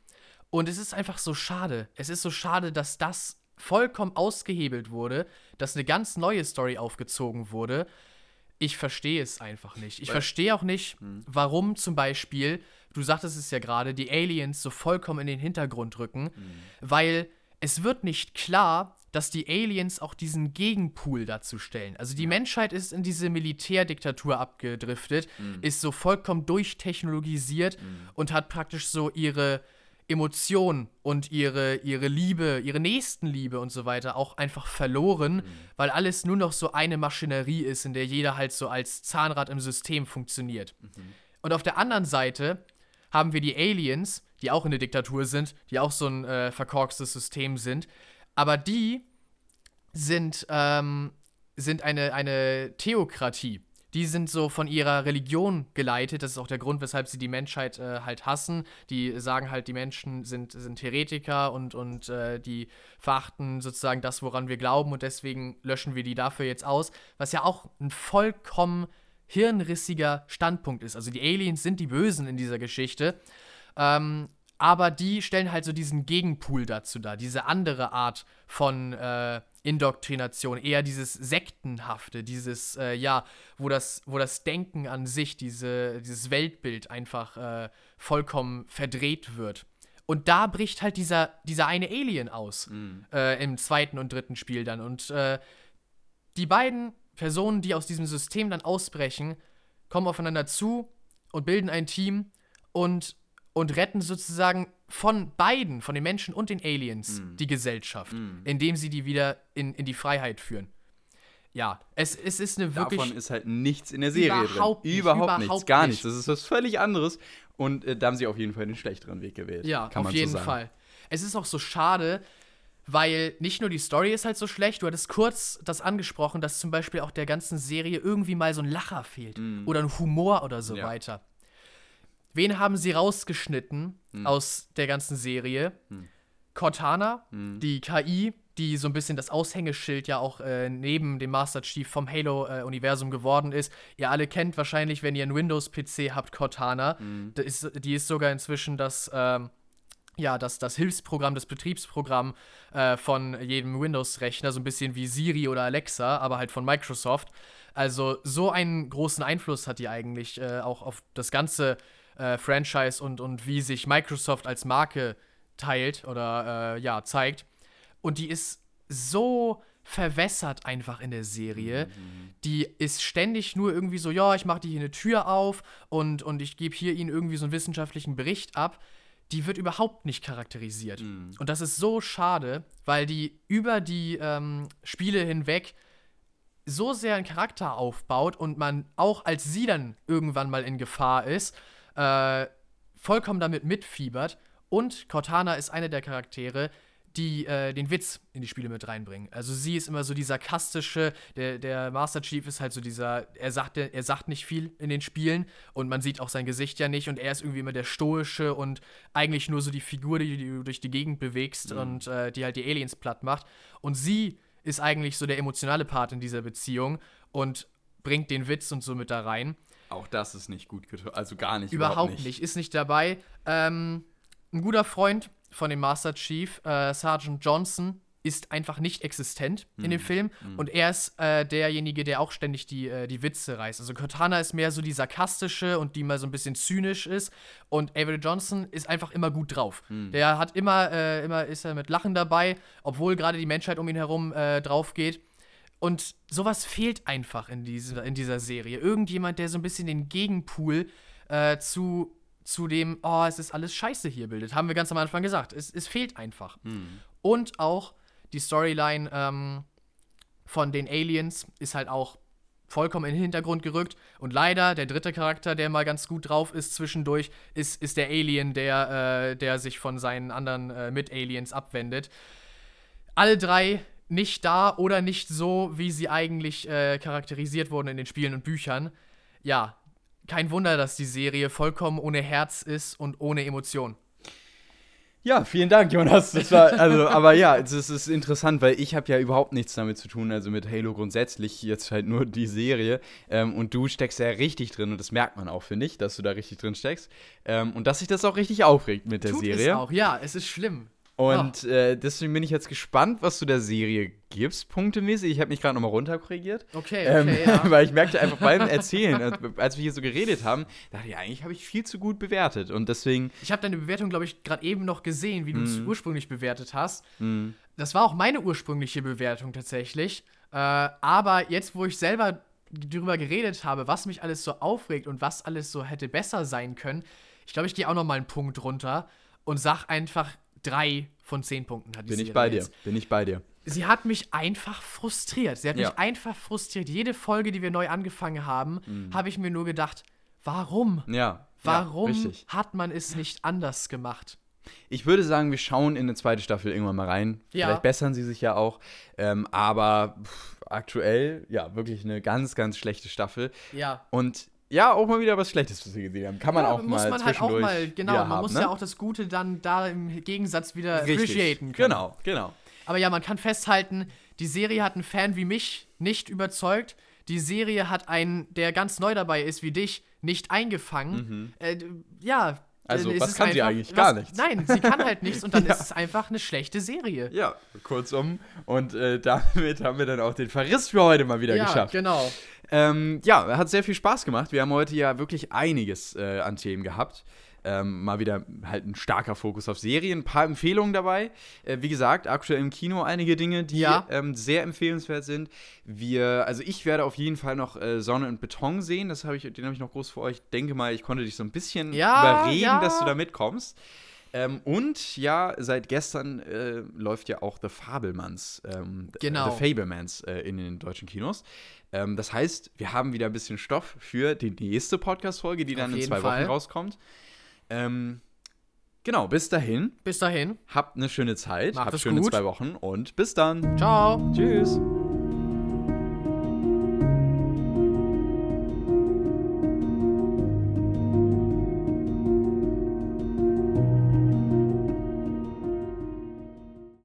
Und es ist einfach so schade. Es ist so schade, dass das vollkommen ausgehebelt wurde, dass eine ganz neue Story aufgezogen wurde. Ich verstehe es einfach nicht. Ich verstehe auch nicht, hm. warum zum Beispiel, du sagtest es ja gerade, die Aliens so vollkommen in den Hintergrund rücken, hm. weil es wird nicht klar, dass die Aliens auch diesen Gegenpool dazu stellen. Also die ja. Menschheit ist in diese Militärdiktatur abgedriftet, mhm. ist so vollkommen durchtechnologisiert mhm. und hat praktisch so ihre Emotion und ihre, ihre Liebe, ihre Nächstenliebe und so weiter auch einfach verloren, mhm. weil alles nur noch so eine Maschinerie ist, in der jeder halt so als Zahnrad im System funktioniert. Mhm. Und auf der anderen Seite haben wir die Aliens, die auch in der Diktatur sind, die auch so ein äh, verkorkstes System sind, aber die sind, ähm, sind eine, eine Theokratie die sind so von ihrer Religion geleitet. Das ist auch der Grund, weshalb sie die Menschheit äh, halt hassen. Die sagen halt, die Menschen sind, sind Heretiker und, und äh, die verachten sozusagen das, woran wir glauben und deswegen löschen wir die dafür jetzt aus. Was ja auch ein vollkommen hirnrissiger Standpunkt ist. Also die Aliens sind die Bösen in dieser Geschichte. Ähm, aber die stellen halt so diesen Gegenpool dazu dar, diese andere Art von äh, Indoktrination, eher dieses Sektenhafte, dieses, äh, ja, wo das, wo das Denken an sich, diese, dieses Weltbild einfach äh, vollkommen verdreht wird. Und da bricht halt dieser, dieser eine Alien aus mhm. äh, im zweiten und dritten Spiel dann. Und äh, die beiden Personen, die aus diesem System dann ausbrechen, kommen aufeinander zu und bilden ein Team und und retten sozusagen von beiden, von den Menschen und den Aliens, mm. die Gesellschaft, mm. indem sie die wieder in, in die Freiheit führen. Ja, es, es ist eine wirklich. Davon ist halt nichts in der Serie überhaupt drin. Nicht, überhaupt, überhaupt nichts, gar nichts. Das ist was völlig anderes. Und äh, da haben sie auf jeden Fall den schlechteren Weg gewählt. Ja, auf jeden so Fall. Es ist auch so schade, weil nicht nur die Story ist halt so schlecht, du hattest kurz das angesprochen, dass zum Beispiel auch der ganzen Serie irgendwie mal so ein Lacher fehlt. Mm. Oder ein Humor oder so ja. weiter. Wen haben sie rausgeschnitten hm. aus der ganzen Serie? Hm. Cortana, hm. die KI, die so ein bisschen das Aushängeschild ja auch äh, neben dem Master Chief vom Halo-Universum äh, geworden ist. Ihr alle kennt wahrscheinlich, wenn ihr einen Windows-PC habt, Cortana. Die, ist, die ist sogar inzwischen das, ähm, ja, das, das Hilfsprogramm, das Betriebsprogramm äh, von jedem Windows-Rechner, so ein bisschen wie Siri oder Alexa, aber halt von Microsoft. Also so einen großen Einfluss hat die eigentlich äh, auch auf das ganze äh, Franchise und, und wie sich Microsoft als Marke teilt oder äh, ja, zeigt. Und die ist so verwässert einfach in der Serie. Mhm. Die ist ständig nur irgendwie so, ja, ich mache dir hier eine Tür auf und, und ich gebe hier ihnen irgendwie so einen wissenschaftlichen Bericht ab. Die wird überhaupt nicht charakterisiert. Mhm. Und das ist so schade, weil die über die ähm, Spiele hinweg so sehr einen Charakter aufbaut und man auch als sie dann irgendwann mal in Gefahr ist, äh, vollkommen damit mitfiebert. Und Cortana ist eine der Charaktere, die äh, den Witz in die Spiele mit reinbringen. Also sie ist immer so die sarkastische, der, der Master Chief ist halt so dieser, er sagt, er sagt nicht viel in den Spielen und man sieht auch sein Gesicht ja nicht und er ist irgendwie immer der stoische und eigentlich nur so die Figur, die, die du durch die Gegend bewegst und äh, die halt die Aliens platt macht. Und sie ist eigentlich so der emotionale Part in dieser Beziehung und bringt den Witz und so mit da rein. Auch das ist nicht gut getan. Also gar nicht. Überhaupt nicht. Ist nicht dabei. Ähm, ein guter Freund von dem Master Chief, äh, Sergeant Johnson, ist einfach nicht existent in dem Film. Und er ist äh, derjenige, der auch ständig die, äh, die Witze reißt. Also Cortana ist mehr so die sarkastische und die mal so ein bisschen zynisch ist. Und Avery Johnson ist einfach immer gut drauf. Der hat immer, äh, immer ist er mit Lachen dabei, obwohl gerade die Menschheit um ihn herum äh, drauf geht. Und sowas fehlt einfach in dieser, in dieser Serie. Irgendjemand, der so ein bisschen den Gegenpool äh, zu, zu dem, oh, es ist alles scheiße hier bildet. Haben wir ganz am Anfang gesagt. Es, es fehlt einfach. Und auch die Storyline ähm, von den Aliens ist halt auch vollkommen in den Hintergrund gerückt. Und leider, der dritte Charakter, der mal ganz gut drauf ist zwischendurch, ist, ist der Alien, der, äh, der sich von seinen anderen äh, Mit-Aliens abwendet. Alle drei nicht da oder nicht so, wie sie eigentlich äh, charakterisiert wurden in den Spielen und Büchern. Ja, kein Wunder, dass die Serie vollkommen ohne Herz ist und ohne Emotion. Ja, vielen Dank, Jonas. Das war, also, aber ja, es ist, es ist interessant, weil ich habe ja überhaupt nichts damit zu tun, also mit Halo grundsätzlich, jetzt halt nur die Serie. Ähm, und du steckst ja richtig drin und das merkt man auch, finde ich, dass du da richtig drin steckst. Ähm, und dass sich das auch richtig aufregt mit der Tut Serie. es auch, ja, es ist schlimm. Und äh, deswegen bin ich jetzt gespannt, was du der Serie gibst, punktemäßig. Ich habe mich gerade nochmal runterkorrigiert. Okay, Ähm, okay, ja. weil ich merkte einfach beim Erzählen, als, wir hier so geredet haben, dachte ich, eigentlich habe ich viel zu gut bewertet. Und deswegen, Ich habe deine Bewertung, glaube ich, gerade eben noch gesehen, wie du es Mhm. ursprünglich bewertet hast. Das war auch meine ursprüngliche Bewertung tatsächlich. Äh, aber jetzt, wo ich selber darüber geredet habe, was mich alles so aufregt und was alles so hätte besser sein können, ich glaube, ich gehe auch noch mal einen Punkt runter und sag einfach drei von zehn Punkten hat die bin ich bei dir. jetzt. Bin ich bei dir. Sie hat mich einfach frustriert. Sie hat Ja. mich einfach frustriert. Jede Folge, die wir neu angefangen haben, Mhm. habe ich mir nur gedacht, warum? Ja. Warum Ja, hat man es nicht anders gemacht? Ich würde sagen, wir schauen in eine zweite Staffel irgendwann mal rein. Ja. Vielleicht bessern sie sich ja auch. Ähm, aber pff, aktuell, ja, wirklich eine ganz, ganz schlechte Staffel. Ja. Und ja, auch mal wieder was Schlechtes, was wir gesehen haben. Kann man ja, auch muss mal man halt auch mal, genau, man haben, muss ne? ja auch das Gute dann da im Gegensatz wieder Richtig. appreciaten können. Genau, genau. Aber ja, man kann festhalten, die Serie hat einen Fan wie mich nicht überzeugt. Die Serie hat einen, der ganz neu dabei ist, wie dich, nicht eingefangen. Äh, d- ja. Mhm. Also, äh, es was ist kann sie einfach- eigentlich? Gar was- nichts. Nein, sie kann halt nichts und dann Ja. ist es einfach eine schlechte Serie. Ja, kurzum. Und äh, damit haben wir dann auch den Verriss für heute mal wieder ja, geschafft. genau. Ähm, ja, hat sehr viel Spaß gemacht. Wir haben heute ja wirklich einiges äh, an Themen gehabt. Ähm, mal wieder halt ein starker Fokus auf Serien, ein paar Empfehlungen dabei. Äh, wie gesagt, aktuell im Kino einige Dinge, die Ja. ähm, sehr empfehlenswert sind. Wir, also ich werde auf jeden Fall noch äh, Sonne und Beton sehen. Das habe ich, den habe ich noch groß für euch. Denke mal, ich konnte dich so ein bisschen Ja, überreden, ja. dass du da mitkommst. Ähm, und ja, seit gestern äh, läuft ja auch The Fabelmanns, ähm, Genau. The Fablemans äh, in den deutschen Kinos. Ähm, das heißt, wir haben wieder ein bisschen Stoff für die nächste Podcast-Folge, die dann Auf in jeden zwei Fall. Wochen rauskommt. Ähm, genau, bis dahin, Bis dahin. habt eine schöne Zeit, Macht habt schöne gut. zwei Wochen und bis dann. Ciao. Tschüss.